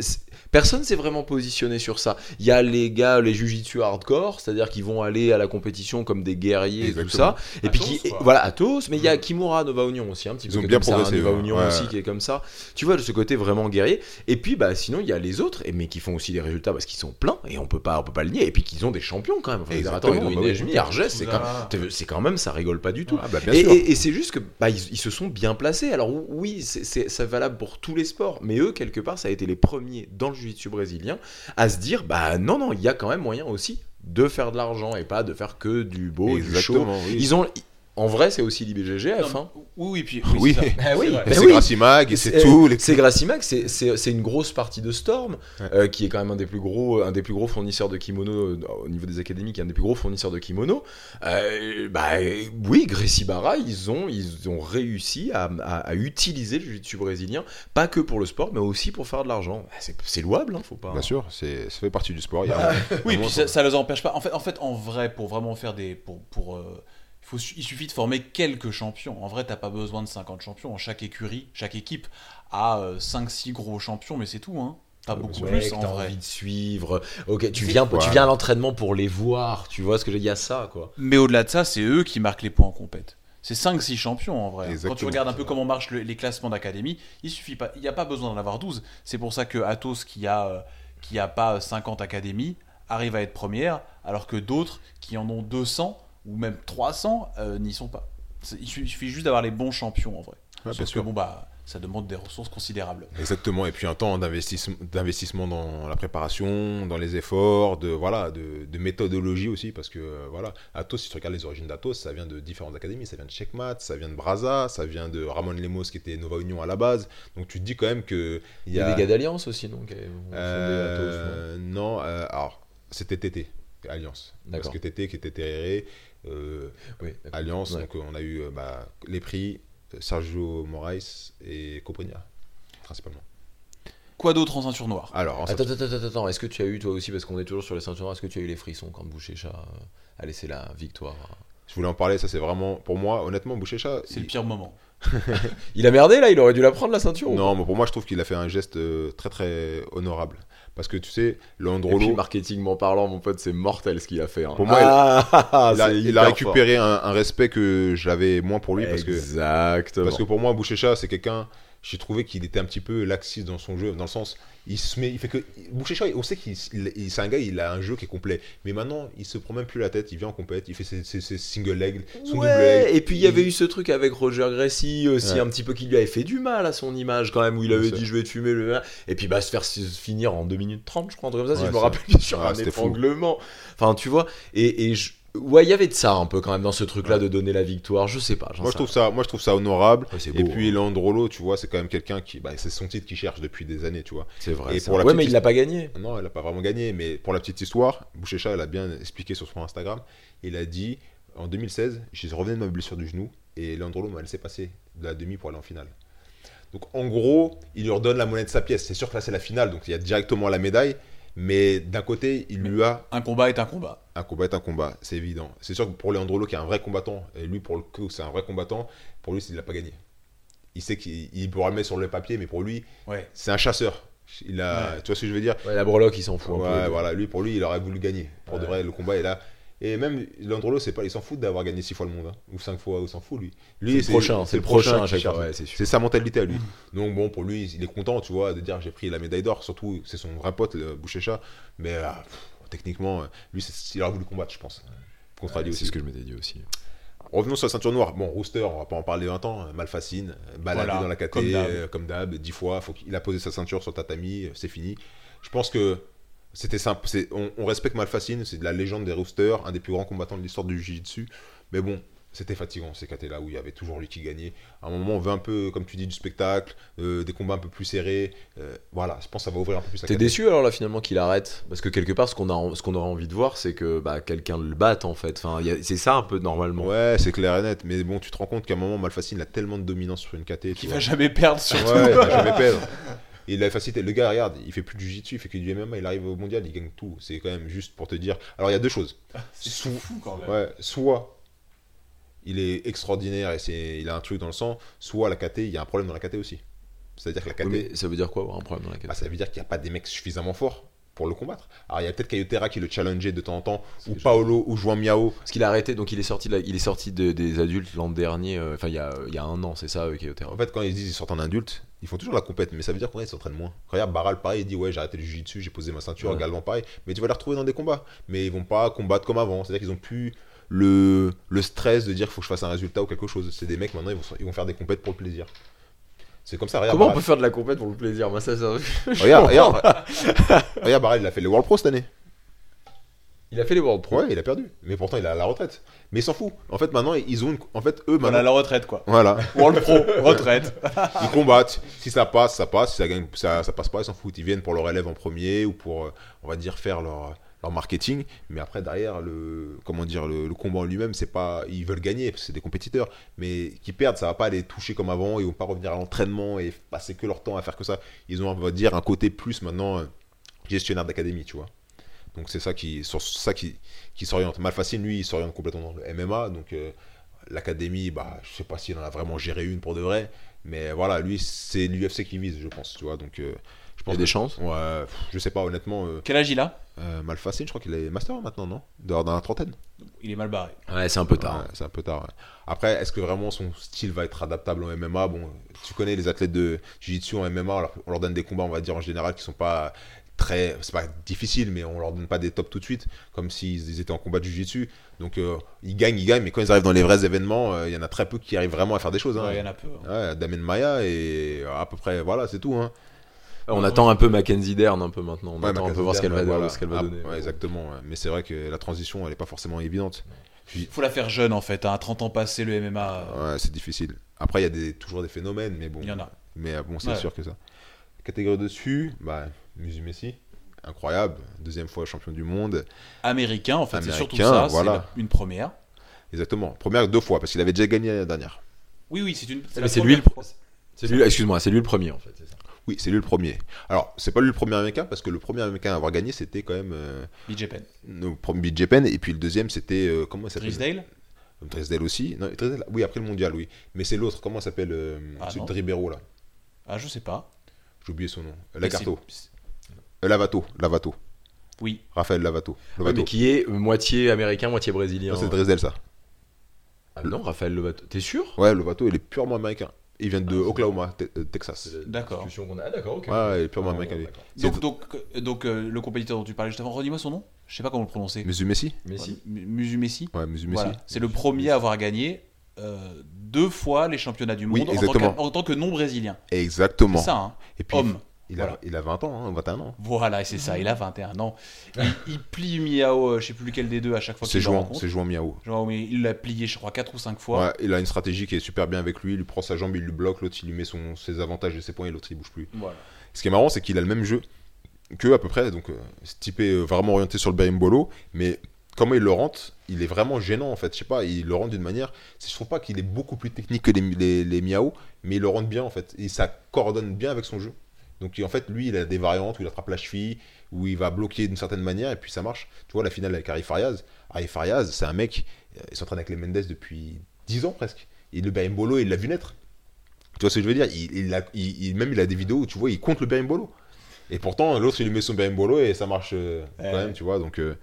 personne s'est vraiment positionné sur ça. Il y a les gars, les Jujitsu hardcore, c'est-à-dire qu'ils vont aller à la compétition comme des guerriers et tout ça. Et puis qui, voilà, à tous. Mais il y a mm. Kimura Nova Union aussi, un petit Ils peu ont bien ça, Nova Union aussi qui est comme ça. tu vois, de ce côté vraiment guerrier. Et puis, bah, sinon, il y a les autres, et, mais qui font aussi des résultats parce qu'ils sont pleins, et on peut pas, on peut pas le nier. Et puis qu'ils ont des champions quand même. Enfin, attends, bah Arges, c'est quand, quand, même, ça rigole pas du tout. Ah, bah, et, c'est juste que bah, ils, se sont bien placés. Alors oui, c'est ça valable pour tous les sports, mais eux, quelque part, ça a été les premiers dans le jiu-jitsu brésilien à se dire, bah non, non, il y a quand même moyen aussi de faire de l'argent et pas de faire que du beau, du chaud. Ils ont en vrai, c'est aussi l'IBGGF. Hein. Oui, oui, puis oui, c'est ah oui. Gracimag et c'est tout. C'est Gracimag, c'est une grosse partie de Storm, euh, qui est quand même un des plus gros, un des plus gros fournisseurs de kimono euh, au niveau des académies, qui est un des plus gros fournisseurs de kimono. Euh, bah oui, Gracibara, ils ont, ils ont réussi à, à, utiliser le jiu-jitsu brésilien, pas que pour le sport, mais aussi pour faire de l'argent. Bah, c'est louable, hein, faut pas. Bien sûr, ça fait partie du sport. oui, puis ça, ne les empêche pas. En fait, en fait, en vrai, pour vraiment faire des, pour, pour il, suffit de former quelques champions. En vrai, t'as pas besoin de 50 champions. Chaque écurie, chaque équipe a 5-6 euh, gros champions, mais c'est tout. Hein. Pas beaucoup plus en vrai. envie de suivre. Ok, tu viens, tu viens à l'entraînement pour les voir. Tu vois ce que je dis à ça, quoi. Mais au-delà de ça, c'est eux qui marquent les points en compète. C'est 5-6 champions en vrai. Quand tu regardes un peu comment marchent les classements d'académie, il suffit pas, il n'y a pas besoin d'en avoir 12. C'est pour ça que Atos, qui a, euh, qui a pas 50 académies, arrive à être première, alors que d'autres qui en ont 200 ou même 300 euh, n'y sont pas. Il suffit juste d'avoir les bons champions en vrai. Parce que bon, bah, ça demande des ressources considérables. Exactement, et puis un temps d'investissement dans la préparation, dans les efforts, de, voilà, de, méthodologie aussi, parce que euh, voilà, Atos, si tu regardes les origines d'Atos, ça vient de différentes académies, ça vient de Checkmat, ça vient de Braza, ça vient de Ramon Lemos qui était Nova Union à la base, donc tu te dis quand même que... Il y, a des gars d'Alliance aussi, donc euh, non, alors c'était TT, Alliance. Parce que TT qui était TRR, euh, Alliance. Donc on a eu euh, bah, les prix Sergio Moraes et Coprinha, principalement. Quoi d'autre en ceinture noire? Alors, attends, attends, attends, attends, est-ce que tu as eu toi aussi, parce qu'on est toujours sur les ceintures noires, est-ce que tu as eu les frissons quand Boucher-Chat euh, a laissé la victoire? Je voulais en parler, ça c'est vraiment, pour moi, honnêtement, Boucher-Chat. C'est le pire moment. il a merdé là, il aurait dû la prendre la ceinture Non, mais pour moi je trouve qu'il a fait un geste très très honorable. Parce que tu sais, Landrolo. Marketingment parlant, mon pote, c'est mortel ce qu'il a fait. Hein. Pour moi, ah, il, a, récupéré un, respect que j'avais moins pour lui. Exactement. Parce que, parce que pour moi, Bouchécha, c'est quelqu'un j'ai trouvé qu'il était un petit peu laxiste dans son jeu, dans le sens, il se met, il fait que Boucher on sait qu'il c'est un gars, il a un jeu qui est complet, mais maintenant il se prend même plus la tête, il vient en compète, il fait ses, single legs, son double leg. Et puis il y avait eu ce truc avec Roger Gracie aussi un petit peu qui lui avait fait du mal à son image quand même où il avait dit je vais te fumer le et puis bah se faire finir en 2 minutes 30 je crois un truc comme ça si je me rappelle sur un étranglement. Enfin tu vois et, et je, Ouais, il y avait de ça un peu quand même dans ce truc-là de donner la victoire. Je sais pas. Moi, je trouve ça, moi, je trouve ça honorable. et puis, hein. Landrolo, tu vois, c'est quand même quelqu'un qui, bah, c'est son titre qu'il cherche depuis des années, tu vois. C'est vrai. Et pour ouais, mais il l'a pas gagné. Non, il l'a pas vraiment gagné. Mais pour la petite histoire, Bouchécha, elle a bien expliqué sur son Instagram. Il a dit en 2016, je revenais de ma blessure du genou et Landrolo m'a laissé passer de la demi pour aller en finale. Donc, en gros, il leur donne la monnaie de sa pièce. C'est sûr que là, c'est la finale, donc il y a directement la médaille. Mais d'un côté, il lui a. Un combat est un combat. Un combat est un combat, c'est évident. C'est sûr que pour Leandrolo, qui est un vrai combattant, et lui, pour le coup, c'est un vrai combattant, pour lui, il n'a pas gagné. Il sait qu'il pourra le mettre sur le papier, mais pour lui, ouais. c'est un chasseur. Il a, Tu vois ce que je veux dire? La breloque, il s'en fout. Ouais, voilà. Lui, pour lui, il aurait voulu gagner. Pour de vrai, le combat est là. Et même Landrolo, c'est pas, il s'en fout d'avoir gagné 6 fois le monde, hein. ou 5 fois, ou s'en fout lui. lui c'est le prochain, c'est le prochain, à c'est sa mentalité à lui. Donc bon, pour lui, il est content, tu vois, de dire j'ai pris la médaille d'or. Surtout, c'est son vrai pote, le Bouchécha. Mais euh, techniquement, lui, il aurait voulu combattre, je pense. Contre C'est ce que je m'étais dit aussi. Revenons sur la ceinture noire. Bon, Rooster, on va pas en parler 20 ans. Malfacine, baladé dans la KT, comme d'hab, 10 fois. Faut il a posé sa ceinture sur tatami, c'est fini. Je pense que c'était simple. On, on, respecte Malfacine, c'est de la légende des roosters, un des plus grands combattants de l'histoire du Jiu-Jitsu. Mais bon, c'était fatigant ces KT-là où il y avait toujours lui qui gagnait. À un moment, on veut un peu, comme tu dis, du spectacle, euh, des combats un peu plus serrés. Euh, voilà, je pense que ça va ouvrir un peu plus la T'es déçu alors là finalement qu'il arrête? Parce que quelque part, ce qu'on a, ce qu'on aurait envie de voir, c'est que bah, quelqu'un le batte en fait. Enfin, c'est ça un peu normalement. Ouais, c'est clair et net. Mais bon, tu te rends compte qu'à un moment, Malfacine a tellement de dominance sur une KT. Qu'il va jamais perdre surtout. Ouais, il va jamais perdre. il a facilité. Le gars, regarde, il fait plus du jiu-jitsu, il fait que du MMA, il arrive au mondial, il gagne tout. C'est quand même juste pour te dire. Alors il y a deux choses. Ah, c'est fou quand même. Ouais, soit il est extraordinaire et c'est, il a un truc dans le sang, soit la KT, il y a un problème dans la KT aussi. C'est-à-dire que la KT. ça veut dire quoi avoir un problème dans la KT bah, Ça veut dire qu'il n'y a pas des mecs suffisamment forts pour le combattre. Alors il y a peut-être Cayotera qui le challengeait de temps en temps, ou Paolo, ou Juan Miao. Parce qu'il a arrêté, donc il est sorti, il est sorti des adultes l'an dernier, euh, enfin il, y a, il y a un an, c'est ça, Cayotera. En fait, quand ils disent qu'ils sortent en adulte, ils font toujours la compète, mais ça veut dire qu'ils s'entraînent moins. Regarde, Baral, pareil, il dit Ouais, j'ai arrêté le jiu-jitsu, j'ai posé ma ceinture, également pareil. Mais tu vas les retrouver dans des combats. Mais ils vont pas combattre comme avant. C'est-à-dire qu'ils ont plus le, le stress de dire qu'il faut que je fasse un résultat ou quelque chose. C'est des mecs maintenant, ils vont, ils vont faire des compètes pour le plaisir. C'est comme ça. Regarde, Comment on peut faire de la compète pour le plaisir? Moi, ça, ça... Regarde, regarde. regarde, Barrel, il a fait les World Pro cette année. Il a fait les World Pro. Ouais, il a perdu. Mais pourtant, il a la retraite. Mais il s'en fout. En fait, maintenant, ils ont. En fait, eux, maintenant. On a la retraite, quoi. Voilà. World Pro, retraite. ils combattent. Si ça passe, ça passe. Si ça, gagne, ça, ça passe pas, ils s'en foutent. Ils viennent pour leur élève en premier ou pour, euh, on va dire, faire leur marketing, mais après derrière le comment dire le, combat en lui-même, c'est pas ils veulent gagner, c'est des compétiteurs, mais qui perdent, ça va pas les toucher comme avant, ils vont pas revenir à l'entraînement et passer que leur temps à faire que ça. Ils ont on va dire un côté plus maintenant euh, gestionnaire d'académie, tu vois. Donc c'est ça qui sur ça qui, qui s'oriente. Malfacine lui, il s'oriente complètement dans le MMA, donc euh, l'académie, bah je sais pas s'il en a vraiment géré une pour de vrai, mais voilà, lui c'est l'UFC qui vise, je pense, tu vois. Donc euh, il y a des chances? Ouais, je sais pas, honnêtement. Euh, Quel âge il a? euh, Malfacine, je crois qu'il est master maintenant, non? Dans la trentaine. Il est mal barré. Ouais, c'est un peu tard. c'est un peu tard. Après, est-ce que vraiment son style va être adaptable en MMA Bon, tu connais les athlètes de Jiu-Jitsu en MMA, on leur donne des combats, on va dire en général, qui sont pas très. C'est pas difficile, mais on leur donne pas des tops tout de suite, comme s'ils étaient en combat de Jiu-Jitsu. Donc, euh, ils gagnent, ils gagnent, mais quand ils arrivent dans les vrais événements, euh, il y en a très peu qui arrivent vraiment à faire des choses. Hein. il y en a peu. Hein. Ouais, Damien Maya, et à peu près, voilà, c'est tout. Hein. On attend un peu Mackenzie Dern un peu maintenant. On attend un peu voir ce qu'elle va, ce qu'elle va ah, donner. exactement. Mais c'est vrai que la transition, elle n'est pas forcément évidente. Il faut la faire jeune en fait. Hein. À 30 ans passés, le MMA. Euh. Ouais, c'est difficile. Après, il y a des, toujours des phénomènes, mais bon. Il y en a. Mais euh, bon, c'est sûr que ça. Catégorie dessus, bah, Musu Messi. Incroyable. Deuxième fois champion du monde. Américain, en fait. C'est surtout ça. Voilà. une première. Exactement. Première deux fois, parce qu'il avait déjà gagné la dernière. Oui, oui, c'est une. C'est lui, le... excuse-moi, c'est lui le premier en fait. Oui, c'est lui le premier. Alors, c'est pas lui le premier américain, parce que le premier américain à avoir gagné, c'était quand même. Euh, BJ Penn. et puis le deuxième, c'était. Euh, comment ça s'appelle? Drisdale Drisdale aussi. Non, oui, après le mondial, oui. Mais c'est l'autre, comment s'appelle euh, ah, Celui de Ribeiro, là? Ah, je sais pas. J'ai oublié son nom. Lagarto. Euh, Lavato. Lavato. Oui. Raphaël Lavato. mais qui est moitié américain, moitié brésilien. c'est Drisdale, ça. Ah non, Raphaël Lavato. T'es sûr? Ouais, Lavato, il est purement américain. Il vient de ah, Oklahoma, euh, Texas. D'accord. Ah, d'accord, ok. Ouais, il est purement ah, américain. Donc, donc, donc euh, le compétiteur dont tu parlais juste avant, redis-moi son nom Je sais pas comment le prononcer. Musu Messi Messi. Musu Messi Ouais, Musu Messi. C'est le premier à avoir gagné euh, deux fois les championnats du monde en, tant que, non brésilien. Exactement. C'est ça, hein. Et puis, Homme. Il, a, il a 20 ans, hein, 21 ans. Voilà, c'est ça, il a 21 ans. Il, plie Miao, euh, je sais plus lequel des deux à chaque fois qu'il le rencontre. C'est Jouan Miao. mais il l'a plié, je crois, 4 ou 5 fois. Ouais, il a une stratégie qui est super bien avec lui. Il lui prend sa jambe, il lui bloque, l'autre il lui met son, ses avantages et ses points et l'autre il bouge plus. Voilà. Ce qui est marrant, c'est qu'il a le même jeu que à peu près, donc euh, typé euh, vraiment orienté sur le berimbolo, mais comment il le rentre, il est vraiment gênant en fait. Je sais pas, il le rentre d'une manière. Je trouve pas qu'il est beaucoup plus technique que les, les, les Miao, mais il le rentre bien en fait. Et ça coordonne bien avec son jeu. Donc en fait, lui, il a des variantes où il attrape la cheville, où il va bloquer d'une certaine manière, et puis ça marche. Tu vois, la finale avec Arif Fariaz, Arif Fariaz, c'est un mec, euh, il s'entraîne avec les Mendes depuis 10 ans presque. Et le Berimbolo, il l'a vu naître. Tu vois ce que je veux dire? Il, a, Même il a des vidéos où tu vois, il compte le Berimbolo. Et pourtant, l'autre, il lui met son Berimbolo et ça marche euh, quand même, tu vois. Donc, euh,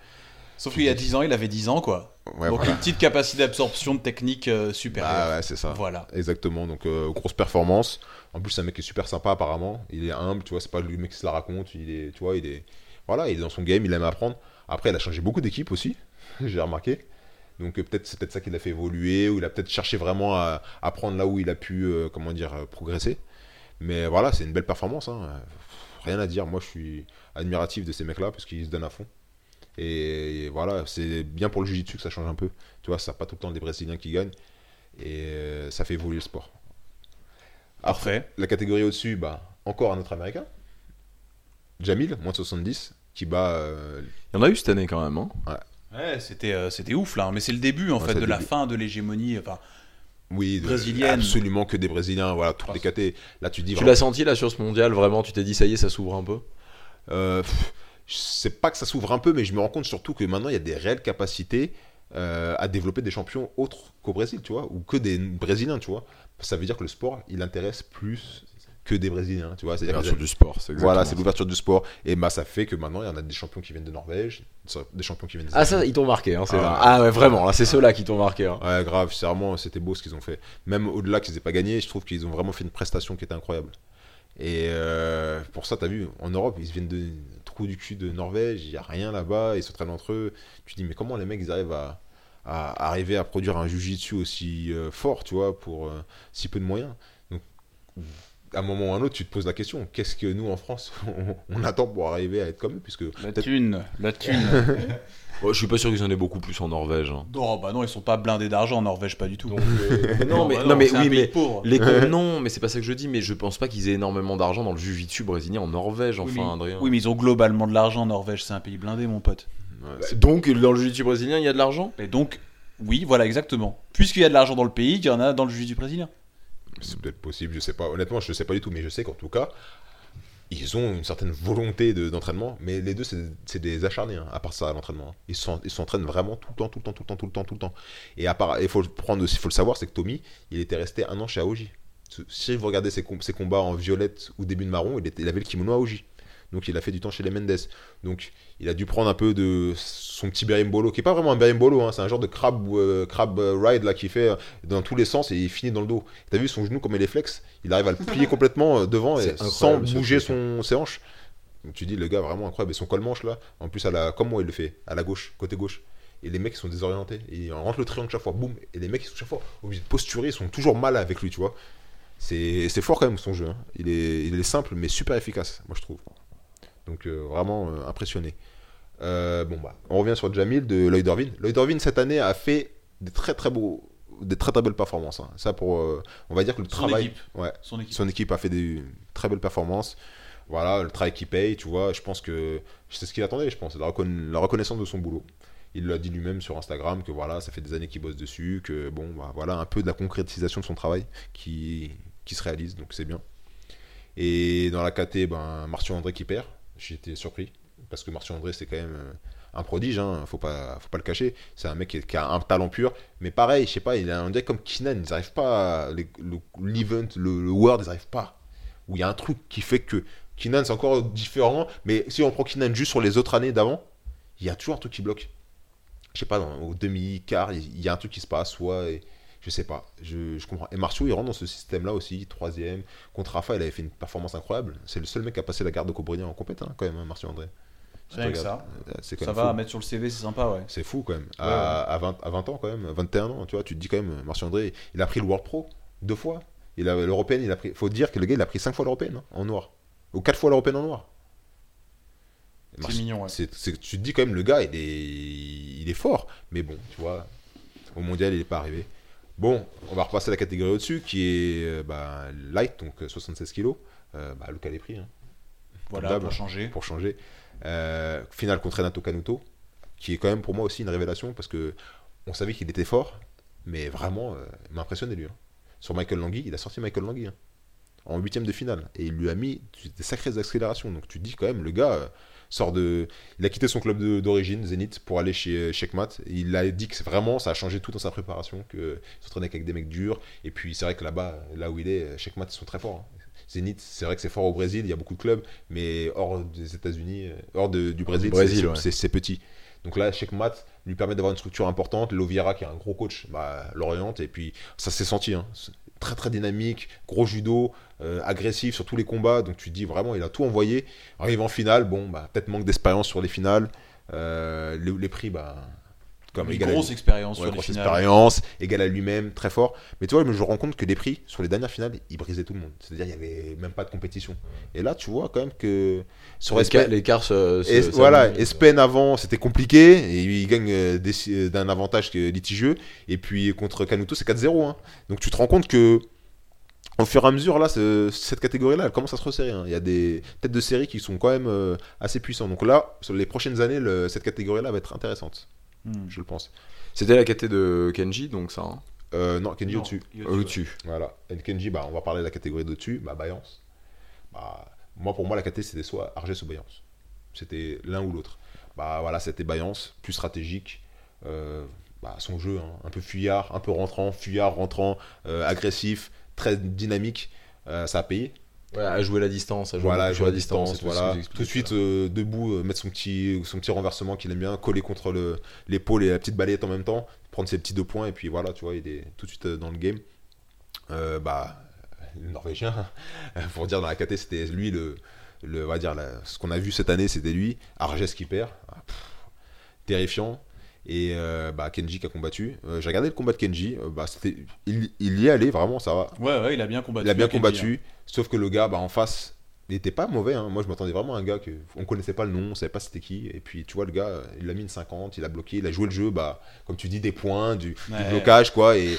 Sauf qu'il y a 10 ans, il avait 10 ans, quoi. Donc une petite capacité d'absorption de technique supérieure. Ah ouais, c'est ça. Voilà. Exactement. Donc, grosse performance. En plus, c'est un mec qui est super sympa apparemment. Il est humble, tu vois, c'est pas le mec qui se la raconte. Il est, tu vois, il est, voilà, il est dans son game, il aime apprendre. Après, il a changé beaucoup d'équipes aussi, j'ai remarqué. Donc euh, peut-être c'est peut-être ça qui l'a fait évoluer, ou il a peut-être cherché vraiment à apprendre là où il a pu, euh, comment dire, euh, progresser. Mais voilà, c'est une belle performance. Hein. Rien à dire. Moi, je suis admiratif de ces mecs-là parce qu'ils se donnent à fond. Et, voilà, c'est bien pour le jiu-jitsu que ça change un peu. Tu vois, ça pas tout le temps des Brésiliens qui gagnent. Et ça fait évoluer le sport. Parfait. La catégorie au-dessus, bah, encore un autre américain. Jamil, moins de 70, qui bat. Euh, Il y en a eu cette année quand même. Hein ouais. ouais c'était, euh, c'était ouf là, mais c'est le début en fait de la fin de l'hégémonie. Enfin, oui, brésilienne. Absolument que des Brésiliens, voilà, toutes les catégories. Là, tu dis. Tu l'as senti là sur ce mondial, vraiment Tu t'es dit, ça y est, ça s'ouvre un peu? Euh, C'est pas que ça s'ouvre un peu, mais je me rends compte surtout que maintenant, il y a des réelles capacités euh, à développer des champions autres qu'au Brésil, tu vois, ou que des Brésiliens, tu vois ça veut dire que le sport, il intéresse plus que des Brésiliens, tu vois. C'est l'ouverture du sport, c'est Voilà, c'est l'ouverture du sport. Et bah, ça fait que maintenant, il y en a des champions qui viennent de Norvège, des champions qui viennent Ah, ça, ils t'ont marqué, hein, c'est ah, ah, ouais, vraiment, là, c'est ceux-là qui t'ont marqué. Hein. Ouais, grave, vraiment, c'était beau ce qu'ils ont fait. Même au-delà qu'ils aient pas gagné, je trouve qu'ils ont vraiment fait une prestation qui était incroyable. Et euh, pour ça, tu as vu, en Europe, ils viennent de trou du cul de Norvège, il n'y a rien là-bas, ils s'entraînent entre eux. Tu dis, mais comment les mecs, ils arrivent à, arriver à produire un jujitsu aussi euh, fort, tu vois, pour euh, si peu de moyens? Donc, à un moment ou à un autre, tu te poses la question qu'est-ce que nous en France on, attend pour arriver à être comme eux? Puisque La thune, la thune. je suis pas sûr qu'ils en aient beaucoup plus en Norvège. Hein. Non, bah non, ils sont pas blindés d'argent en Norvège, pas du tout. Euh, non, mais, non, mais oui, mais les non, mais c'est pas ça que je dis. Mais je pense pas qu'ils aient énormément d'argent dans le jiu-jitsu brésilien en Norvège, enfin, Adrien. Oui, mais ils ont globalement de l'argent en Norvège. C'est un pays blindé, mon pote. donc, dans le jiu-jitsu brésilien, il y a de l'argent? Et donc, oui, voilà, exactement. Puisqu'il y a de l'argent dans le pays, il y en a dans le jiu-jitsu brésilien. C'est peut-être possible, je sais pas. Honnêtement, je sais pas du tout, mais je sais qu'en tout cas, ils ont une certaine volonté d'entraînement, mais les deux, c'est des acharnés, hein, à part ça, à l'entraînement. Ils s'entraînent vraiment tout le temps, tout le temps, tout le temps, tout le temps, tout le temps. Et à part, il faut prendre aussi, faut le savoir, c'est que Tommy, il était resté un an chez Aoji. Si vous regardez ses, combats en violette ou début de marron, il, il avait le kimono Aoji. Donc il a fait du temps chez les Mendes. Donc il a dû prendre un peu de son petit berimbolo, qui est pas vraiment un berimbolo, hein, c'est un genre de crab, euh, crab ride là qui fait euh, dans tous les sens et il finit dans le dos. T'as vu son genou comme il est flex? Il arrive à le plier complètement euh, devant et sans bouger son, ses hanches. Donc tu dis le gars vraiment incroyable. Et son col manche là, en plus à la, comme moi il le fait, à la gauche, côté gauche. Et les mecs ils sont désorientés. Et on rentre le triangle chaque fois, boum. Et les mecs ils sont chaque fois obligés de posturer, ils sont toujours mal avec lui, tu vois. C'est fort quand même son jeu. Hein. Il, est, il est simple mais super efficace, moi je trouve. Donc euh, vraiment euh, impressionné. Euh, bon bah, on revient sur Jamil de Lloyd Irvin. Lloyd Irvin cette année a fait des très très beaux des très très belles performances. Hein. Ça pour, on va dire que le travail, Ouais, son, équipe. son équipe a fait des très belles performances. Voilà, le travail qui paye, tu vois. Je pense que c'est ce qu'il attendait, je pense, la, la, reconnaissance de son boulot. Il l'a dit lui-même sur Instagram que voilà, ça fait des années qu'il bosse dessus, que bon, bah, voilà, un peu de la concrétisation de son travail qui, qui se réalise, donc c'est bien. Et dans la KT, ben, Martian André qui perd, j'étais surpris. Parce que Martial André, c'est quand même euh, un prodige, hein, faut, pas, faut pas le cacher. C'est un mec qui, a un talent pur. Mais pareil, je sais pas, il a un deck comme Kinan, ils n'arrivent pas. L'event, le, le, World, ils n'arrivent pas. Où il y a un truc qui fait que Kinan, c'est encore différent. Mais si on prend Kinan juste sur les autres années d'avant, il y a toujours un truc qui bloque. Je sais pas, au demi-quart, il y a un truc qui se passe. Soit. Je sais pas, je, je comprends. Et Martiaux, il rentre dans ce système-là aussi, troisième. Contre Rafa, il avait fait une performance incroyable. C'est le seul mec qui a passé la garde de Cobrinien en compétition, hein, quand même, hein, André. C'est que ça. Euh, ça va, à mettre sur le CV, c'est sympa, ouais. C'est fou quand même. à, à, 20, à 20 ans quand même, 21 ans, tu vois, tu te dis quand même, Martial André, il a pris le World Pro deux fois. Il a l'européenne, il a pris. Faut dire que le gars, il a pris cinq fois l'européenne hein, en noir. Ou quatre fois l'européenne en noir. C'est mignon, ouais. tu te dis quand même, le gars, il est, il est fort. Mais bon, tu vois, au mondial, il n'est pas arrivé. Bon, on va repasser à la catégorie au-dessus qui est euh, bah, light, donc 76 kg. Euh, bah, Luca Lepri. Hein. Voilà, pour changer. Pour changer. Euh, finale contre Renato Canuto, qui est quand même pour moi aussi une révélation parce que on savait qu'il était fort, mais vraiment, il m'a impressionné lui. Hein. Sur Michael Langui, il a sorti Michael Langui hein, en huitième de finale et il lui a mis des sacrées accélérations. Donc tu te dis quand même, le gars sort de, il a quitté son club d'origine, Zénith, pour aller chez Checkmat. Il a dit que vraiment, ça a changé tout dans sa préparation, qu'il s'entraînait avec des mecs durs. Et puis c'est vrai que là-bas, là où il est, Checkmat, ils sont très forts. Hein. Zénith, c'est vrai que c'est fort au Brésil, il y a beaucoup de clubs, mais hors des États-Unis, euh, hors du Brésil, c'est petit. Donc là, Checkmat lui permet d'avoir une structure importante. Loviera, qui est un gros coach, bah, l'oriente. Et puis, ça s'est senti. Hein très très dynamique, gros judo, euh, agressif sur tous les combats. Donc tu te dis vraiment, il a tout envoyé. Arrive en finale, bon, bah, peut-être manque d'expérience sur les finales. Euh, les, prix, bah, comme une grosse expérience sur grosse expérience, égal à lui-même, très fort. Mais tu vois, je me rends compte que les prix sur les dernières finales, ils brisaient tout le monde. C'est-à-dire, il n'y avait même pas de compétition. Et là, tu vois quand même que sur l'écart se, voilà, Espen avant, c'était compliqué et il gagne euh, d'un avantage litigieux. Et puis contre Canuto, c'est 4-0. Hein. Donc tu te rends compte que au fur et à mesure, là, cette catégorie-là, elle commence à se resserrer. Hein. Il y a des têtes de série qui sont quand même euh, assez puissantes. Donc là, sur les prochaines années, cette catégorie-là va être intéressante. Hmm. je le pense. C'était la catégorie de Kenji, donc ça hein euh, Non, Kenji au-dessus. Au-dessus. Voilà. Et Kenji, bah, on va parler de la catégorie d'au-dessus, bah, Bayance. Bah, moi, pour moi, la catégorie, c'était soit Argès ou Bayance. C'était l'un ou l'autre. Bah, voilà, c'était Bayance, plus stratégique. Euh, bah, son jeu, hein, un peu fuyard, un peu rentrant, fuyard, rentrant, euh, agressif, très dynamique. ça a payé. Ouais, à jouer la distance, à jouer, voilà, jouer la distance, voilà. Tout, de suite euh, debout, euh, mettre son petit, son petit renversement qu'il aime bien, coller contre l'épaule et la petite balayette en même temps, prendre ses petits deux points et puis voilà, tu vois, il est tout de suite dans le game. bah, le Norvégien, pour dire dans la KT, c'était lui le, le, va dire ce qu'on a vu cette année, c'était lui, Arges qui perd, ah, terrifiant. Et euh, bah, Kenji qui a combattu. Euh, j'ai regardé le combat de Kenji. Euh, bah, c'était, il, y est allé, vraiment, ça va. Ouais, ouais, il a bien combattu. Il a bien combattu. Hein. Sauf que le gars, bah, en face, il n'était pas mauvais. Hein. Moi, je m'attendais vraiment à un gars que on connaissait pas le nom, on savait pas c'était qui. Et puis, tu vois, le gars, il a mis une 50, il a bloqué, il a joué le jeu, bah, comme tu dis, des points, du, blocage, quoi. Et,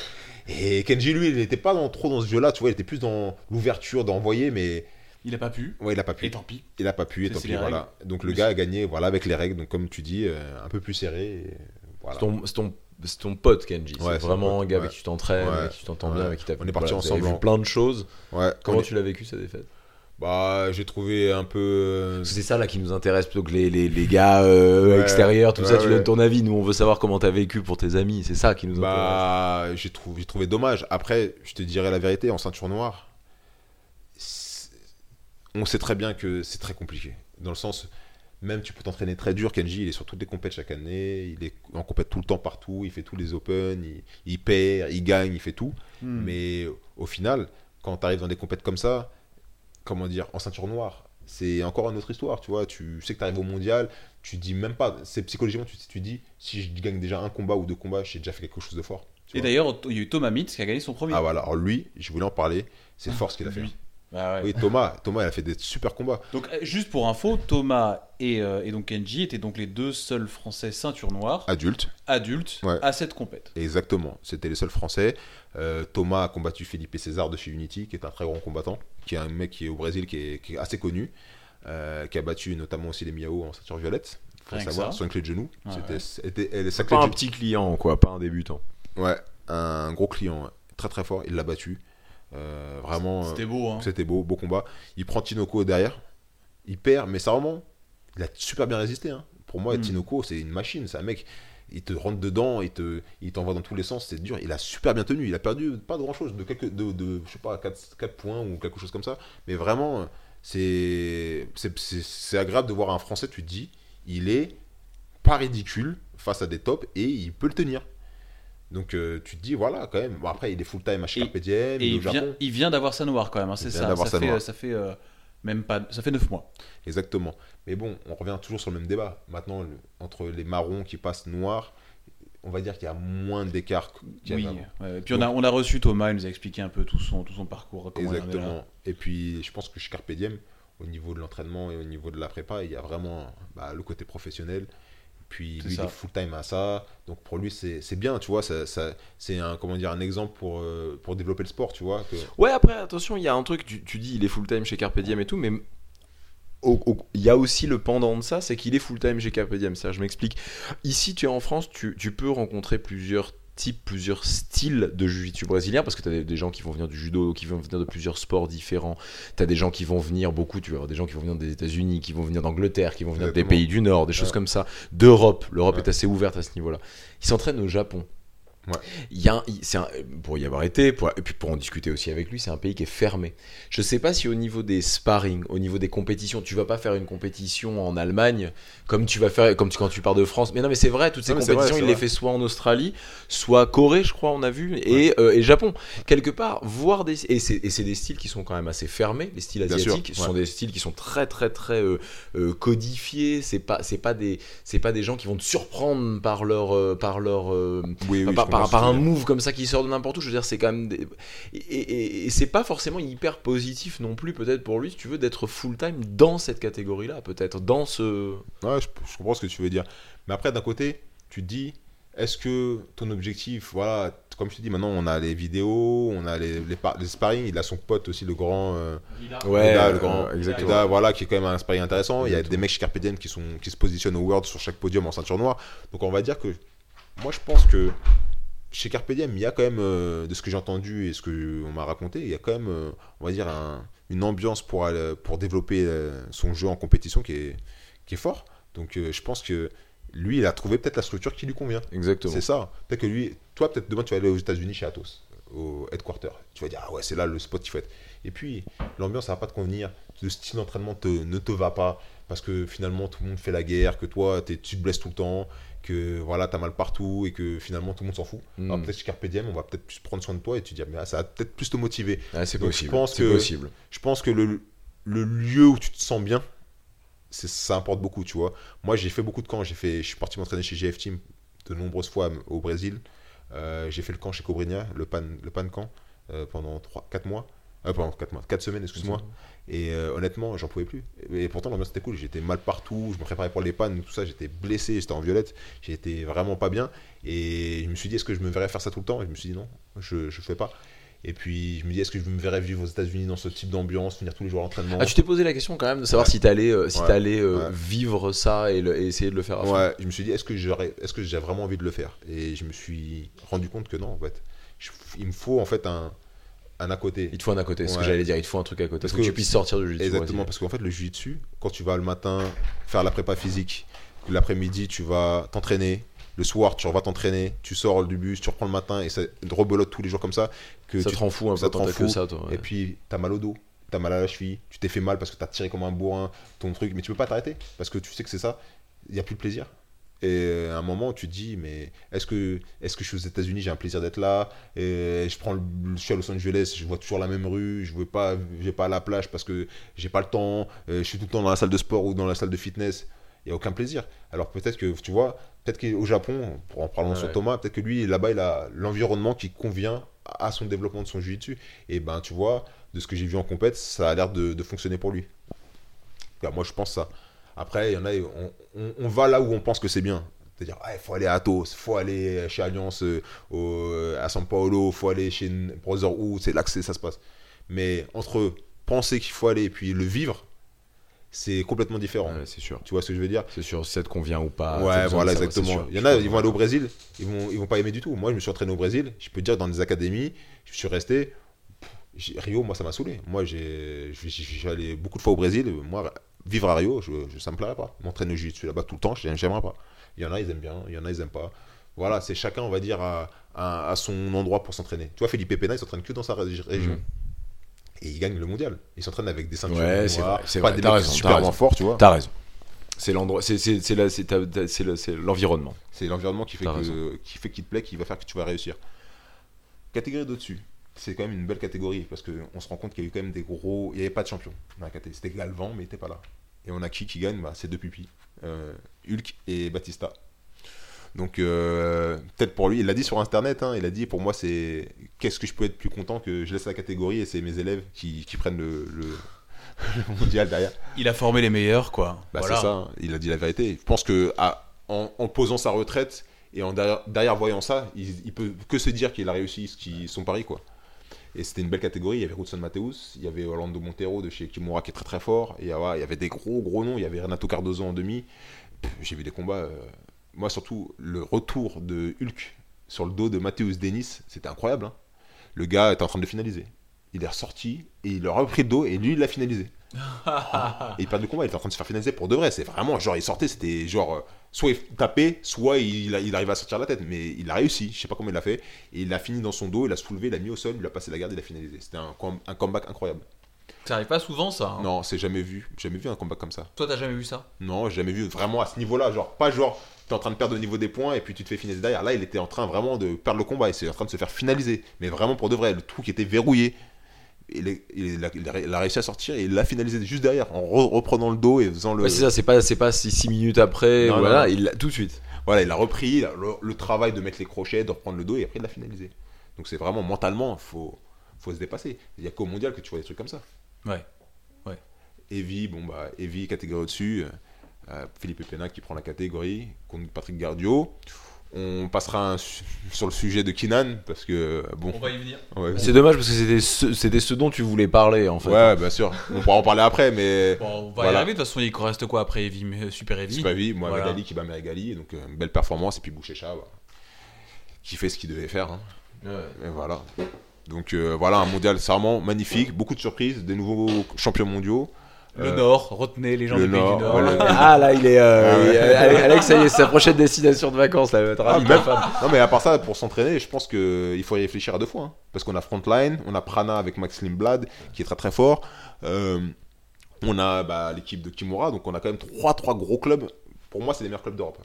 et Kenji, lui, il n'était pas dans, trop dans ce jeu-là, tu vois, il était plus dans l'ouverture, d'envoyer, mais il a pas pu. Ouais, il a pas pu. Et tant pis. Il a pas pu, et tant pis, voilà. Donc le gars a gagné, voilà, avec les règles. Donc comme tu dis, euh, un peu plus serré. C'est ton, ton, pote, Kenji. c'est vraiment un gars avec qui tu t'entraînes, avec qui tu t'entends bien, avec qui On est parti ensemble. Vu plein de choses. Comment tu l'as vécu cette défaite? Bah, j'ai trouvé un peu. Euh, c'est ça là qui nous intéresse plutôt que les, les, les gars euh, extérieurs, tout ça. Tu donnes ton avis. Nous, on veut savoir comment t'as vécu pour tes amis. C'est ça qui nous bah, intéresse. Bah, j'ai trouvé, trouvé dommage. Après, je te dirais la vérité, en ceinture noire, on sait très bien que c'est très compliqué. Dans le sens, même tu peux t'entraîner très dur. Kenji, il est sur toutes les compètes chaque année. Il est en compète tout le temps partout. Il fait tous les Open. Il, perd, il gagne, il fait tout. Hmm. Mais au final, quand tu arrives dans des compètes comme ça, comment dire, en ceinture noire, c'est encore une autre histoire. Tu vois, tu sais que tu arrives au mondial. Tu dis même pas, c'est psychologiquement, tu, tu dis, si je gagne déjà un combat ou deux combats, j'ai déjà fait quelque chose de fort. Et d'ailleurs, il y a eu Thomas Mitz qui a gagné son premier. Ah voilà, alors lui, je voulais en parler. C'est ah, fort ce qu'il a fait. Ah oui, Thomas, Thomas, il a fait des super combats. Donc, euh, juste pour info, Thomas et, euh, et, donc Kenji étaient donc les deux seuls Français ceinture noire. Adultes. Adultes à cette compète. Exactement. C'était les seuls Français. Euh, Thomas a combattu Philippe César de chez Unity, qui est un très grand combattant, qui est un mec qui est au Brésil, qui est, assez connu, qui a battu notamment aussi les Miao en ceinture violette. Faut savoir, sur une clé de genou. C'était, pas un petit client, quoi, pas un débutant. Ouais, un gros client, très très fort. Il l'a battu. Euh, vraiment. C'était beau. Hein. C'était beau, beau combat. Il prend Tinoko derrière. Il perd, mais ça vraiment. Il a super bien résisté. Hein. Pour moi, mm. Tinoko, c'est une machine. C'est un mec. Il te rentre dedans, il te, il t'envoie dans tous les sens. C'est dur. Il a super bien tenu. Il a perdu pas grand chose, de quelques, de, de je sais pas, 4, 4 points ou quelque chose comme ça. Mais vraiment, c'est, c'est, agréable de voir un Français. Tu te dis, il est pas ridicule face à des tops et il peut le tenir. Donc euh, tu te dis, voilà, quand même. Bon, après, il est full time à Carpe Diem. Il, vient, il vient d'avoir sa noire quand même, hein, c'est ça. Ça fait, ça fait, euh, même pas, ça fait 9 mois. Exactement. Mais bon, on revient toujours sur le même débat. Maintenant, entre les marrons qui passent noirs, on va dire qu'il y a moins d'écart. Oui. et puis on, a, on a reçu Thomas, il nous a expliqué un peu tout son, tout son parcours. Exactement. Et puis je pense que chez Carpe Diem, au niveau de l'entraînement et au niveau de la prépa, il y a vraiment bah, le côté professionnel puis lui, il est full time à ça. Donc pour lui, c'est bien, tu vois. Ça, ça c'est un, comment dire, un exemple pour, euh, pour développer le sport, tu vois. Que... Ouais, après, attention, il y a un truc, tu, tu, dis il est full time chez Carpe Diem et tout, mais il y a aussi le pendant de ça, c'est qu'il est full time chez Carpe Diem. Ça, je m'explique. Ici, tu es en France, tu, tu peux rencontrer plusieurs types, plusieurs styles de jiu-jitsu brésilien, parce que tu as des, gens qui vont venir du judo, qui vont venir de plusieurs sports différents. Tu as des gens qui vont venir, beaucoup, tu vois, des gens qui vont venir des États-Unis, qui vont venir d'Angleterre, qui vont venir des pays du Nord, des choses comme ça, d'Europe. L'Europe est assez ouverte à ce niveau-là. Ils s'entraînent au Japon. Il y a un, pour y avoir été, pour, et puis pour en discuter aussi avec lui, c'est un pays qui est fermé. Je sais pas si au niveau des sparring, au niveau des compétitions, tu vas pas faire une compétition en Allemagne comme tu vas faire comme tu, quand tu pars de France. Mais non, mais c'est vrai, toutes ces compétitions, il les fait soit en Australie, soit Corée, je crois, on a vu, et, euh, et Japon. Quelque part, voir des et c'est des styles qui sont quand même assez fermés, les styles asiatiques, ce sont des styles qui sont très très très euh, euh, codifiés. C'est pas c'est pas des c'est pas des gens qui vont te surprendre par leur par leur oui, oui, par, un move comme ça qui sort de n'importe où. Je veux dire, c'est quand même. Et, c'est pas forcément hyper positif non plus, peut-être pour lui, si tu veux, d'être full-time dans cette catégorie-là, peut-être. Dans ce. Ouais, je, comprends ce que tu veux dire. Mais après, d'un côté, tu te dis, est-ce que ton objectif, voilà, comme je te dis, maintenant on a les vidéos, on a les, les, sparring, il a son pote aussi, le grand. Euh, ouais, le grand, exactement. voilà, qui est quand même un sparring intéressant. Il y a des mecs chez Carpe qui, sont, qui se positionnent au World sur chaque podium en ceinture noire. Donc on va dire que. Moi je pense que chez Carpe Diem, il y a quand même, euh, de ce que j'ai entendu et ce qu'on m'a raconté, il y a quand même, euh, on va dire, une ambiance pour, pour développer euh, son jeu en compétition qui est, qui est fort. Donc je pense que lui, il a trouvé peut-être la structure qui lui convient. Exactement. C'est ça. Peut-être que lui, toi, peut-être demain, tu vas aller aux États-Unis chez Atos. au headquarter. Tu vas dire, ah ouais, c'est là le spot qu'il faut être. Et puis, l'ambiance, ça va pas te convenir. Le style d'entraînement ne te va pas parce que finalement, tout le monde fait la guerre, que toi, tu te blesses tout le temps, que voilà, tu as mal partout et que finalement, tout le monde s'en fout. Hmm. Alors peut-être chez Carpe Diem, on va peut-être plus prendre soin de toi et tu dis, mais ah, ça va peut-être plus te motiver. c'est possible. Je pense que, possible. Je pense que le, le lieu où tu te sens bien, ça importe beaucoup, tu vois. Moi, j'ai fait beaucoup de camps. J'ai fait, je suis parti m'entraîner chez GF Team de nombreuses fois au Brésil. Euh, j'ai fait le camp chez Cobrinha, le pan, le pan camp, euh, pendant 3, 4 mois. Euh, pendant 4 mois, 4 semaines, excuse-moi. Et honnêtement, j'en pouvais plus. Et pourtant, l'ambiance était cool. J'étais mal partout. Je me préparais pour les pannes, tout ça. J'étais blessé. J'étais en violette. J'étais vraiment pas bien. Et je me suis dit, est-ce que je me verrais faire ça tout le temps? Et je me suis dit, non, je ne fais pas. Et puis je me dis, est-ce que je me verrais vivre aux États-Unis dans ce type d'ambiance, venir tous les jours à l'entraînement? Ah, tu t'es posé la question quand même de savoir si tu allais, si allais vivre ça et, essayer de le faire à fond. Ouais, je me suis dit, est-ce que, est-ce que j'ai vraiment envie de le faire? Et je me suis rendu compte que non, en fait. il me faut en fait un, un à côté. Il te faut un à côté, c'est ce que j'allais dire, il te faut un truc à côté. Parce que, tu puisses sortir du jiu-jitsu. Exactement, parce qu'en fait, le jiu-jitsu, quand tu vas le matin faire la prépa physique, l'après-midi, tu vas t'entraîner le soir, tu vas t'entraîner, tu sors du bus, tu reprends le matin et ça rebelote tous les jours comme ça. Que ça te rend fou un ça peu, que ça, toi. Et puis, tu as mal au dos, tu as mal à la cheville, tu t'es fait mal parce que tu as tiré comme un bourrin ton truc, mais tu peux pas t'arrêter parce que tu sais que c'est ça, il n'y a plus de plaisir. Et à un moment, tu te dis, mais est-ce que, est que je suis aux États-Unis, j'ai un plaisir d'être là? Et Je prends le, je suis à Los Angeles, je vois toujours la même rue, je ne pas, vais pas à la plage parce que j'ai pas le temps, je suis tout le temps dans la salle de sport ou dans la salle de fitness il n'y a aucun plaisir. Alors peut-être que, tu vois, peut-être qu'au Japon, en parlant sur Thomas, peut-être que lui, là-bas, il a l'environnement qui convient à son développement de son jiu-jitsu. Et ben, tu vois, de ce que j'ai vu en compète, ça a l'air de, fonctionner pour lui. moi, je pense ça. Après, il y en a, on, va là où on pense que c'est bien. C'est-à-dire, il faut aller à Atos, il faut aller chez Alliance, euh, au, à São Paulo, il faut aller chez Brotherhood, c'est là que ça se passe. Mais entre penser qu'il faut aller et puis le vivre, c'est complètement différent. c'est sûr. Tu vois ce que je veux dire? C'est sûr, si ça te convient ou pas. Ouais, voilà, exactement. Il y en a, ils vont aller au Brésil, ils vont, ils vont pas aimer du tout. Moi, je me suis entraîné au Brésil, je peux dire, dans des académies, je suis resté. Rio, moi, ça m'a saoulé. Moi, j'ai allé beaucoup de fois au Brésil. Moi, vivre à Rio, je, je ça me plairait pas. M'entraîner je suis là-bas tout le temps, j'aimerais pas. Il y en a, ils aiment bien, il y en a, ils aiment pas. Voilà, c'est chacun, on va dire, à, à, son endroit pour s'entraîner. Tu vois, Philippe Pena, il s'entraîne que dans sa région. Mm et il gagne le mondial. Il s'entraîne avec des ceintures ouais, c'est vrai, pas des mecs super fort, tu vois. T'as raison. C'est l'endroit, c'est l'environnement. C'est l'environnement qui fait que, qui fait qu'il te plaît, qui va faire que tu vas réussir. Catégorie d'au-dessus, c'est quand même une belle catégorie parce qu'on se rend compte qu'il y a eu quand même des gros, il n'y avait pas de champion C'était Galvan, mais il n'était pas là. Et on a qui qui gagne? Bah, C'est deux pupilles, euh, Hulk et Batista. Donc euh, peut-être pour lui, il l'a dit sur internet, hein, il a dit pour moi c'est qu'est-ce que je peux être plus content que je laisse la catégorie et c'est mes élèves qui, prennent le, mondial derrière. Il a formé les meilleurs quoi. Bah, C'est ça, il a dit la vérité. Je pense que en, posant sa retraite et en derrière, voyant ça, il, peut que se dire qu'il a réussi son pari quoi. Et c'était une belle catégorie. Il y avait Hudson Mateus, il y avait Orlando Montero de chez Kimura qui est très très fort. Et il y avait des gros gros noms. Il y avait Renato Cardozo en demi. J'ai vu des combats. Euh, moi surtout le retour de Hulk sur le dos de Matthäus Dennis, c'était incroyable. Hein. le gars était en train de finaliser. Il est ressorti et il a repris le dos et lui il l'a finalisé. Et il perd le combat, il était en train de se faire finaliser pour de vrai. C'est vraiment genre il sortait, c'était genre euh, soit il tapait, soit il, il arrivait à sortir la tête. Mais il a réussi, je sais pas comment il l'a fait. Et il a fini dans son dos, il a soulevé, il a mis au sol, il a passé la garde, il a finalisé. C'était un, un comeback incroyable. Ça arrive pas souvent ça. Hein. Non, c'est jamais vu. Jamais vu un combat comme ça. Toi, t'as jamais vu ça? Non, j'ai jamais vu vraiment à ce niveau-là. Genre, pas genre, t'es en train de perdre au niveau des points et puis tu te fais finaliser derrière. Là, il était en train vraiment de perdre le combat. Il était en train de se faire finaliser. Mais vraiment pour de vrai, le truc était verrouillé. Il, il, a, réussi à sortir et il l'a finalisé juste derrière en reprenant le dos et faisant le. c'est ça, c'est pas, c'est pas 6 minutes après, voilà, il tout de suite. Voilà, il a repris le, le, travail de mettre les crochets, de reprendre le dos et après il l'a finalisé. Donc c'est vraiment mentalement, il faut, faut se dépasser. Il y a qu'au mondial que tu vois des trucs comme ça. Ouais. Evie, bon bah, Evie, catégorie au-dessus. Euh, Philippe Pena qui prend la catégorie contre Patrick Gardio. On passera sur le sujet de Kinan parce que bon. On va y venir. C'est dommage parce que c'était ce, c'était ce dont tu voulais parler en fait. Ouais, bien sûr. On pourra en parler après, mais. on va y arriver. De toute façon, il reste quoi après Evie, Super Evie? Super Evie, moi voilà. qui bat Megali, donc euh, une belle performance et puis Bouchécha qui fait ce qu'il devait faire. Hein. Et voilà. Donc euh, voilà un mondial vraiment magnifique, beaucoup de surprises, des nouveaux champions mondiaux. Le Nord, retenez les gens du Nord, Nord. Ah là, il est. Ah Alex, ça y est, sa prochaine destination de vacances. Là, ah, non, mais à part ça, pour s'entraîner, je pense qu'il faut y réfléchir à deux fois. Hein. Parce qu'on a Frontline, on a Prana avec Max Limblad, qui est très très fort. on a bah, l'équipe de Kimura, donc on a quand même trois, trois gros clubs. Pour moi, c'est les meilleurs clubs d'Europe.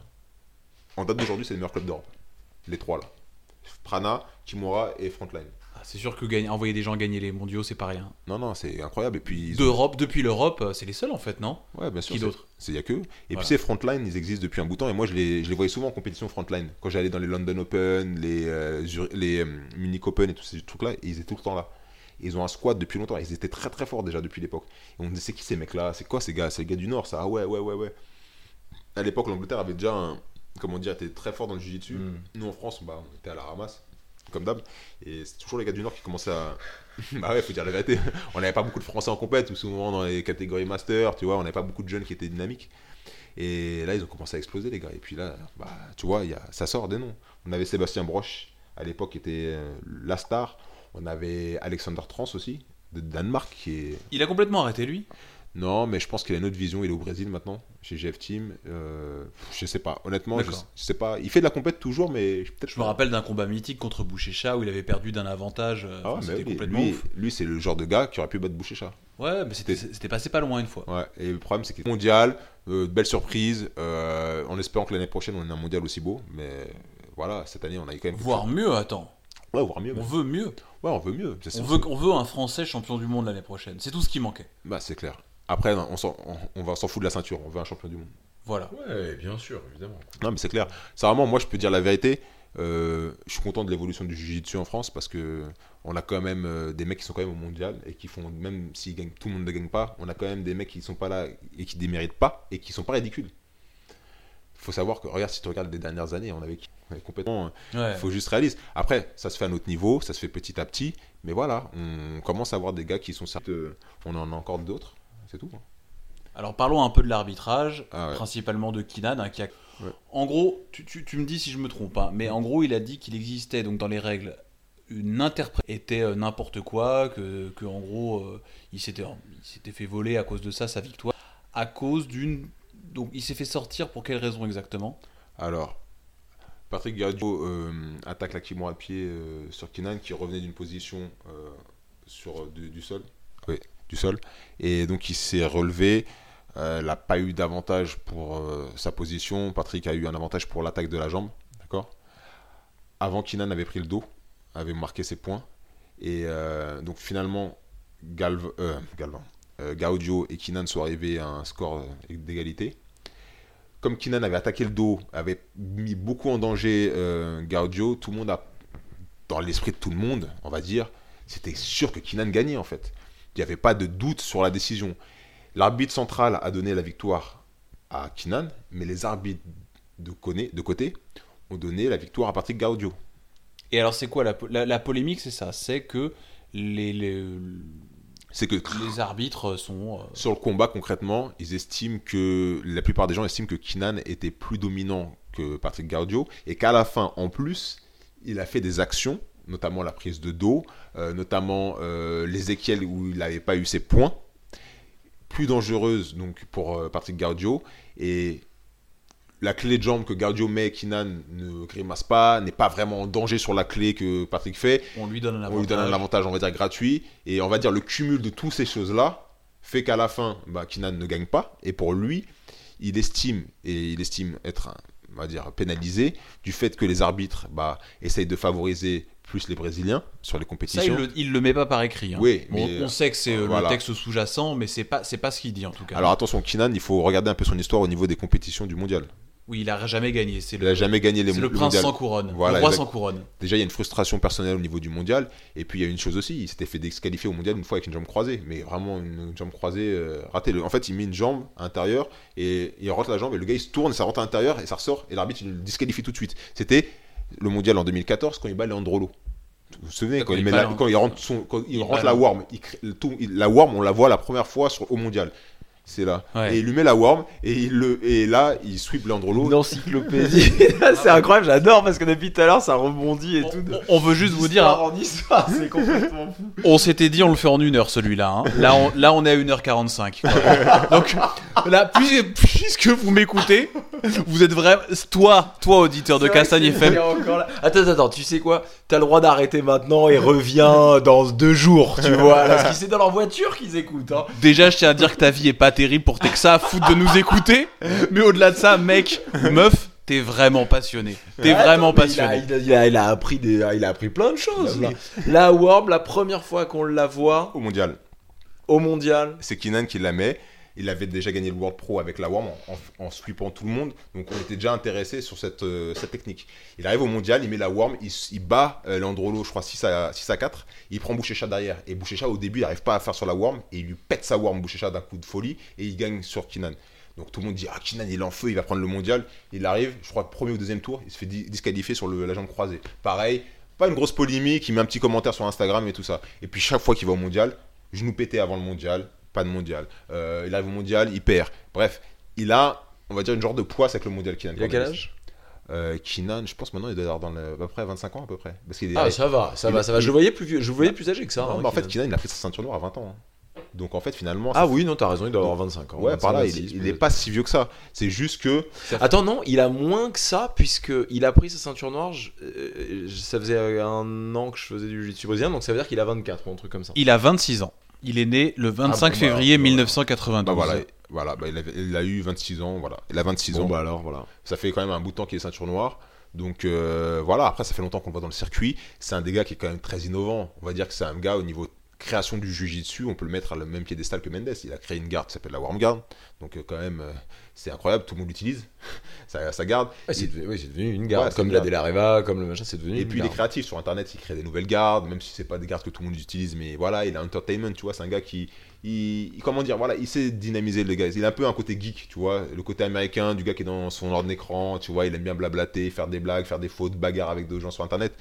En date d'aujourd'hui, c'est les meilleurs clubs d'Europe. Les trois là. Prana, Kimura et Frontline. Ah, c'est sûr que gagner, envoyer des gens gagner les mondiaux, c'est pas rien. Non, non, c'est incroyable. Et puis d'Europe, depuis l'Europe, euh, c'est les seuls en fait, non? Ouais, bien sûr. Qui d'autres C'est y a que. Et puis ces Frontline, ils existent depuis un bout de temps. Et moi, je les, je les voyais souvent en compétition Frontline. Quand j'allais dans les London Open, les, euh, les euh, Munich Open et tous ces trucs-là, ils étaient tout le temps là. Ils ont un squad depuis longtemps. Ils étaient très très forts déjà depuis l'époque. Et on disait, c'est qui ces mecs-là? C'est quoi ces gars? C'est les gars du Nord, ça? Ah ouais, ouais, ouais, ouais. À l'époque, l'Angleterre avait déjà un, comment dire, était très fort dans le jiu-jitsu. Mm. Nous en France, bah, on était à la ramasse comme d'hab. Et c'est toujours les gars du Nord qui commençaient à. bah ouais, faut dire la vérité. On n'avait pas beaucoup de Français en compète, ou souvent dans les catégories master, tu vois, on n'avait pas beaucoup de jeunes qui étaient dynamiques. Et là, ils ont commencé à exploser, les gars. Et puis là, bah, tu vois, y a... ça sort des noms. On avait Sébastien Broche, à l'époque, qui était euh, la star. On avait Alexander Trans aussi, de Danemark, qui. Il a complètement arrêté, lui non, mais je pense qu'il a une autre vision. Il est au Brésil maintenant, chez GF Team. Euh, je sais pas. Honnêtement, je, sais pas. Il fait de la compète toujours, mais peut-être. Je me rappelle d'un combat mythique contre Bouchécha où il avait perdu d'un avantage. Euh, ah c'était complètement lui, lui c'est le genre de gars qui aurait pu battre Bouchécha. Ouais, mais c'était passé pas loin une fois. Ouais, et le problème, c'est qu'il est mondial, euh, belle surprise, euh, en espérant que l'année prochaine, on ait un mondial aussi beau. Mais voilà, cette année, on a eu quand même. Voire mieux, attends. Ouais, voire mieux. On veut mieux. Ouais, on veut mieux. On veut, on veut un Français champion du monde l'année prochaine. C'est tout ce qui manquait. Bah, c'est clair. Après, on, on, va s'en foutre de la ceinture, on veut un champion du monde. Voilà. Ouais, bien sûr, évidemment. Non, mais c'est clair. C'est vraiment, moi, je peux dire la vérité. Euh, je suis content de l'évolution du jiu-jitsu en France parce que on a quand même euh, des mecs qui sont quand même au mondial et qui font, même si tout le monde ne gagne pas, on a quand même des mecs qui sont pas là et qui déméritent pas et qui sont pas ridicules. Il faut savoir que, regarde, si tu regardes les dernières années, on avait, complètement. Il euh, faut juste réaliser. Après, ça se fait à notre niveau, ça se fait petit à petit, mais voilà, on commence à avoir des gars qui sont certes. On en a encore d'autres c'est tout. Hein. Alors parlons un peu de l'arbitrage, ah principalement de Kinan, hein, qui a... En gros, tu, me dis si je me trompe, pas, hein, mais en gros, il a dit qu'il existait donc dans les règles une interprétation était euh, n'importe quoi, que, que, en gros, euh, il s'était fait voler à cause de ça sa victoire, à cause d'une donc il s'est fait sortir pour quelle raison exactement? Alors, Patrick Gardio euh, attaque la Kimura à pied sur Kinan qui revenait d'une position sur du sol? Oui du sol. Et donc il s'est relevé. Euh, il n'a pas eu d'avantage pour euh, sa position. Patrick a eu un avantage pour l'attaque de la jambe. D'accord? Avant, Kinan avait pris le dos, avait marqué ses points. Et euh, donc finalement, Galv Galvan, Gaudio et Kinan sont arrivés à un score d'égalité. Comme Kinan avait attaqué le dos, avait mis beaucoup en danger Gaudio, tout le monde a, dans l'esprit de tout le monde, on va dire, c'était sûr que Kinan gagnait en fait. Il n'y avait pas de doute sur la décision. L'arbitre central a donné la victoire à Kinan, mais les arbitres de, côté ont donné la victoire à Patrick Gaudio. Et alors, c'est quoi la, polémique C'est ça? C'est que les, les, que les arbitres sont. Euh, sur le combat, concrètement, ils estiment que. La plupart des gens estiment que Kinan était plus dominant que Patrick Gaudio et qu'à la fin, en plus, il a fait des actions notamment la prise de dos, euh, notamment euh, les équelles où il n'avait pas eu ses points, plus dangereuse donc pour euh, Patrick Gaudio, et la clé de jambe que Gaudio met, Kinan ne grimace pas, n'est pas vraiment en danger sur la clé que Patrick fait. On lui donne un avantage. On lui donne un avantage, on va dire, gratuit. Et on va dire le cumul de toutes ces choses-là fait qu'à la fin, bah, Kinan ne gagne pas. Et pour lui, il estime, et il estime être, on va dire, pénalisé du fait que les arbitres bah, essayent de favoriser plus les Brésiliens sur les compétitions. Ça, il le, le met pas par écrit. Hein. Oui, on, sait que c'est euh, le texte sous-jacent, mais c'est pas c'est pas ce qu'il dit en tout cas. Alors attention, Kinan, il faut regarder un peu son histoire au niveau des compétitions du mondial. Oui, il a jamais gagné. il a jamais gagné les C'est le prince sans couronne. Voilà, le roi sans couronne. Déjà, il y a une frustration personnelle au niveau du mondial. Et puis, il y a une chose aussi, il s'était fait disqualifier au mondial une fois avec une jambe croisée. Mais vraiment, une jambe croisée euh, ratée. En fait, il met une jambe à l'intérieur et il rentre la jambe et le gars, il se tourne, ça rentre à l'intérieur et ça ressort. Et l'arbitre, il le disqualifie tout de suite. C'était le mondial en 2014 quand il bat Leandrolo. Vous vous souvenez, quand, il, rentre, son, quand il rentre la worm, il, tout, la worm, on la voit la première fois sur, au mondial. C'est là. Et il lui met la worm et, il le, et là, il sweep Leandrolo. Une encyclopédie. c'est incroyable, j'adore parce que depuis tout à l'heure, ça rebondit et tout. On, veut juste vous dire. En histoire, c'est complètement fou. On s'était dit, on le fait en une heure celui-là. Hein. Là, on, là, on est à 1h45. Donc, là, puisque vous m'écoutez, vous êtes vraiment. Toi, toi, auditeur de Castagne FM. Attends, attends, tu sais quoi? T'as le droit d'arrêter maintenant et reviens dans deux jours, tu vois. Parce que c'est dans leur voiture qu'ils écoutent. Hein. Déjà, je tiens à dire que ta vie est pas terrible pour que ça à foutre de nous écouter. Mais au-delà de ça, mec, meuf, t'es vraiment passionné. T'es vraiment passionné. Il a, il, a, appris des, il a appris plein de choses. Bah la Worm, la première fois qu'on la voit. Au mondial. Au mondial. C'est Kinan qui la met il avait déjà gagné le World Pro avec la WARM en, sweepant tout le monde. Donc on était déjà intéressé sur cette, euh, technique. Il arrive au mondial, il met la WARM, il, bat euh, Landrolo, je crois 6 à, 6 à 4. Il prend Bouchécha derrière. Et Bouchécha, au début, il n'arrive pas à faire sur la WARM. Et il lui pète sa WARM, Bouchécha, d'un coup de folie. Et il gagne sur Kinan. Donc tout le monde dit Ah, Kinan, il est en feu, il va prendre le mondial. Il arrive, je crois, premier ou deuxième tour, il se fait disqualifier sur la jambe croisée. Pareil, pas une grosse polémique, il met un petit commentaire sur Instagram et tout ça. Et puis chaque fois qu'il va au mondial, genou pété avant le mondial, pas de mondial. Euh, il arrive au mondial, il perd. Bref, il a, on va dire, une genre de poids avec le mondial Kinan. Il a quel âge euh, Kinan, je pense maintenant il doit avoir dans le, à peu près 25 ans à peu près. Parce ah ça va, ça va, ça va. Je le voyais plus vieux, je voyais plus âgé que ça. Hein, en fait Kinan il a pris sa ceinture noire à 20 ans. Hein. Donc en fait finalement. Ah oui non t'as raison il doit avoir 25 ans. Ouais par là il, est pas si vieux que ça. C'est juste que. Attends non il a moins que ça puisque il a pris sa ceinture noire. Euh, ça faisait un an que je faisais du jiu-jitsu brésilien donc ça veut dire qu'il a 24 ou un truc comme ça. Il a 26 ans. Il est né le 25 ah, bah, février 1992. Bah, voilà, voilà bah, il, a, eu 26 ans, voilà. Il a 26 ans. Bah alors, voilà. Ça fait quand même un bout de temps qu'il est ceinture noire. Donc euh, voilà, après ça fait longtemps qu'on le voit dans le circuit. C'est un des gars qui est quand même très innovant. On va dire que c'est un gars au niveau création du jujitsu, on peut le mettre à le même piédestal que Mendes. Il a créé une garde qui s'appelle la Warm Guard. Donc euh, quand même, euh, c'est incroyable, tout le monde l'utilise. ça, garde. c'est devenu, une garde, comme la Delareva, comme le machin, c'est devenu. Et puis il est créatif sur internet, il crée des nouvelles gardes, même si c'est pas des gardes que tout le monde utilise, mais voilà, il a entertainment, tu vois, c'est un gars qui, il, comment dire, voilà, il sait dynamiser le gars. Il a un peu un côté geek, tu vois, le côté américain du gars qui est dans son ordre d'écran, tu vois, il aime bien blablater, faire des blagues, faire des fautes, bagarres avec d'autres gens sur internet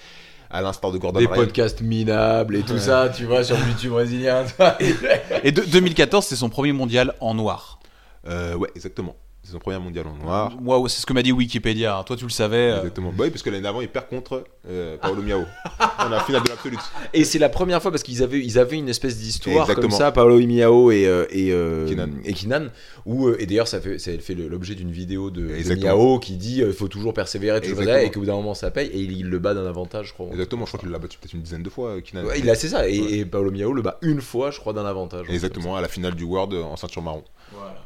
à l'instar de Gordon Des podcasts minables et tout ça, tu vois, sur YouTube brésilien. et 2014, c'est son premier mondial en noir. Euh, ouais, exactement. C'est son premier mondial en noir. Moi, c'est ce que m'a dit Wikipédia. Toi, tu le savais. Euh. Exactement. Bah oui, parce que l'année d'avant, il perd contre euh, Paolo Miao. en la finale de l'absolute. Et c'est la première fois parce qu'ils avaient, ils avaient une espèce d'histoire comme ça, Paolo Miao et, euh, et, Kinan. et Kinan. Où, et d'ailleurs, ça fait, ça fait l'objet d'une vidéo de, Miao qui dit il faut toujours persévérer, toujours ça, et qu'au bout d'un moment, ça paye. Et il, le bat d'un avantage, je crois. Exactement, je crois qu'il l'a battu peut-être une dizaine de fois, Kinan. il a, c'est ça. Et, Paolo Miao le bat une fois, je crois, d'un avantage. Exactement, à la finale du World en ceinture marron.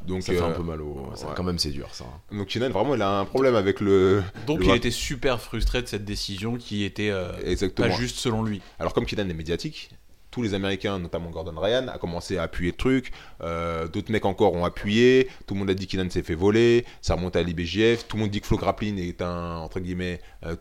Donc ça fait un peu mal au. Quand même, c'est dur ça. Donc Kinan, vraiment, il a un problème avec le. Donc il était super frustré de cette décision qui était euh, pas juste selon lui. Alors comme Kinan est médiatique, tous les Américains, notamment Gordon Ryan, a commencé à appuyer le truc. Euh, d'autres mecs encore ont appuyé. Tout le monde a dit Kinan s'est fait voler. Ça remonte à l'IBJF. Tout le monde dit que Flo Grappling est un entre guillemets euh,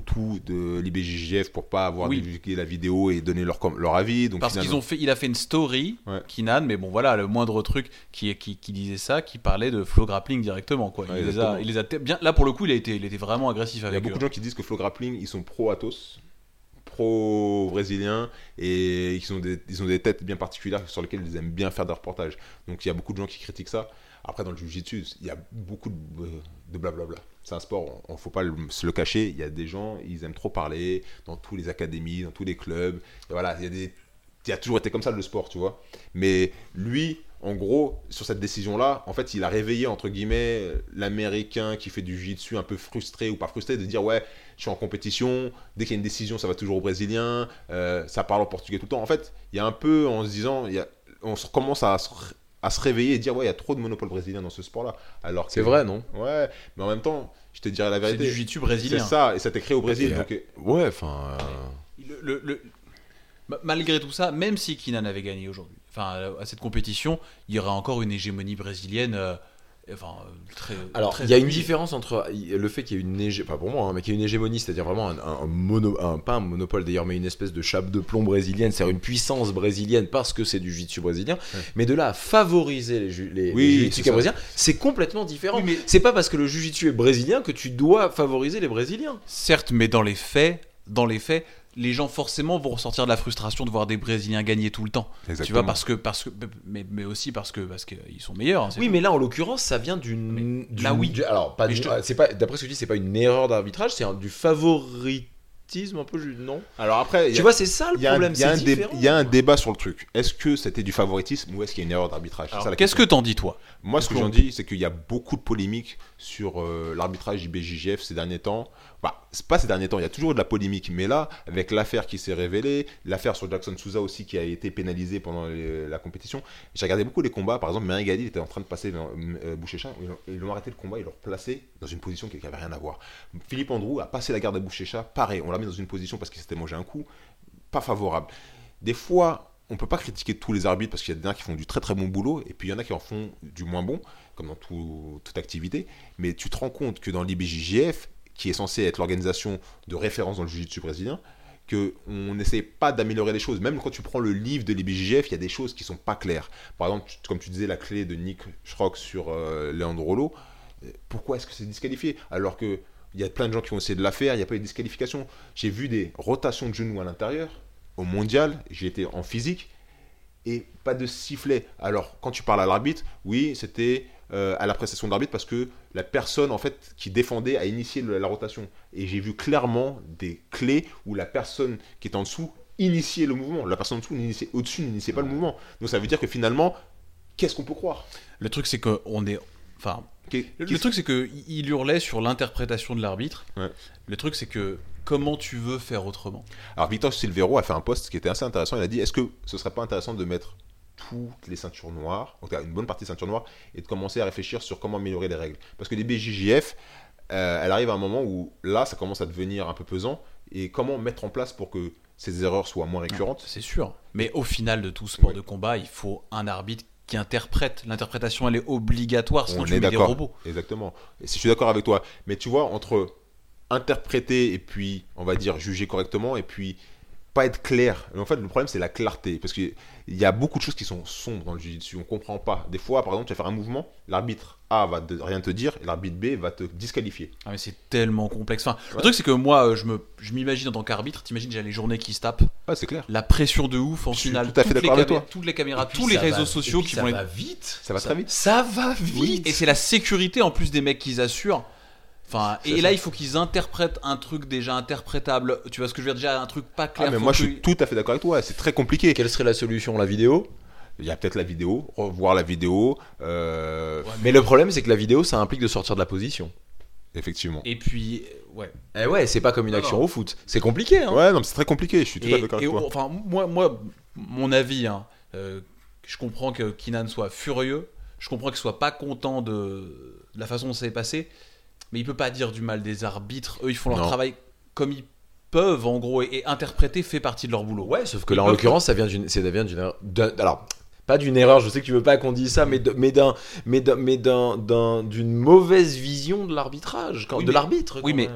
tout de l'IBJJF pour pas avoir divulgué la vidéo et donner leur, leur avis. Donc Parce qu'ils ont fait, il a fait une story, Kinan, mais bon voilà, le moindre truc qui, qui, qui disait ça, qui parlait de flow grappling directement. Quoi. Il, les a, il, les a, bien, là pour le coup, il a été, il était vraiment agressif avec Il y a beaucoup de gens qui disent que flow grappling, ils sont pro Atos, pro brésiliens et ils ont, des, ils ont des têtes bien particulières sur lesquelles ils aiment bien faire des reportages. Donc il y a beaucoup de gens qui critiquent ça. Après, dans le jiu-jitsu, il y a beaucoup de, de blablabla c'est un sport, on ne faut pas se le cacher. Il y a des gens, ils aiment trop parler dans toutes les académies, dans tous les clubs. voilà, il y a toujours été comme ça le sport, tu vois. Mais lui, en gros, sur cette décision-là, en fait, il a réveillé entre guillemets l'Américain qui fait du jiu-jitsu un peu frustré ou pas frustré de dire ouais, je suis en compétition. Dès qu'il y a une décision, ça va toujours au Brésilien. Euh, ça parle en portugais tout le temps. En fait, il y a un peu en se disant, on commence à se à se réveiller et dire ouais il y a trop de monopole brésilien dans ce sport là alors c'est vrai non ouais mais en même temps je te dirais la vérité. c'est du jiu brésilien. C'est ça et ça t'est créé au Brésil donc... ouais enfin le, le, malgré tout ça même si Kinan avait gagné aujourd'hui enfin à cette compétition il y aurait encore une hégémonie brésilienne euh, Enfin, très, Alors, il y a une différence entre le fait qu'il y ait une hégémonie, pas pour moi, hein, mais qu'il y ait une hégémonie, c'est-à-dire vraiment un, mono, un, pas un monopole d'ailleurs, mais une espèce de chape de plomb brésilienne, c'est-à-dire une puissance brésilienne parce que c'est du jiu-jitsu brésilien. Mais de là à favoriser les, les, oui, jiu brésiliens, c'est complètement différent. mais c'est pas parce que le jiu-jitsu est brésilien que tu dois favoriser les brésiliens. Certes, mais dans les faits, dans les faits, les gens forcément vont ressortir de la frustration de voir des Brésiliens gagner tout le temps. Tu vois, parce que, parce que, mais, mais aussi parce que parce qu'ils sont meilleurs. Hein, oui, mais là, en l'occurrence, ça vient d'une. Là, oui. alors, pas. C'est pas. D'après ce que tu dis, c'est pas une erreur d'arbitrage, c'est du favoritisme un peu non? Alors après tu vois c'est ça le problème il y a un débat sur le truc est-ce que c'était du favoritisme ou est-ce qu'il y a une erreur d'arbitrage? Qu'est-ce que t'en dis toi? Moi ce que j'en dis c'est qu'il y a beaucoup de polémiques sur euh, l'arbitrage IBJJF ces derniers temps bah, c'est pas ces derniers temps, il y a toujours de la polémique, mais là, avec l'affaire qui s'est révélée, l'affaire sur Jackson Souza aussi qui a été pénalisé pendant la compétition, j'ai regardé beaucoup les combats. Par exemple, Gali était en train de passer euh, Bouchécha, ils l'ont arrêté le combat, ils l'ont placé dans une position qui n'avait rien à voir. Philippe Andrew a passé la garde à Bouchécha, pareil, on l'a mis dans une position parce qu'il s'était mangé un coup, pas favorable. Des fois, on peut pas critiquer tous les arbitres parce qu'il y a des gens qui font du très très bon boulot et puis il y en a qui en font du moins bon, comme dans toute activité. Mais tu te rends compte que dans l'IBJJF, qui est censé être l'organisation de référence dans le jiu-jitsu brésilien, qu'on n'essaie pas d'améliorer les choses. Même quand tu prends le livre de l'IBJJF, il y a des choses qui sont pas claires. Par exemple, comme tu disais, la clé de Nick Schrock sur euh, Leandro euh, pourquoi est-ce que c'est disqualifié? Alors que il y a plein de gens qui ont essayé de la faire, il n'y a pas eu de disqualification. J'ai vu des rotations de genoux à l'intérieur. Au mondial, j'ai été en physique et pas de sifflet. Alors, quand tu parles à l'arbitre, oui, c'était euh, à la prestation d'arbitre parce que la personne en fait qui défendait a initié la, rotation. Et j'ai vu clairement des clés où la personne qui est en dessous initiait le mouvement. La personne en dessous, au-dessus n'initiait pas le mouvement. Donc ça veut dire que finalement, qu'est-ce qu'on peut croire? Le truc c'est qu'on est... Enfin, le truc c'est qu'il hurlait sur l'interprétation de l'arbitre. Le truc c'est que comment tu veux faire autrement? Alors Victor Silvero a fait un post qui était assez intéressant. Il a dit est-ce que ce serait pas intéressant de mettre toutes les ceintures noires, en tout cas une bonne partie des ceintures noires, et de commencer à réfléchir sur comment améliorer les règles? Parce que les BJJF, euh, elle arrive à un moment où là, ça commence à devenir un peu pesant, et comment mettre en place pour que ces erreurs soient moins récurrentes? C'est sûr. Mais au final de tout sport de combat, il faut un arbitre qui interprète. L'interprétation, elle est obligatoire, sinon On tu est mets des robots. Exactement. Et si je suis d'accord avec toi. Mais tu vois, entre interpréter et puis, on va dire, juger correctement, et puis pas être clair. Mais en fait, le problème, c'est la clarté. Parce qu'il y a beaucoup de choses qui sont sombres dans le jiu-jitsu. On comprend pas. Des fois, par exemple, tu vas faire un mouvement, l'arbitre A va rien te dire, et l'arbitre B va te disqualifier. Ah, mais c'est tellement complexe. Enfin, Le truc, c'est que moi, euh, je, me, je m'imagine en tant qu'arbitre, t'imagines déjà les journées qui se tapent. Ah, c'est clair. La pression de ouf en finale. Tout à fait d'accord avec toi. Toutes les caméras, tous les réseaux sociaux qui vont. Ça va vite. Ça va très vite. Ça va vite. et c'est la sécurité en plus des mecs qu'ils assurent et là, il faut qu'ils interprètent un truc déjà interprétable. Tu vois ce que je veux dire Déjà, un truc pas clair. Ah, mais moi, je suis tout à fait d'accord avec toi. C'est très compliqué. Quelle serait la solution La vidéo? Il y a peut-être la vidéo, revoir la vidéo. Euh, mais le problème, c'est que la vidéo, ça implique de sortir de la position. Effectivement. Et puis, ouais. Eh ouais, c'est pas comme une action au foot. C'est compliqué. Hein. Ouais, non, c'est très compliqué. Je suis tout à fait d'accord avec toi. Enfin, moi, moi, mon avis, hein, euh, je comprends que Kinan soit furieux. Je comprends qu'il soit pas content de, de la façon dont ça s'est passé mais il peut pas dire du mal des arbitres. Eux, ils font leur travail comme ils peuvent, en gros, et, interpréter fait partie de leur boulot. Ouais, sauf que là, en l'occurrence, ça vient d'une, ça vient d'une, alors. Pas d'une erreur, je sais que tu veux pas qu'on dise ça, mais mais d'un, mais mais d'un, d'une mauvaise vision de l'arbitrage, de l'arbitre. Oui, mais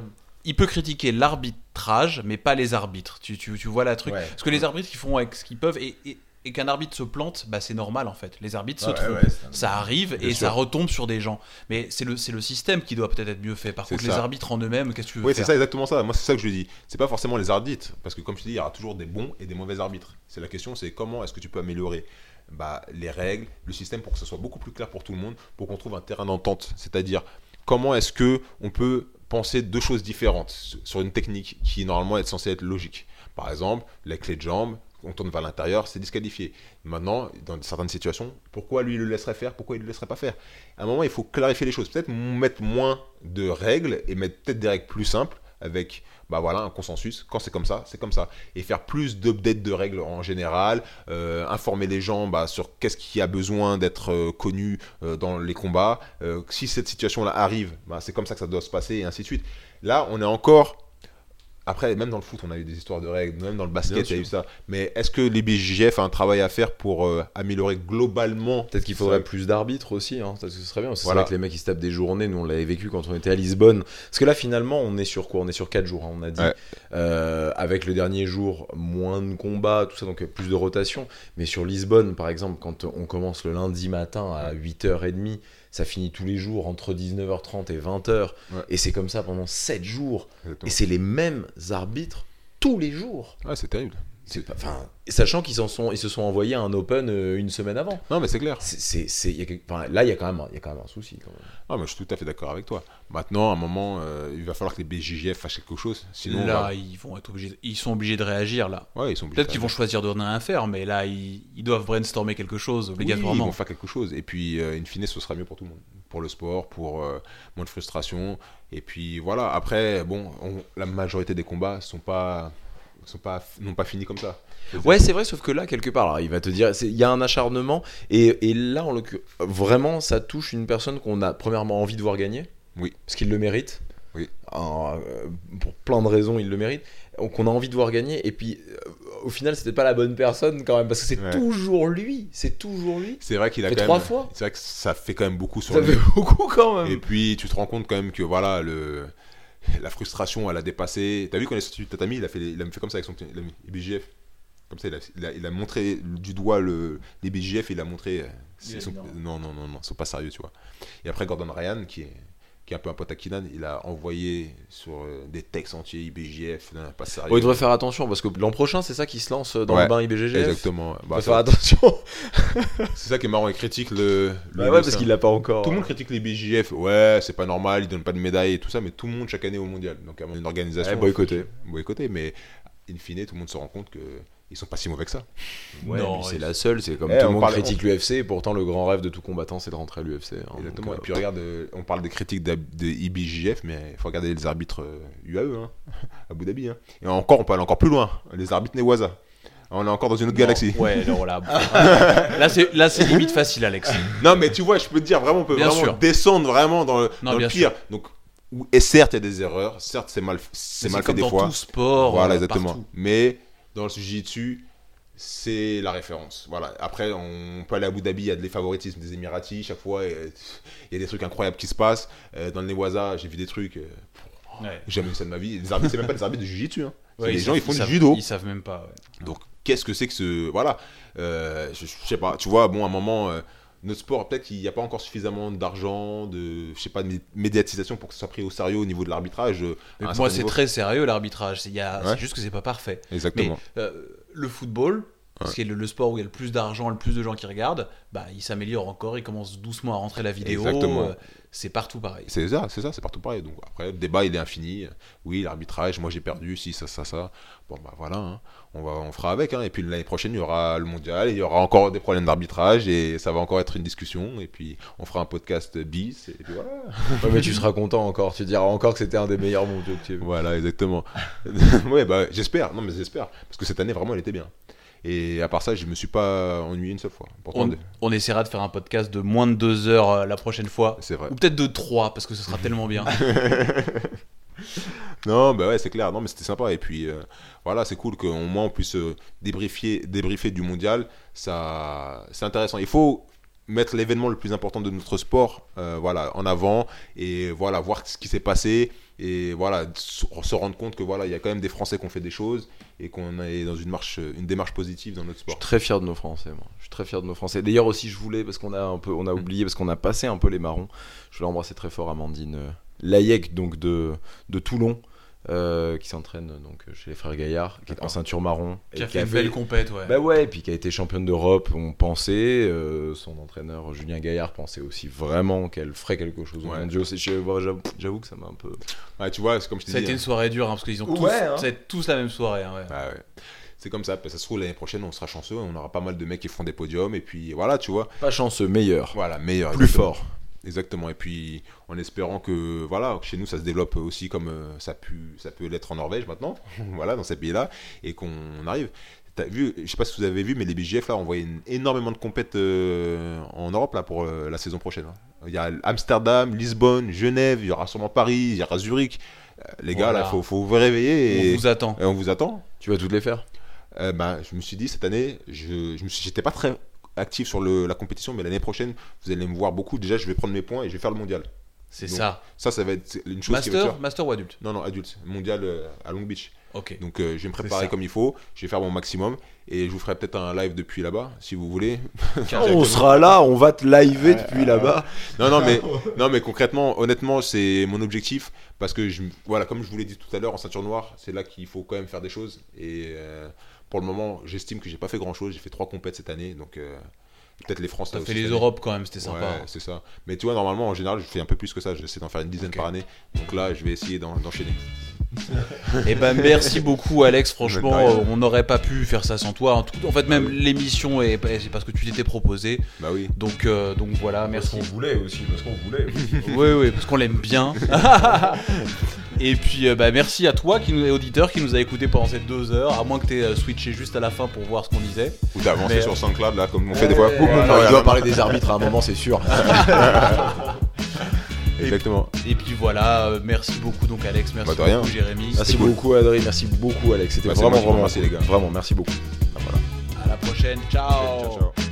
il peut critiquer l'arbitrage, mais pas les arbitres. Tu, tu, tu vois la truc. Parce que les arbitres, ils font avec ce qu'ils peuvent, et, et qu'un arbitre se plante, bah, c'est normal en fait. Les arbitres se trompent. ça arrive et ça retombe sur des gens. Mais c'est le, le système qui doit peut-être être mieux fait. Par contre, les arbitres en eux-mêmes, qu'est-ce que tu veux Oui, c'est ça, exactement ça. Moi, c'est ça que je dis. C'est pas forcément les arbitres. Parce que, comme je te dis, il y aura toujours des bons et des mauvais arbitres. C'est la question, c'est comment est-ce que tu peux améliorer bah, les règles, le système pour que ce soit beaucoup plus clair pour tout le monde, pour qu'on trouve un terrain d'entente. C'est-à-dire, comment est-ce que on peut penser deux choses différentes sur une technique qui normalement est censée être logique. Par exemple, les clés de jambes, on tourne vers l'intérieur, c'est disqualifié. Maintenant, dans certaines situations, pourquoi lui le laisserait faire, pourquoi il ne le laisserait pas faire? À un moment, il faut clarifier les choses. Peut-être mettre moins de règles et mettre peut-être des règles plus simples avec bah voilà, un consensus. Quand c'est comme ça, c'est comme ça. Et faire plus d'updates de règles en général, euh, informer les gens bah, sur qu'est-ce qui a besoin d'être euh, connu euh, dans les combats. si cette situation-là arrive, bah, c'est comme ça que ça doit se passer et ainsi de suite. Là, on est encore après, même dans le foot, on a eu des histoires de règles, même dans le basket, il y a eu ça. Mais est-ce que les BJF a un travail à faire pour euh, améliorer globalement Peut-être qu'il faudrait plus d'arbitres aussi, hein, ce serait bien. C'est vrai que les mecs ils se tapent des journées, nous on l'avait vécu quand on était à Lisbonne. Parce que là, finalement, on est sur quoi? On est sur 4 jours, hein, on a dit. Euh, avec le dernier jour, moins de combats, tout ça, donc plus de rotation. Mais sur Lisbonne, par exemple, quand on commence le lundi matin à 8h30, ça finit tous les jours entre 19h30 et 20h. Et c'est comme ça pendant 7 jours. Et c'est les mêmes arbitres tous les jours. Ouais, c'est terrible. Enfin, sachant qu'ils sont, ils se sont envoyés un Open euh, une semaine avant. Non, mais c'est clair. C'est, là, il y a quand même, il y a quand même un souci. Quand même. Ah, mais je suis tout à fait d'accord avec toi. Maintenant, à un moment, euh, il va falloir que les BJJF fassent quelque chose. Sinon, là, ils vont être obligés, ils sont obligés de réagir là. Ouais, ils sont Peut-être qu'ils vont choisir de rien faire, mais là, ils, doivent brainstormer quelque chose obligatoirement. ils vont faire quelque chose. Et puis, euh, in fine, ce sera mieux pour tout le monde, pour le sport, pour moins de frustration. Et puis voilà. Après, bon, la majorité des combats sont pas sont pas n'ont pas fini comme ça. Ouais, c'est vrai, sauf que là, quelque part, il va te dire, il y a un acharnement, et, et là, en vraiment, ça touche une personne qu'on a premièrement envie de voir gagner. Oui. Parce qu'il le mérite. Oui. Euh, pour plein de raisons, il le mérite. Qu'on a envie de voir gagner, et puis euh, au final, c'était pas la bonne personne quand même, parce que c'est toujours lui. C'est toujours lui. C'est vrai qu'il a fait quand trois même, fois. C'est vrai que ça fait quand même beaucoup sur ça lui. Ça fait beaucoup quand même. Et puis, tu te rends compte quand même que voilà, le la frustration, elle a dépassé. T'as vu quand il est sorti du tatami, il a, fait, il a fait comme ça avec son BJF. Comme ça, il a, il a, montré du doigt le, les et il a montré. Euh, non, non, non, non, c'est pas sérieux, tu vois. Et après, Gordon Ryan, qui est, qui est un peu un pote à Kinan, il a envoyé sur euh, des textes entiers IBJF, pas sérieux. il devrait faire attention parce que l'an prochain, c'est ça qui se lance dans le bain IBJF. Exactement. Bah, faut faire attention. c'est ça qui est marrant, il critique le. bah ouais, parce qu'il l'a pas encore. Tout le monde critique les BJF. Ouais, c'est pas normal, ils donnent pas de médailles et tout ça, mais tout le monde chaque année au mondial. Donc, une organisation. Ouais, boycotté. Boycotté, mais in fine, tout le monde se rend compte que ils sont pas si mauvais que ça. non, c'est la seule, c'est comme eh, tout le monde critique l'UFC, pourtant le grand rêve de tout combattant c'est de rentrer à l'UFC. Hein, Exactement, et euh, puis regarde, euh, on parle des critiques de, IBJF, mais il faut regarder les arbitres UAE, euh, hein, à Abu Dhabi. Hein. Et encore, on peut aller encore plus loin, les arbitres Newaza. On est encore dans une autre galaxie. Ouais, non, là, là c'est limite facile, Alex. non, mais tu vois, je peux te dire, vraiment, on peut vraiment descendre vraiment dans le, dans le pire. Donc, et certes, il y a des erreurs, certes, c'est mal, c'est mal fait des fois. Tout sport, voilà, exactement. Mais dans le jiu-jitsu, c'est la référence. Voilà. Après, on peut aller à Abu Dhabi, il y a des favoritismes des Émiratis. Chaque fois, il y a des trucs incroyables qui se passent. Euh, dans le Newaza, j'ai vu des trucs. Euh, jamais vu ça de ma vie. Les arbitres, c'est même pas des arbitres de jiu-jitsu. Hein. les gens, ils font du judo. Ils savent même pas. Donc, qu'est-ce que c'est que ce. Voilà. Euh, je, sais pas. Tu vois, bon, à un moment notre sport, peut-être qu'il n'y a pas encore suffisamment d'argent, de, je sais pas, de médiatisation pour que ce soit pris au sérieux au niveau de l'arbitrage. moi, c'est très sérieux l'arbitrage. C'est juste que c'est pas parfait. Exactement. Mais, euh, le football, parce que le, sport où il y a le plus d'argent, le plus de gens qui regardent, bah, il s'améliore encore, il commence doucement à rentrer la vidéo. Exactement. Euh, c'est partout pareil. C'est ça, c'est ça, c'est partout pareil. Donc après, le débat il est infini. Oui, l'arbitrage, moi j'ai perdu, si ça, ça, ça. Bon bah voilà, hein. on va, on fera avec. Hein. Et puis l'année prochaine, il y aura le mondial, il y aura encore des problèmes d'arbitrage et ça va encore être une discussion. Et puis on fera un podcast bis. Et puis voilà. mais tu seras content encore. Tu diras encore que c'était un des meilleurs mondiaux que tu as. Voilà, exactement. ouais, bah j'espère. Non mais j'espère parce que cette année vraiment, elle était bien. Et à part ça, je me suis pas ennuyé une seule fois. on, essaiera de faire un podcast de moins de deux heures euh, la prochaine fois. C'est vrai. Ou peut-être de trois, parce que ce sera tellement bien. non, bah ouais, c'est clair. Non, mais c'était sympa. Et puis, euh, voilà, c'est cool qu'au moins on puisse euh, débriefer, débriefer du mondial. Ça, c'est intéressant. Il faut mettre l'événement le plus important de notre sport voilà, en avant et voilà, voir ce qui s'est passé et voilà, se rendre compte que voilà, il y a quand même des Français qui ont fait des choses et qu'on est dans une marche, une démarche positive dans notre sport. Je suis très fier de nos Français, moi. Je suis très fier de nos Français. D'ailleurs aussi, je voulais parce qu'on a un peu, on a mm. oublié parce qu'on a passé un peu les marrons. Je voulais embrasser très fort Amandine euh, Layek, donc de de Toulon, euh, qui s'entraîne donc chez les frères Gaillard, qui est en ceinture marron. Qui a fait une belle compète, ouais. Bah ouais, et puis qui a été championne d'Europe, on pensait. Euh, son entraîneur Julien Gaillard pensait aussi vraiment qu'elle ferait quelque chose au mondiaux. J'avoue que ça m'a un peu. Ouais, tu vois, c'est comme je Ça a été une soirée dure, hein, parce qu'ils ont tous, hein. tous la même soirée. Hein, ouais. c'est comme ça. Ça se trouve l'année prochaine, on sera chanceux, on aura pas mal de mecs qui feront des podiums, et puis voilà, tu vois. Pas chanceux, meilleur. Voilà, meilleur. Plus fort. Exactement. Et puis, en espérant que, voilà, chez nous, ça se développe aussi comme euh, ça, pu, ça peut l'être en Norvège maintenant, voilà, dans ces pays-là, et qu'on arrive. As vu, je sais pas si vous avez vu, mais les BGF là ont envoyé énormément de compètes euh, en Europe là pour euh, la saison prochaine. Hein. Il y a Amsterdam, Lisbonne, Genève, il y aura sûrement Paris, il y aura Zurich. les gars, là, faut, faut vous réveiller. Et, on vous attend. Et on vous attend. Tu vas toutes les faire ben, je me suis dit cette année, je, je me j'étais pas très actif sur le, la compétition, mais l'année prochaine, vous allez me voir beaucoup. Déjà, je vais prendre mes points et je vais faire le mondial. C'est ça. Ça, ça va être une chose master, qui va faire... Master ou adulte? Non, non, adulte. Mondial à Long Beach. Ok. Donc je vais me préparer comme il faut, je vais faire mon maximum et je vous ferai peut-être un live depuis là-bas si vous voulez. on sera là, on va te liver depuis là-bas. Non non mais non mais concrètement, honnêtement, c'est mon objectif parce que je voilà, comme je vous l'ai dit tout à l'heure en ceinture noire, c'est là qu'il faut quand même faire des choses et pour le moment, j'estime que j'ai pas fait grand-chose, j'ai fait trois compètes cette année donc Peut-être les Français. T'as fait les Europes quand même, c'était sympa. Ouais, c'est ça. Mais tu vois, normalement, en général, je fais un peu plus que ça. J'essaie d'en faire une dizaine par année. Donc là, je vais essayer d'enchaîner. Et eh ben merci beaucoup Alex, franchement on n'aurait pas pu faire ça sans toi. En, fait même l'émission est c'est parce que tu t'étais proposé. Bah oui. Donc euh, donc voilà, merci. Parce qu'on voulait aussi, parce qu'on voulait. oui oui, parce qu'on l'aime bien. Et puis euh, bah, merci à toi qui nous est auditeur qui nous a écouté pendant ces deux heures, à moins que tu aies euh, switché juste à la fin pour voir ce qu'on disait. Ou d'avancer sur SoundCloud là comme on fait des fois. il doit parler des arbitres à un moment, c'est sûr. Exactement. Et, puis voilà, euh, merci beaucoup donc Alex, merci bah, beaucoup Jérémy. Merci beaucoup Adrien, merci beaucoup Alex, c'était bah, vraiment vraiment merci les gars. Vraiment, merci beaucoup. À la prochaine, ciao. ciao, ciao.